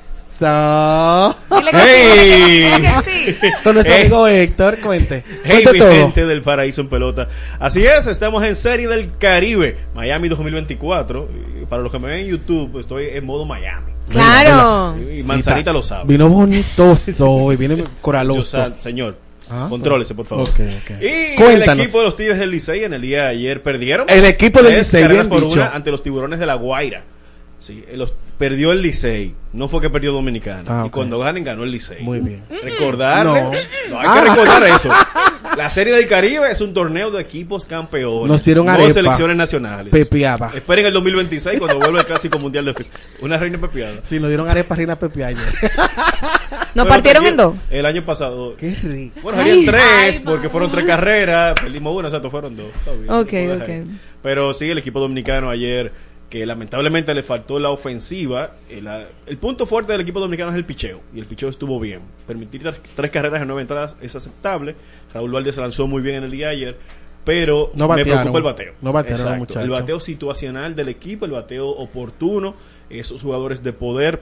Dile que ¡Hey! sí, dile que sí. Con nuestro Hey. amigo Héctor, cuente. Hey, Cuente mi todo. gente del paraíso en pelota. Así es, estamos en Serie del Caribe, Miami 2024. Y para los que me ven en YouTube, estoy en modo Miami. Claro. Y Manzanita Sí, lo sabe. Vino bonitoso y viene coraloso. sal- señor, Ah. contrólese, por favor. Ok, ok. Y el Cuéntanos. equipo de los Tigres del Licey en el día de ayer perdieron. El equipo del Licey, bien por dicho. una ante los tiburones de la Guaira. Sí, eh, los, perdió el Licey. No fue que perdió Dominicana. Ah, Y cuando ganen, ganó el Licey. Muy bien. Recordarle. No. No, hay Ah. que recordar eso. La Serie del Caribe es un torneo de equipos campeones. Nos dieron no arepa. selecciones nacionales. Pepeada. Esperen el 2026 cuando vuelva el Clásico Mundial de Una reina pepeada. Sí, nos dieron arepa reina Pepe ayer. ¿Nos Pero partieron en dos? El año pasado. Qué rico. Bueno, serían tres, Ay, porque fueron tres carreras. Perdimos una, o sea, fueron dos. Está bien, Ok, ok. Pero sí, el equipo dominicano ayer, que lamentablemente le faltó la ofensiva. El, la- el punto fuerte del equipo dominicano es el picheo. Y el picheo estuvo bien. Permitir tres, tres carreras en nueve entradas es aceptable. Raúl Valdés se lanzó muy bien en el día de ayer. Pero No me preocupa el bateo. No batearon. El bateo situacional del equipo, el bateo oportuno, esos jugadores de poder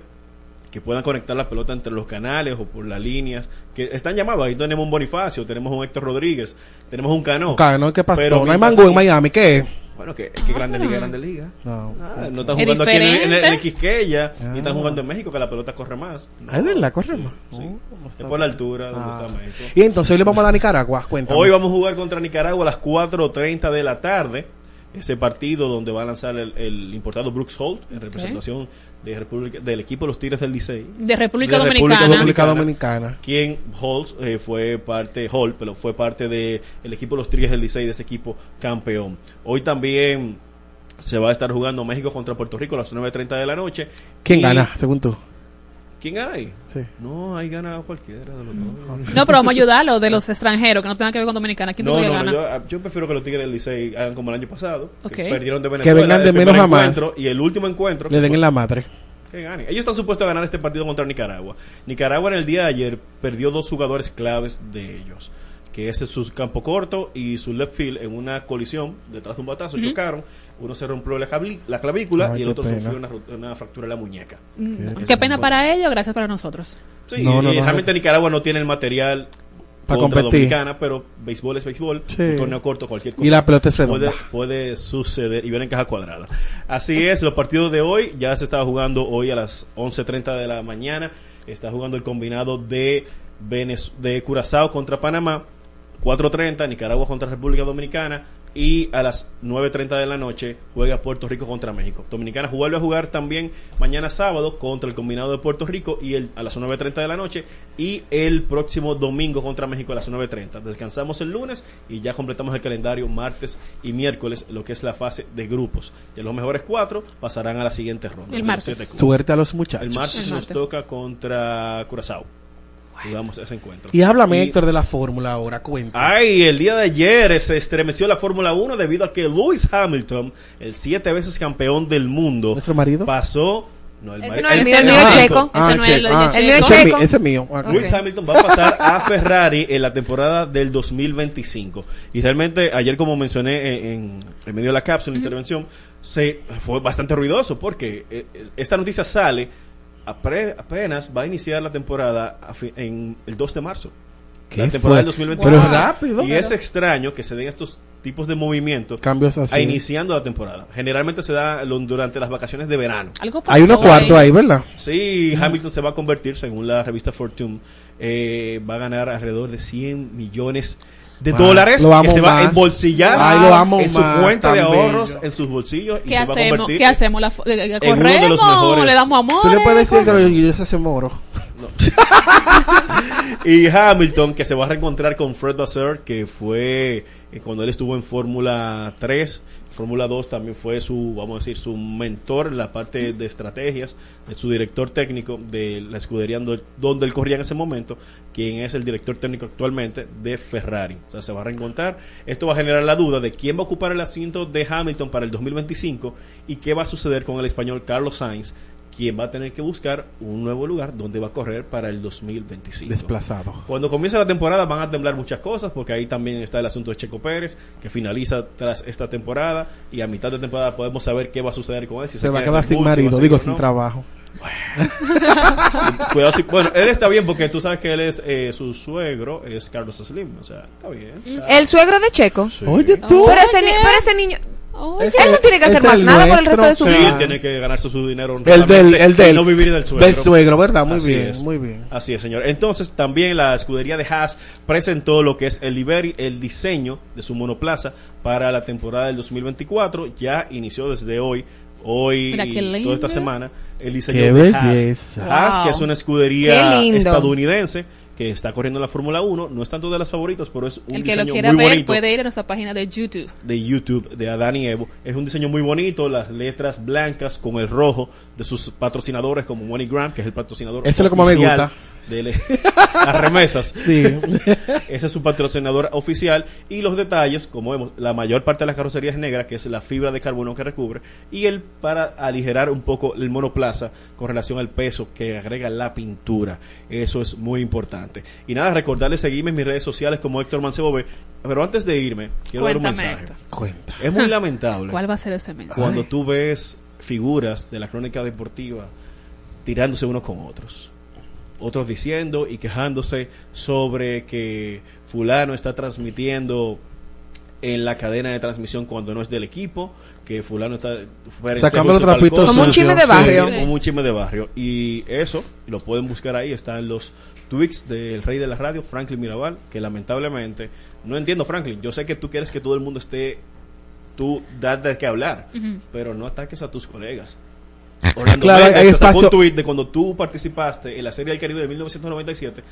que puedan conectar la pelota entre los canales o por las líneas, que están llamados. Ahí tenemos un Bonifacio, tenemos un Héctor Rodríguez, tenemos un Cano. Cano, ¿qué pasó? Pero no hay mangú en Miami, ¿qué? Bueno, que, que grande liga, grande liga. No. Ah, no están Es jugando aquí en el, en el- en el diferente. Quisqueya, Ah. ni están jugando en México, que la pelota corre más. Ah, es verdad, corre Sí, más. sí. Oh, es por la altura donde Ah. está México. Y entonces hoy le vamos a dar a Nicaragua, cuéntame. Hoy vamos a jugar contra Nicaragua a las 4.30 de la tarde. Ese partido donde va a lanzar el, el importado Brooks Holt en representación de República, del equipo de los Tigres del Licey. De República De Dominicana. República Dominicana. Quien Holtz eh, fue parte, Holt, pero fue parte del el equipo de los Tigres del Licey, de ese equipo campeón. Hoy también se va a estar jugando México contra Puerto Rico a las 9.30 de la noche. ¿Quién Y- gana, según tú? ¿Quién gana ahí? Sí. No, ahí gana cualquiera de los dos. No, pero vamos a ayudarlo de los extranjeros que no tengan que ver con Dominicana. ¿Quién No, que no, gana? yo, yo prefiero que los Tigres del Licey hagan como el año pasado. Que perdieron de Venezuela. vengan de menos a más. encuentro Y el último encuentro. Le den en la madre. que ganen. Ellos están supuestos a ganar este partido contra Nicaragua. Nicaragua en el día de ayer perdió dos jugadores claves de ellos. Que es su campo corto y su left field en una colisión detrás de un batazo. Chocaron. Uno se rompió la, la clavícula Ay, y el qué otro pena. sufrió una, una fractura de la muñeca. Mm, Qué pena para ellos, gracias para nosotros. Sí, No, no, y no. realmente Nicaragua no tiene el material Pa' contra competir. Dominicana, pero béisbol es béisbol, Sí. un torneo corto, cualquier cosa. Y la pelota es redonda. Puede, puede suceder y ver en caja cuadrada. Así es, los partidos de hoy ya se estaba jugando hoy a las 11.30 de la mañana. Está jugando el combinado de, Venez- de Curazao contra Panamá, 4.30, Nicaragua contra República Dominicana. Y a las 9.30 de la noche juega Puerto Rico contra México. Dominicana vuelve a jugar también mañana sábado contra el combinado de Puerto Rico y el, a las 9.30 de la noche. Y el próximo domingo contra México a las 9.30. Descansamos el lunes y ya completamos el calendario martes y miércoles, lo que es la fase de grupos. Y los mejores cuatro pasarán a la siguiente ronda. El martes. Suerte a los muchachos. El martes El nos martes. toca contra Curazao. Jugamos ese encuentro. Y háblame, Y- Héctor, de la fórmula ahora, cuenta. Ay, el día de ayer se estremeció la Fórmula 1 debido a que Lewis Hamilton, el siete veces campeón del mundo, ¿Nuestro marido? pasó No, el, Ese no es el mío, el mío es. Checo. Ah, Ese no es el Ah. El mío es Checo. ese es mío. Ok. Lewis Hamilton va a pasar a Ferrari en la temporada del 2025. Y realmente, ayer, como mencioné en, en- medio de la cápsula, la intervención, se, fue bastante ruidoso porque eh, esta noticia sale apenas va a iniciar la temporada en el 2 de marzo. ¿Qué La temporada fue? del 2025. Pero es rápido. Y es extraño que se den estos tipos de movimientos Cambios así. a iniciando la temporada. Generalmente se da durante las vacaciones de verano. Algo Hay unos pasó cuartos ahí, ¿verdad? Sí, Hamilton se va a convertir, según la revista Fortune, eh, va a ganar alrededor de 100 millones de Wow, dólares lo que se va a embolsillar Ay, lo en su más, cuenta de ahorros, bello. en sus bolsillos y ¿Qué se va a hacemos? convertir ¿Qué hacemos? La, fo- eh, eh, en uno de los ¿Corremos? mejores. ¿Le damos amor? Tú le puedes decir que los orgullosos se hacen moro. y Hamilton que se va a reencontrar con Fred Vasseur que fue eh, cuando él estuvo en Fórmula 3 Fórmula 2 también fue su vamos a decir su mentor en la parte de estrategias su director técnico de la escudería do- donde él corría en ese momento quien es el director técnico actualmente de Ferrari. O sea se va a reencontrar. Esto va a generar la duda de quién va a ocupar el asiento de Hamilton para el 2025 y qué va a suceder con el español Carlos Sainz quien va a tener que buscar un nuevo lugar donde va a correr para el 2025. Desplazado. Cuando comience la temporada van a temblar muchas cosas, porque ahí también está el asunto de Checo Pérez, que finaliza tras esta temporada, y a mitad de temporada podemos saber qué va a suceder con él. Si Se va a queda quedar sin si marido, digo sin no. trabajo. Bueno, él está bien porque tú sabes que él es eh, su suegro, es Carlos Slim, o sea, está bien. está- El suegro de Checo. Oye, tú. Pero ese, ni- pero ese niño. Ese- él no tiene que hacer más nada por el resto de su. Sí, vida. él tiene que ganarse su dinero El del, el y del, no vivir del suegro. del suegro, ¿verdad? Muy Así bien, es. muy bien. Así es, señor. Entonces, también la escudería de Haas presentó lo que es el, liberi- el diseño de su monoplaza para la temporada del 2024. Ya inició desde hoy. Hoy Mira qué y lindo. toda esta semana el diseño Qué de belleza. Haas. Haas, Wow. que es una escudería estadounidense que está corriendo en la Fórmula 1. No es tanto de las favoritas, pero es un El que lo diseño quiera muy ver bonito puede ir a nuestra página de YouTube. de YouTube de Adán y Evo. Es un diseño muy bonito, las letras blancas con el rojo de sus patrocinadores como MoneyGram, que es el patrocinador Ese es lo que más me gusta. De le- las remesas. Sí. Ese es su patrocinador oficial y los detalles, como vemos, la mayor parte de la carrocería es negra, que es la fibra de carbono que recubre, y el para aligerar un poco el monoplaza con relación al peso que agrega la pintura. Eso es muy importante. Y nada, recordarles seguirme en mis redes sociales como Héctor Mancebo B. Pero antes de irme, quiero dar un Cuéntame, mensaje. Cuenta. Es muy lamentable ¿Cuál va a ser ese mensaje? cuando tú ves figuras de la crónica deportiva tirándose unos con otros. Otros diciendo y quejándose sobre que fulano está transmitiendo en la cadena de transmisión cuando no es del equipo, que fulano está Sacando los trapitos. Como un chisme de barrio. Sí, como un chisme de barrio. Y eso lo pueden buscar ahí, están los tweets del rey de la radio, Franklin Mirabal, que lamentablemente, no entiendo Franklin, yo sé que tú quieres que todo el mundo esté, tú das de qué hablar, pero no ataques a tus colegas. Orlando Claro, hay espacio- un tuit de cuando tú participaste en la Serie del Caribe de 1997,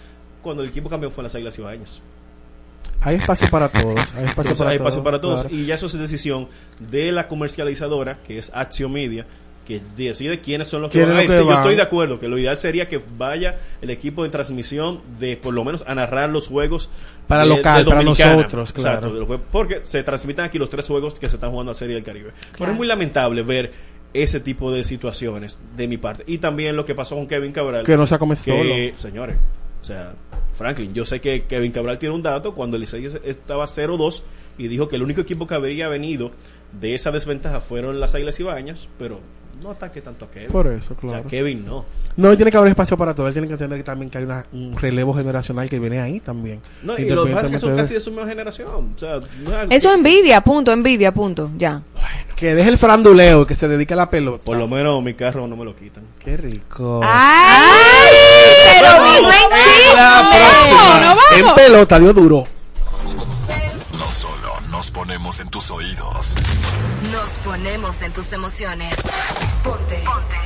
cuando el equipo campeón fue en las Águilas Ibaeñas. Hay espacio para todos. Hay espacio Entonces, para hay todos. espacio para todos. claro. Y ya eso es decisión de la comercializadora, que es Acción Media, que decide quiénes son los que ¿Quiénes van a ir. Sí, yo estoy de acuerdo, que lo ideal sería que vaya el equipo de transmisión de por lo menos a narrar los juegos Para de- local, de para nosotros, claro. Exacto, porque se transmiten aquí los tres juegos que se están jugando a la Serie del Caribe. Pero es muy lamentable ver ese tipo de situaciones de mi parte. Y también lo que pasó con Kevin Cabral. Que no se ha que, Señores, o sea, Franklin, yo sé que Kevin Cabral tiene un dato cuando el Licey estaba 0-2 y dijo que el único equipo que habría venido de esa desventaja fueron las Águilas Ibañas, pero no ataque tanto a Kevin. Por eso, O sea, claro. Kevin no. No, y tiene que haber espacio para todo. Él tiene que entender que también que hay una- un relevo generacional que viene ahí también. No, y lo que pasa es que son casi de su misma generación. O sea, no es Eso que- envidia, punto, envidia, punto. Ya. de- Que deje el franduleo que se dedique a la pelota. Por lo menos mi carro no me lo quitan. Qué rico. ¡Ay! Pero vino en En pelota dio duro. No solo nos ponemos en tus oídos, Nos ponemos en tus emociones. Ponte. Ponte.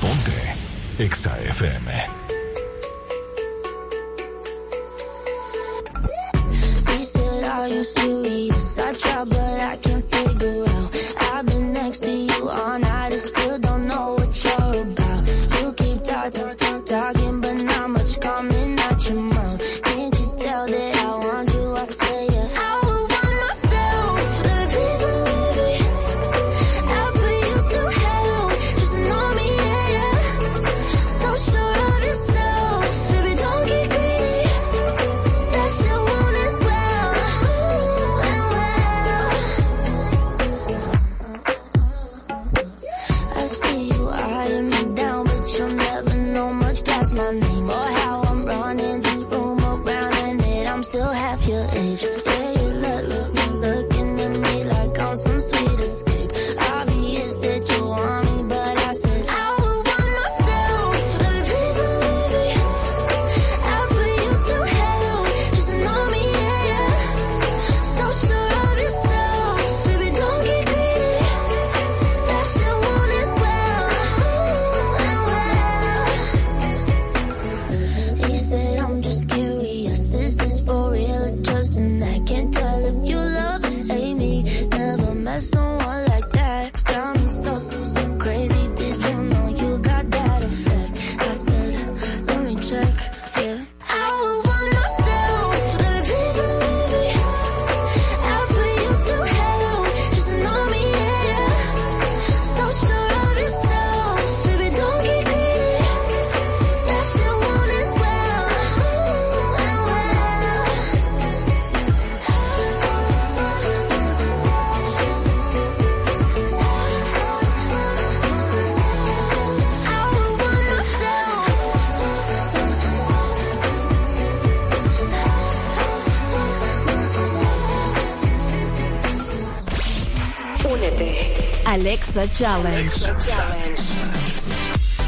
ponte Exa FM. He said, Are you serious? I try, but I can't figure out. I've been next to you all night, Alexa Challenge. Alexa Challenge.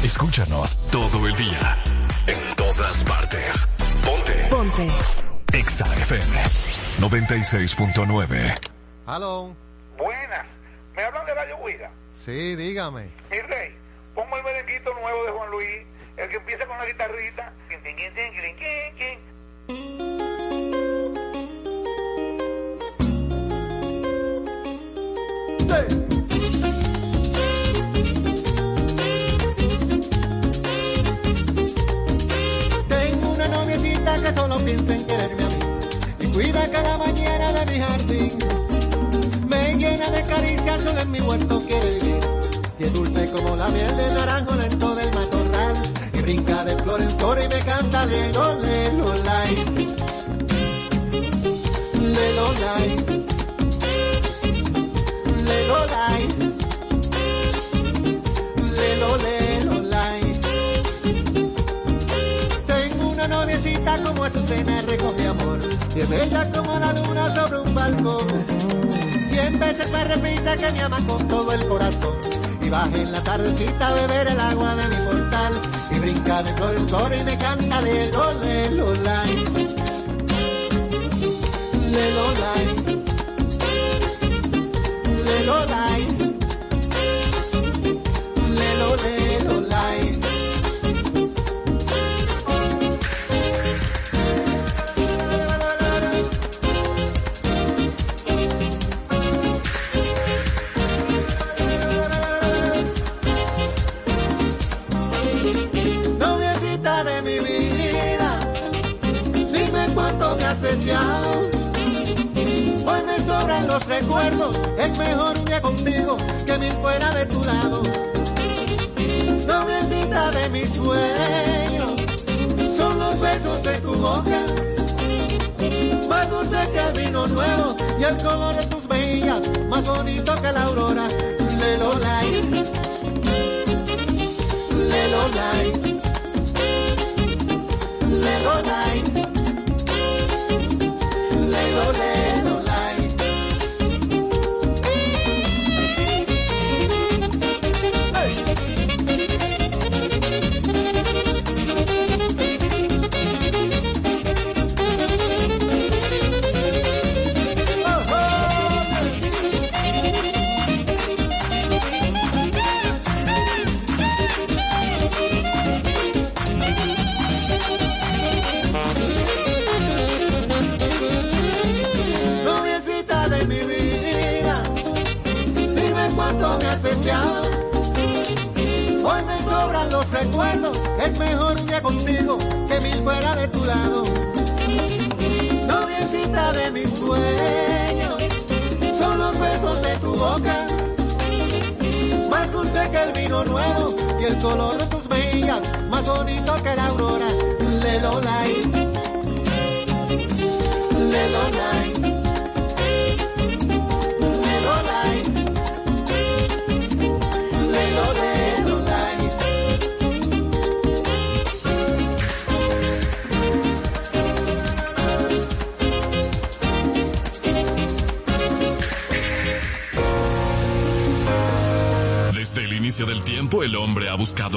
Escúchanos todo el día, en todas partes. Ponte. Ponte. Exa FM 96.9. Aló. Buenas. ¿Me hablan de Radio Guira? Sí, dígame. Mi rey, pongo el merenguito nuevo de Juan Luis, el que empieza con la guitarrita en mi huerto quiere vivir. Y es dulce como la miel de naranjo lento del matorral. Y brinca de flor en flor y me canta le lole lolai. Le lolai. Le lolai. Le lole lolai. Tengo una noviecita como Azucena recoge amor. Y es bella como la luna sobre un balcón cien veces me repita que me ama con todo el corazón. Y baje en la tardecita a beber el agua de mi portal. Y brinca de flor en flor y me canta de Lola, Lola. Le Lola. Lola. haga.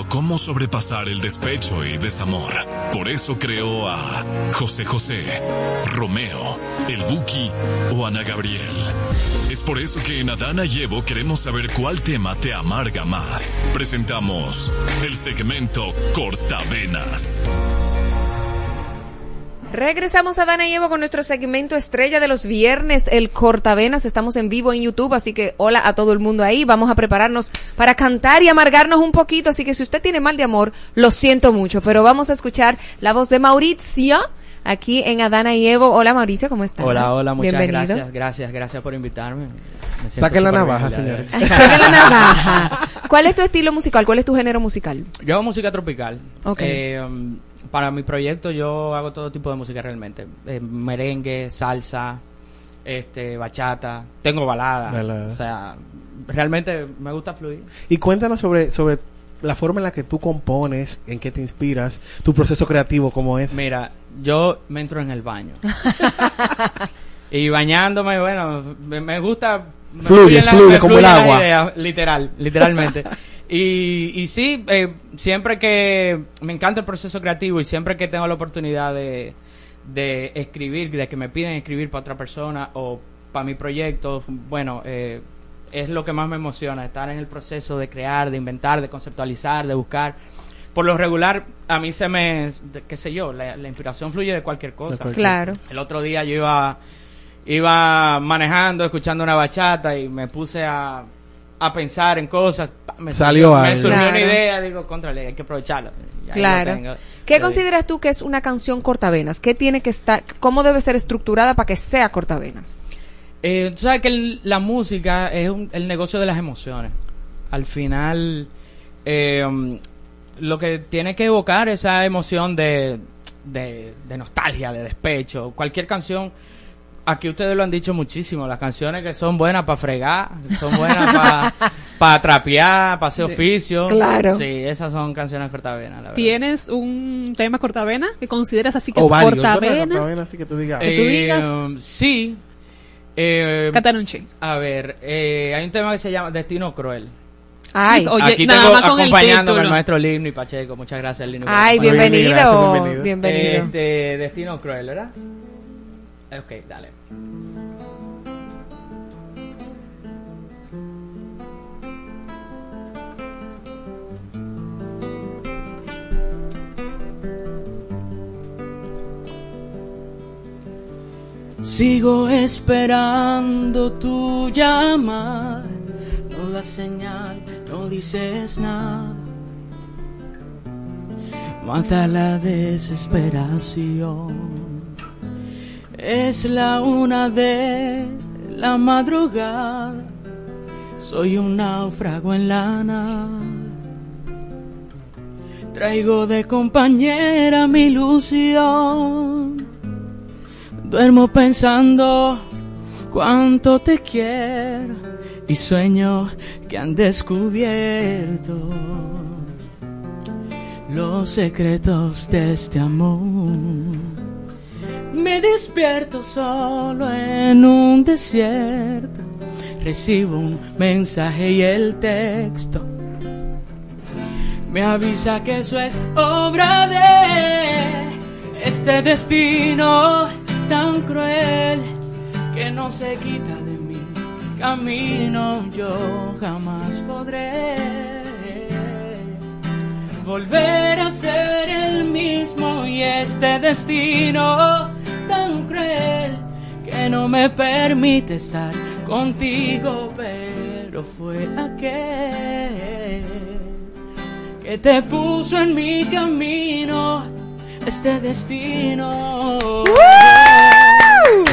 Cómo sobrepasar el despecho y desamor. Por eso creó a José José, Romeo, el Buki o Ana Gabriel. Es por eso que en Adana y Evo queremos saber cuál tema te amarga más. Presentamos el segmento Cortavenas. Regresamos a Dana y Evo con nuestro segmento estrella de los viernes, el Cortavenas. Estamos en vivo en YouTube, así que hola a todo el mundo ahí. Vamos a prepararnos para cantar y amargarnos un poquito. Así que si usted tiene mal de amor, lo siento mucho, pero vamos a escuchar la voz de Mauricio aquí en Adana y Evo. Hola Mauricio, ¿cómo estás? Hola, hola, muchas Bienvenido. gracias, gracias, gracias por invitarme. Me siento Saquen la navaja, señores. Saca la navaja. ¿Cuál es tu estilo musical? ¿Cuál es tu género musical? Yo hago música tropical. Ok. Eh, um, para mi proyecto yo hago todo tipo de música realmente. Eh, merengue, salsa, este, bachata. Tengo balada. Balada. O sea, realmente me gusta fluir. Y cuéntanos sobre, sobre la forma en la que tú compones, en qué te inspiras, tu proceso creativo, cómo es. Mira, yo me entro en el baño. y bañándome, bueno, me, gusta... me Fluye, la- fluye me como el agua. literal, literalmente. y, y sí, eh, siempre que... Me encanta el proceso creativo y siempre que tengo la oportunidad de, de escribir, de que me piden escribir para otra persona o para mi proyecto, bueno, eh, es lo que más me emociona, estar en el proceso de crear, de inventar, de conceptualizar, de buscar. Por lo regular, a mí se me, de- qué sé yo, la, la inspiración fluye de cualquier cosa. cualquier Claro. El otro día yo iba, iba manejando, escuchando una bachata y me puse a, a pensar en cosas. Me Salió surgió, me surgió una idea, digo, contrale, hay que aprovecharla. Claro. tengo. ¿Qué Sí. consideras tú que es una canción cortavenas? ¿Qué tiene que estar, cómo debe ser estructurada para que sea cortavenas? Eh, tú sabes que el- la música es un- el negocio de las emociones. Al final, eh, um, lo que tiene que evocar esa emoción de, de, de nostalgia, de despecho. Cualquier canción, aquí ustedes lo han dicho muchísimo, las canciones que son buenas para fregar, son buenas para trapear, para hacer Sí. oficio. Claro. Sí, esas son canciones cortavenas, la verdad. ¿Tienes un tema cortavena que consideras así que O es varios, cortavena? Cortavena, así que tú digas. Que tú Eh, digas. um, sí. Eh. A ver, eh, hay un tema que se llama Destino Cruel. Ay, Oye, Aquí nada tengo más con el al maestro Lino y Pacheco. Muchas gracias, Lino. por Ay, bienvenido, Gracias, bienvenido. bienvenido. Este, Destino Cruel, ¿verdad? Ok, dale. Sigo esperando tu llamada, no la señal, no dices nada. Mata la desesperación. Es la una de la madrugada, soy un náufrago en la nada. Traigo de compañera mi ilusión. Duermo pensando cuánto te quiero y sueño que han descubierto los secretos de este amor. Me despierto solo en un desierto, recibo un mensaje y el texto me avisa que eso es obra de este destino tan cruel que no se quita de mi camino. Yo jamás podré volver a ser el mismo y este destino tan cruel que no me permite estar contigo, pero fue aquel que te puso en mi camino este destino.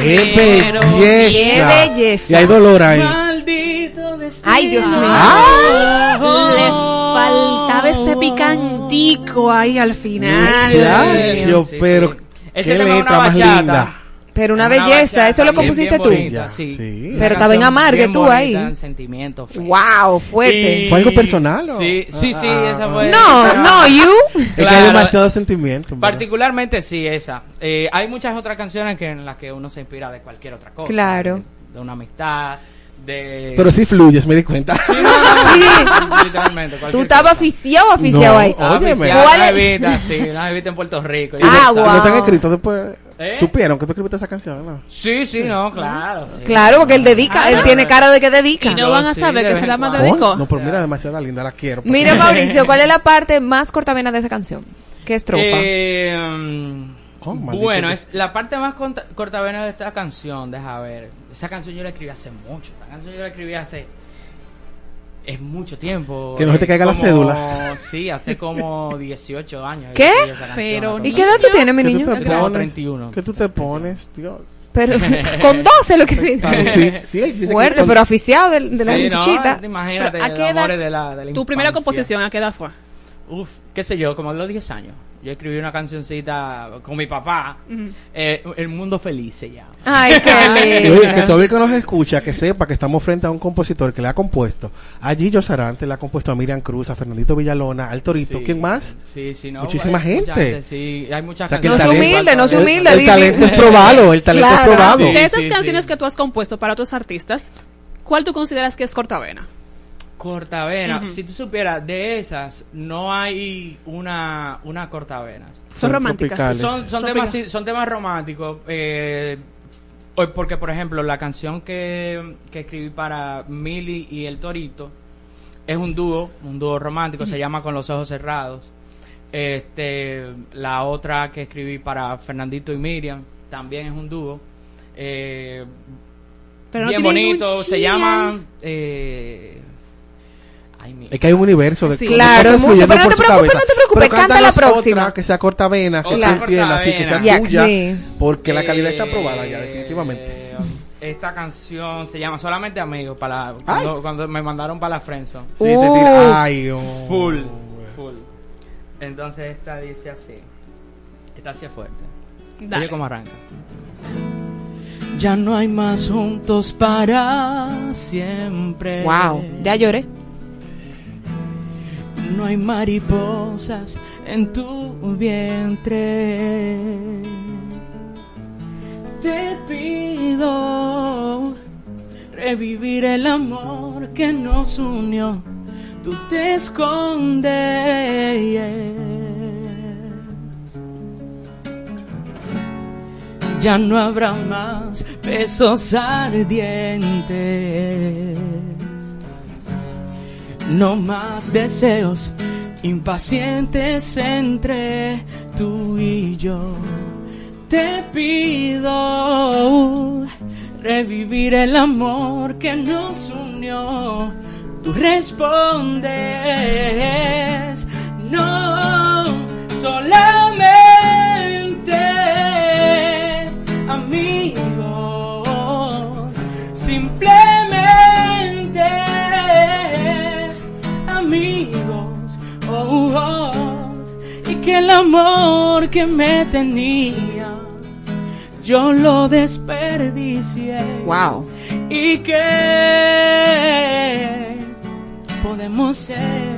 ¡Qué belleza! ¡Qué belleza! Y hay dolor ahí. Maldito destino. Ay, Dios mío. Ah. Le faltaba ese picantico ahí al final. Muchacho, Sí, pero sí. Ese qué letra más bachata. linda. Pero una Una belleza, eso lo compusiste tú. bonita, sí. Sí. Una Pero estaba en amargue tú bonita, ahí. en sentimiento feo. Wow, fuerte. Y- ¿Fue algo personal o? Sí, sí, sí, Ah, esa ah, fue. No, no, you. Es que hay Claro. demasiado sentimiento. Particularmente sí, esa. Eh, hay muchas otras canciones que en las que uno se inspira de cualquier otra cosa. Claro. De, de una amistad, de... Pero sí fluyes, me di cuenta. Literalmente, Tú estabas aficiado o aficiado No, ahí. Aficiado, ¿Cuál una es? bebita, sí, una bebita en Puerto Rico. Ah, wow. ¿No te han escrito después? ¿Eh? ¿Supieron que tú escribiste esa canción? No? Sí, sí, no, claro. sí. Claro, porque él dedica, él tiene cara de que dedica. Y no van a sí, saber que se la cuando. dedicó. No, pero mira, demasiado linda, la quiero. Mira, Mauricio, ¿cuál es la parte más cortavena de esa canción? ¿Qué estrofa? Eh, mm, Oh, bueno, es la parte más cortavena de esta canción, deja ver. Esa canción yo la escribí hace mucho. Esta canción yo la escribí hace. Es mucho tiempo. Que no se te caiga la como- cédula. Sí, hace como 18 años. ¿Qué? Pero ¿Y qué edad tú tienes, mi ¿Qué tú niño? te Como pones? 31. ¿Qué tú te pones, Dios? Pero con 12 lo escribí. Sí, sí, que Fuerte, con- pero aficiado de, de la Sí, no, muchachita. imagínate, ¿a qué edad de la, de la Tu primera composición, ¿a qué edad fue? Uf, qué sé yo, como a los 10 años. Yo escribí una cancioncita con mi papá. eh, El Mundo Feliz se llama. Ay, qué oye, que lindo. todavía que nos escucha, que sepa que estamos frente a un compositor que le ha compuesto a Gillo Sarante, le ha compuesto a Miriam Cruz, a Fernandito Villalona, al Torito, Sí. ¿quién más? Sí, sí, no. Muchísima hay mucha gente. Sí, hay muchas O sea, que No el se talento- humilde, no se el- humilde. El, di- talento es probado, el talento Claro. es probado. Sí. de esas sí, canciones sí. que tú has compuesto para otros artistas, ¿cuál tú consideras que es cortavena? Cortavena. Ujú. Si tú supieras, de esas no hay una, una cortavenas. Son Son románticas. Son, temas, son románticos. eh, porque, por ejemplo, la canción que, que escribí para Milly y El Torito es un dúo, un dúo romántico, se llama Con los ojos cerrados. Este, la otra que escribí para Fernandito y Miriam también es un dúo. Eh, Pero bien bonito, se llama... Eh, ay, Es que hay un universo de Sí. cosas Claro, que mucho, pero no por te su preocupes, no te preocupes, Pero canta la próxima. Otra que sea cortavena, que Otra tú entiendas, así que sea Ya, tuya, sí. porque la calidad está Eh, aprobada ya, definitivamente. Esta canción se llama Solamente Amigos para cuando, cuando me mandaron para la Friendzone. Sí, te Uh. tira, ay, oh. Full, full. Entonces esta dice así. Esta sí es fuerte. Dale. Oye cómo arranca. Ya no hay más juntos para siempre. Wow, ya lloré. No hay mariposas en tu vientre. Te pido revivir el amor que nos unió. Tú te escondes. Ya no habrá más besos ardientes. No más deseos impacientes entre tú y yo. Te pido revivir el amor que nos unió. Tú respondes, no, solamente amigos, y que el amor que me tenías yo lo desperdicié Wow. y que podemos ser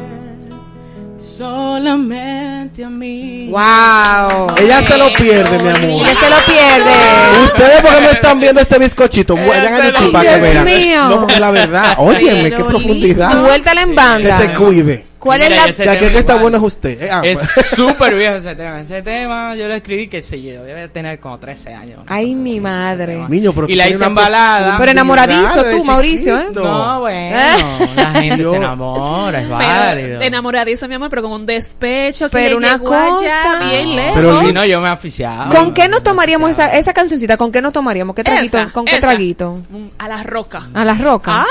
solamente amigos. Wow. Ella se lo pierde, mi amor. Ella se lo pierde. Ustedes porque no están viendo este bizcochito, vayan a YouTube para que vean. mío. No, porque es la verdad. Óyeme, qué profundidad. Suéltala en Que banda. se cuide. ¿Cuál es la Que que está bueno es usted. Eh, ah, Es pues. súper viejo ese tema. Ese tema yo lo escribí, qué sé yo, debe tener como 13 años. Ay, mi madre. Niño, pero Y la hice una embalada. Pero enamoradizo tú, Mauricio, ¿eh? No, bueno, ¿Eh? la gente Yo- se enamora, es Pero válido. enamoradizo, mi amor, pero con un despecho que Pero le una cosa- bien lejos. Pero Si no, yo me he aficiado. ¿Con qué nos tomaríamos esa, esa cancioncita? ¿Con qué nos tomaríamos? ¿Qué traguito? Esa, ¿Con qué esa. traguito? Mm, A la roca. A las rocas. Ah,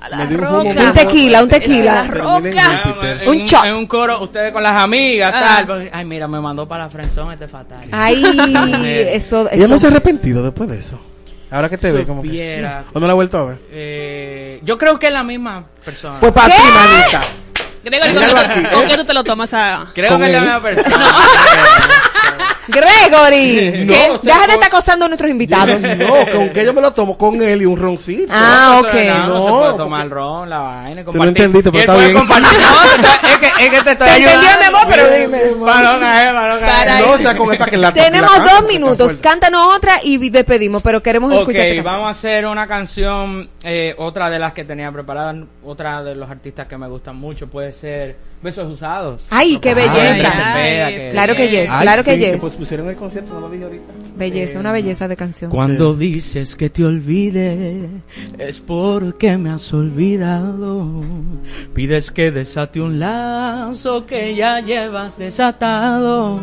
a la Me dio un roca. Un tequila, un la tequila. En roca. Un shot. En un coro, ustedes con las amigas, Ah. tal. Ay, mira, me mandó para la frenzón este fatal. Ay, eso, no eso. se ha arrepentido después de eso. Ahora que te ve, como que. Supiera. ¿O no la ha vuelto a ver? Eh, yo creo que es la misma persona. Pues para ti, manita. Gregory, ¿con, qué- tú te lo tomas a...? creo que es la misma persona. Gregory, No, o sea, deja de estar acosando a nuestros invitados. No, con que yo me lo tomo con él y un roncito. Ah, No, no, ok. no, se No, puede tomar ron, la vaina. Tú no compartir. entendiste, pero está bien. compartir. No, te- es que, es que te estoy Te ayudando. entendió, mi amor, pero dime. Balona, eh, balona. para No, o sea, con el para que la Tenemos la canta, dos minutos. Cántanos otra y despedimos, pero queremos Ok, escucharte. cantar. vamos a hacer una canción, eh, otra de las que tenía preparada, otra de los artistas que me gustan mucho, puede ser Besos Usados. Ay, qué Ay, belleza. Que- Claro que yes, claro que sí, yes. pues pusieron el concierto, no lo dije ahorita. Belleza, una belleza de canción. Cuando dices que te olvide, es porque me has olvidado. Pides que desate un lazo que ya llevas desatado.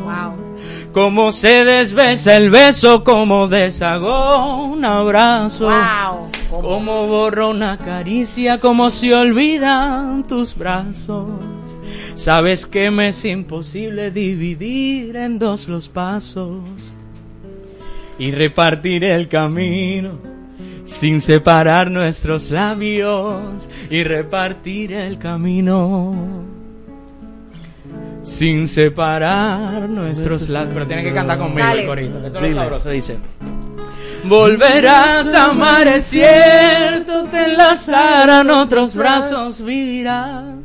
Como se desbesa el beso, como deshago un abrazo. Como borro una caricia, como se olvidan tus brazos. Sabes que me es imposible dividir en dos los pasos y repartir el camino sin separar nuestros labios y repartir el camino sin separar nuestros labios. Pero tiene que cantar conmigo Dale. el corito, que esto es lo Dile. sabroso, dice. Volverás a amar, es cierto, te enlazarán otros brazos, vivirás.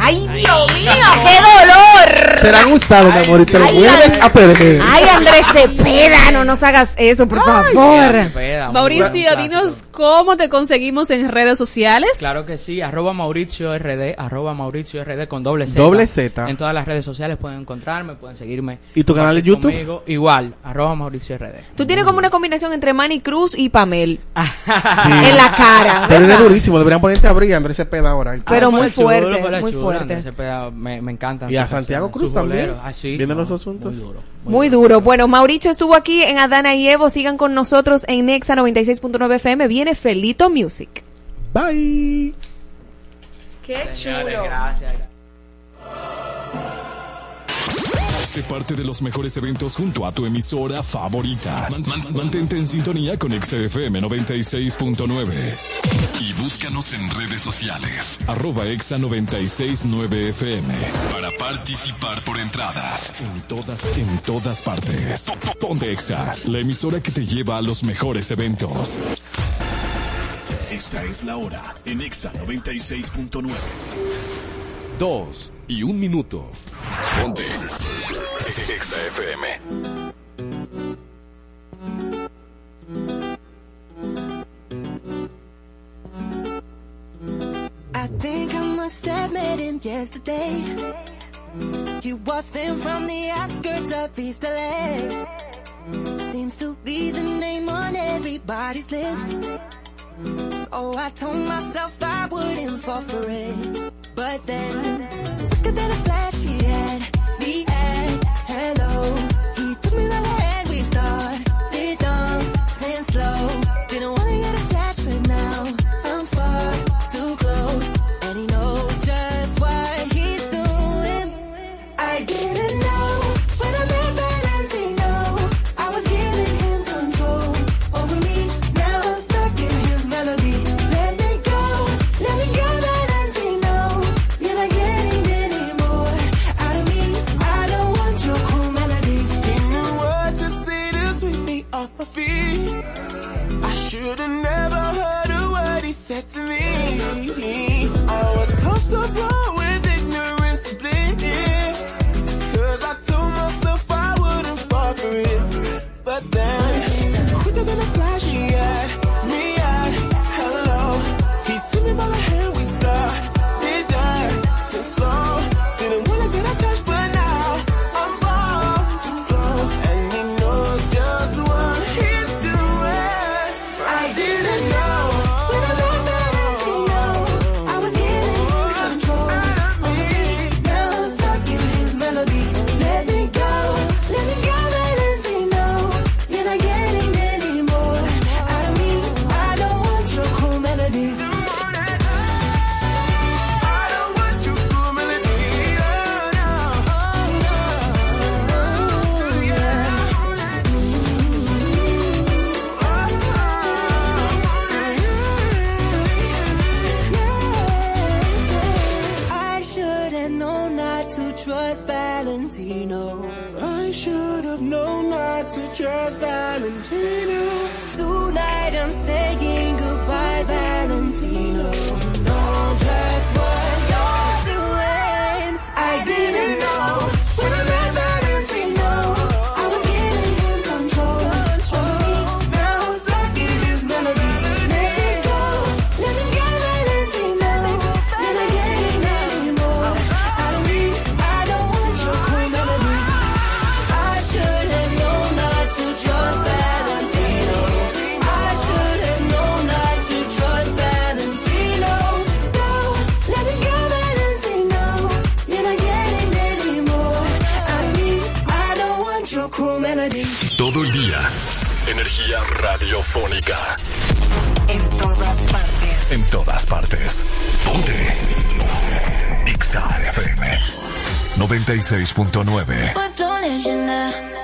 ¡Ay, Dios mío! ¡Qué dolor! Serán usados, mi amor, y te lo vuelves a perder. Ay, Andrés Cepeda, no nos hagas eso, por favor. Mauricio, dinos cómo te conseguimos en redes sociales. Claro que sí, arroba Mauricio RD, arroba Mauricio RD con doble Z. Doble Z. En todas las redes sociales pueden encontrarme, pueden seguirme. ¿Y tu canal de YouTube? conmigo. Igual, arroba Mauricio RD. Tú tienes como una combinación entre Manny Cruz y Pamel. en la cara. Pero eres durísimo, deberían ponerte a abrir Andrés Cepeda ahora. Pero Ah, muy chulo, fuerte, muy chulo, fuerte. Andrés Cepeda, me, me encantan. Y a Santiago Cruz también. Ah, sí, Viendo no, los asuntos. Muy duro. Muy duro. Bueno, Mauricio estuvo aquí en Adana y Evo. Sigan con nosotros en Nexa 96.9 FM. Viene Felito Music. Bye. Qué Señores, gracias. Sé parte de los mejores eventos junto a tu emisora favorita. Man- man- mantente en sintonía con XFM 96.9. Y búscanos en redes sociales. Arroba Exa 969 FM. Para participar por entradas. En todas, en todas partes. Po- po- Ponte Exa, la emisora que te lleva a los mejores eventos. Esta es la hora en Exa 96.9. Dos y un minuto. Ponte Exa FM. I think I must have met him yesterday. He waltzed in from the outskirts of East LA. Seems to be the name on everybody's lips. So I told myself I wouldn't fall for it. But then, quicker than a flash, 96.9.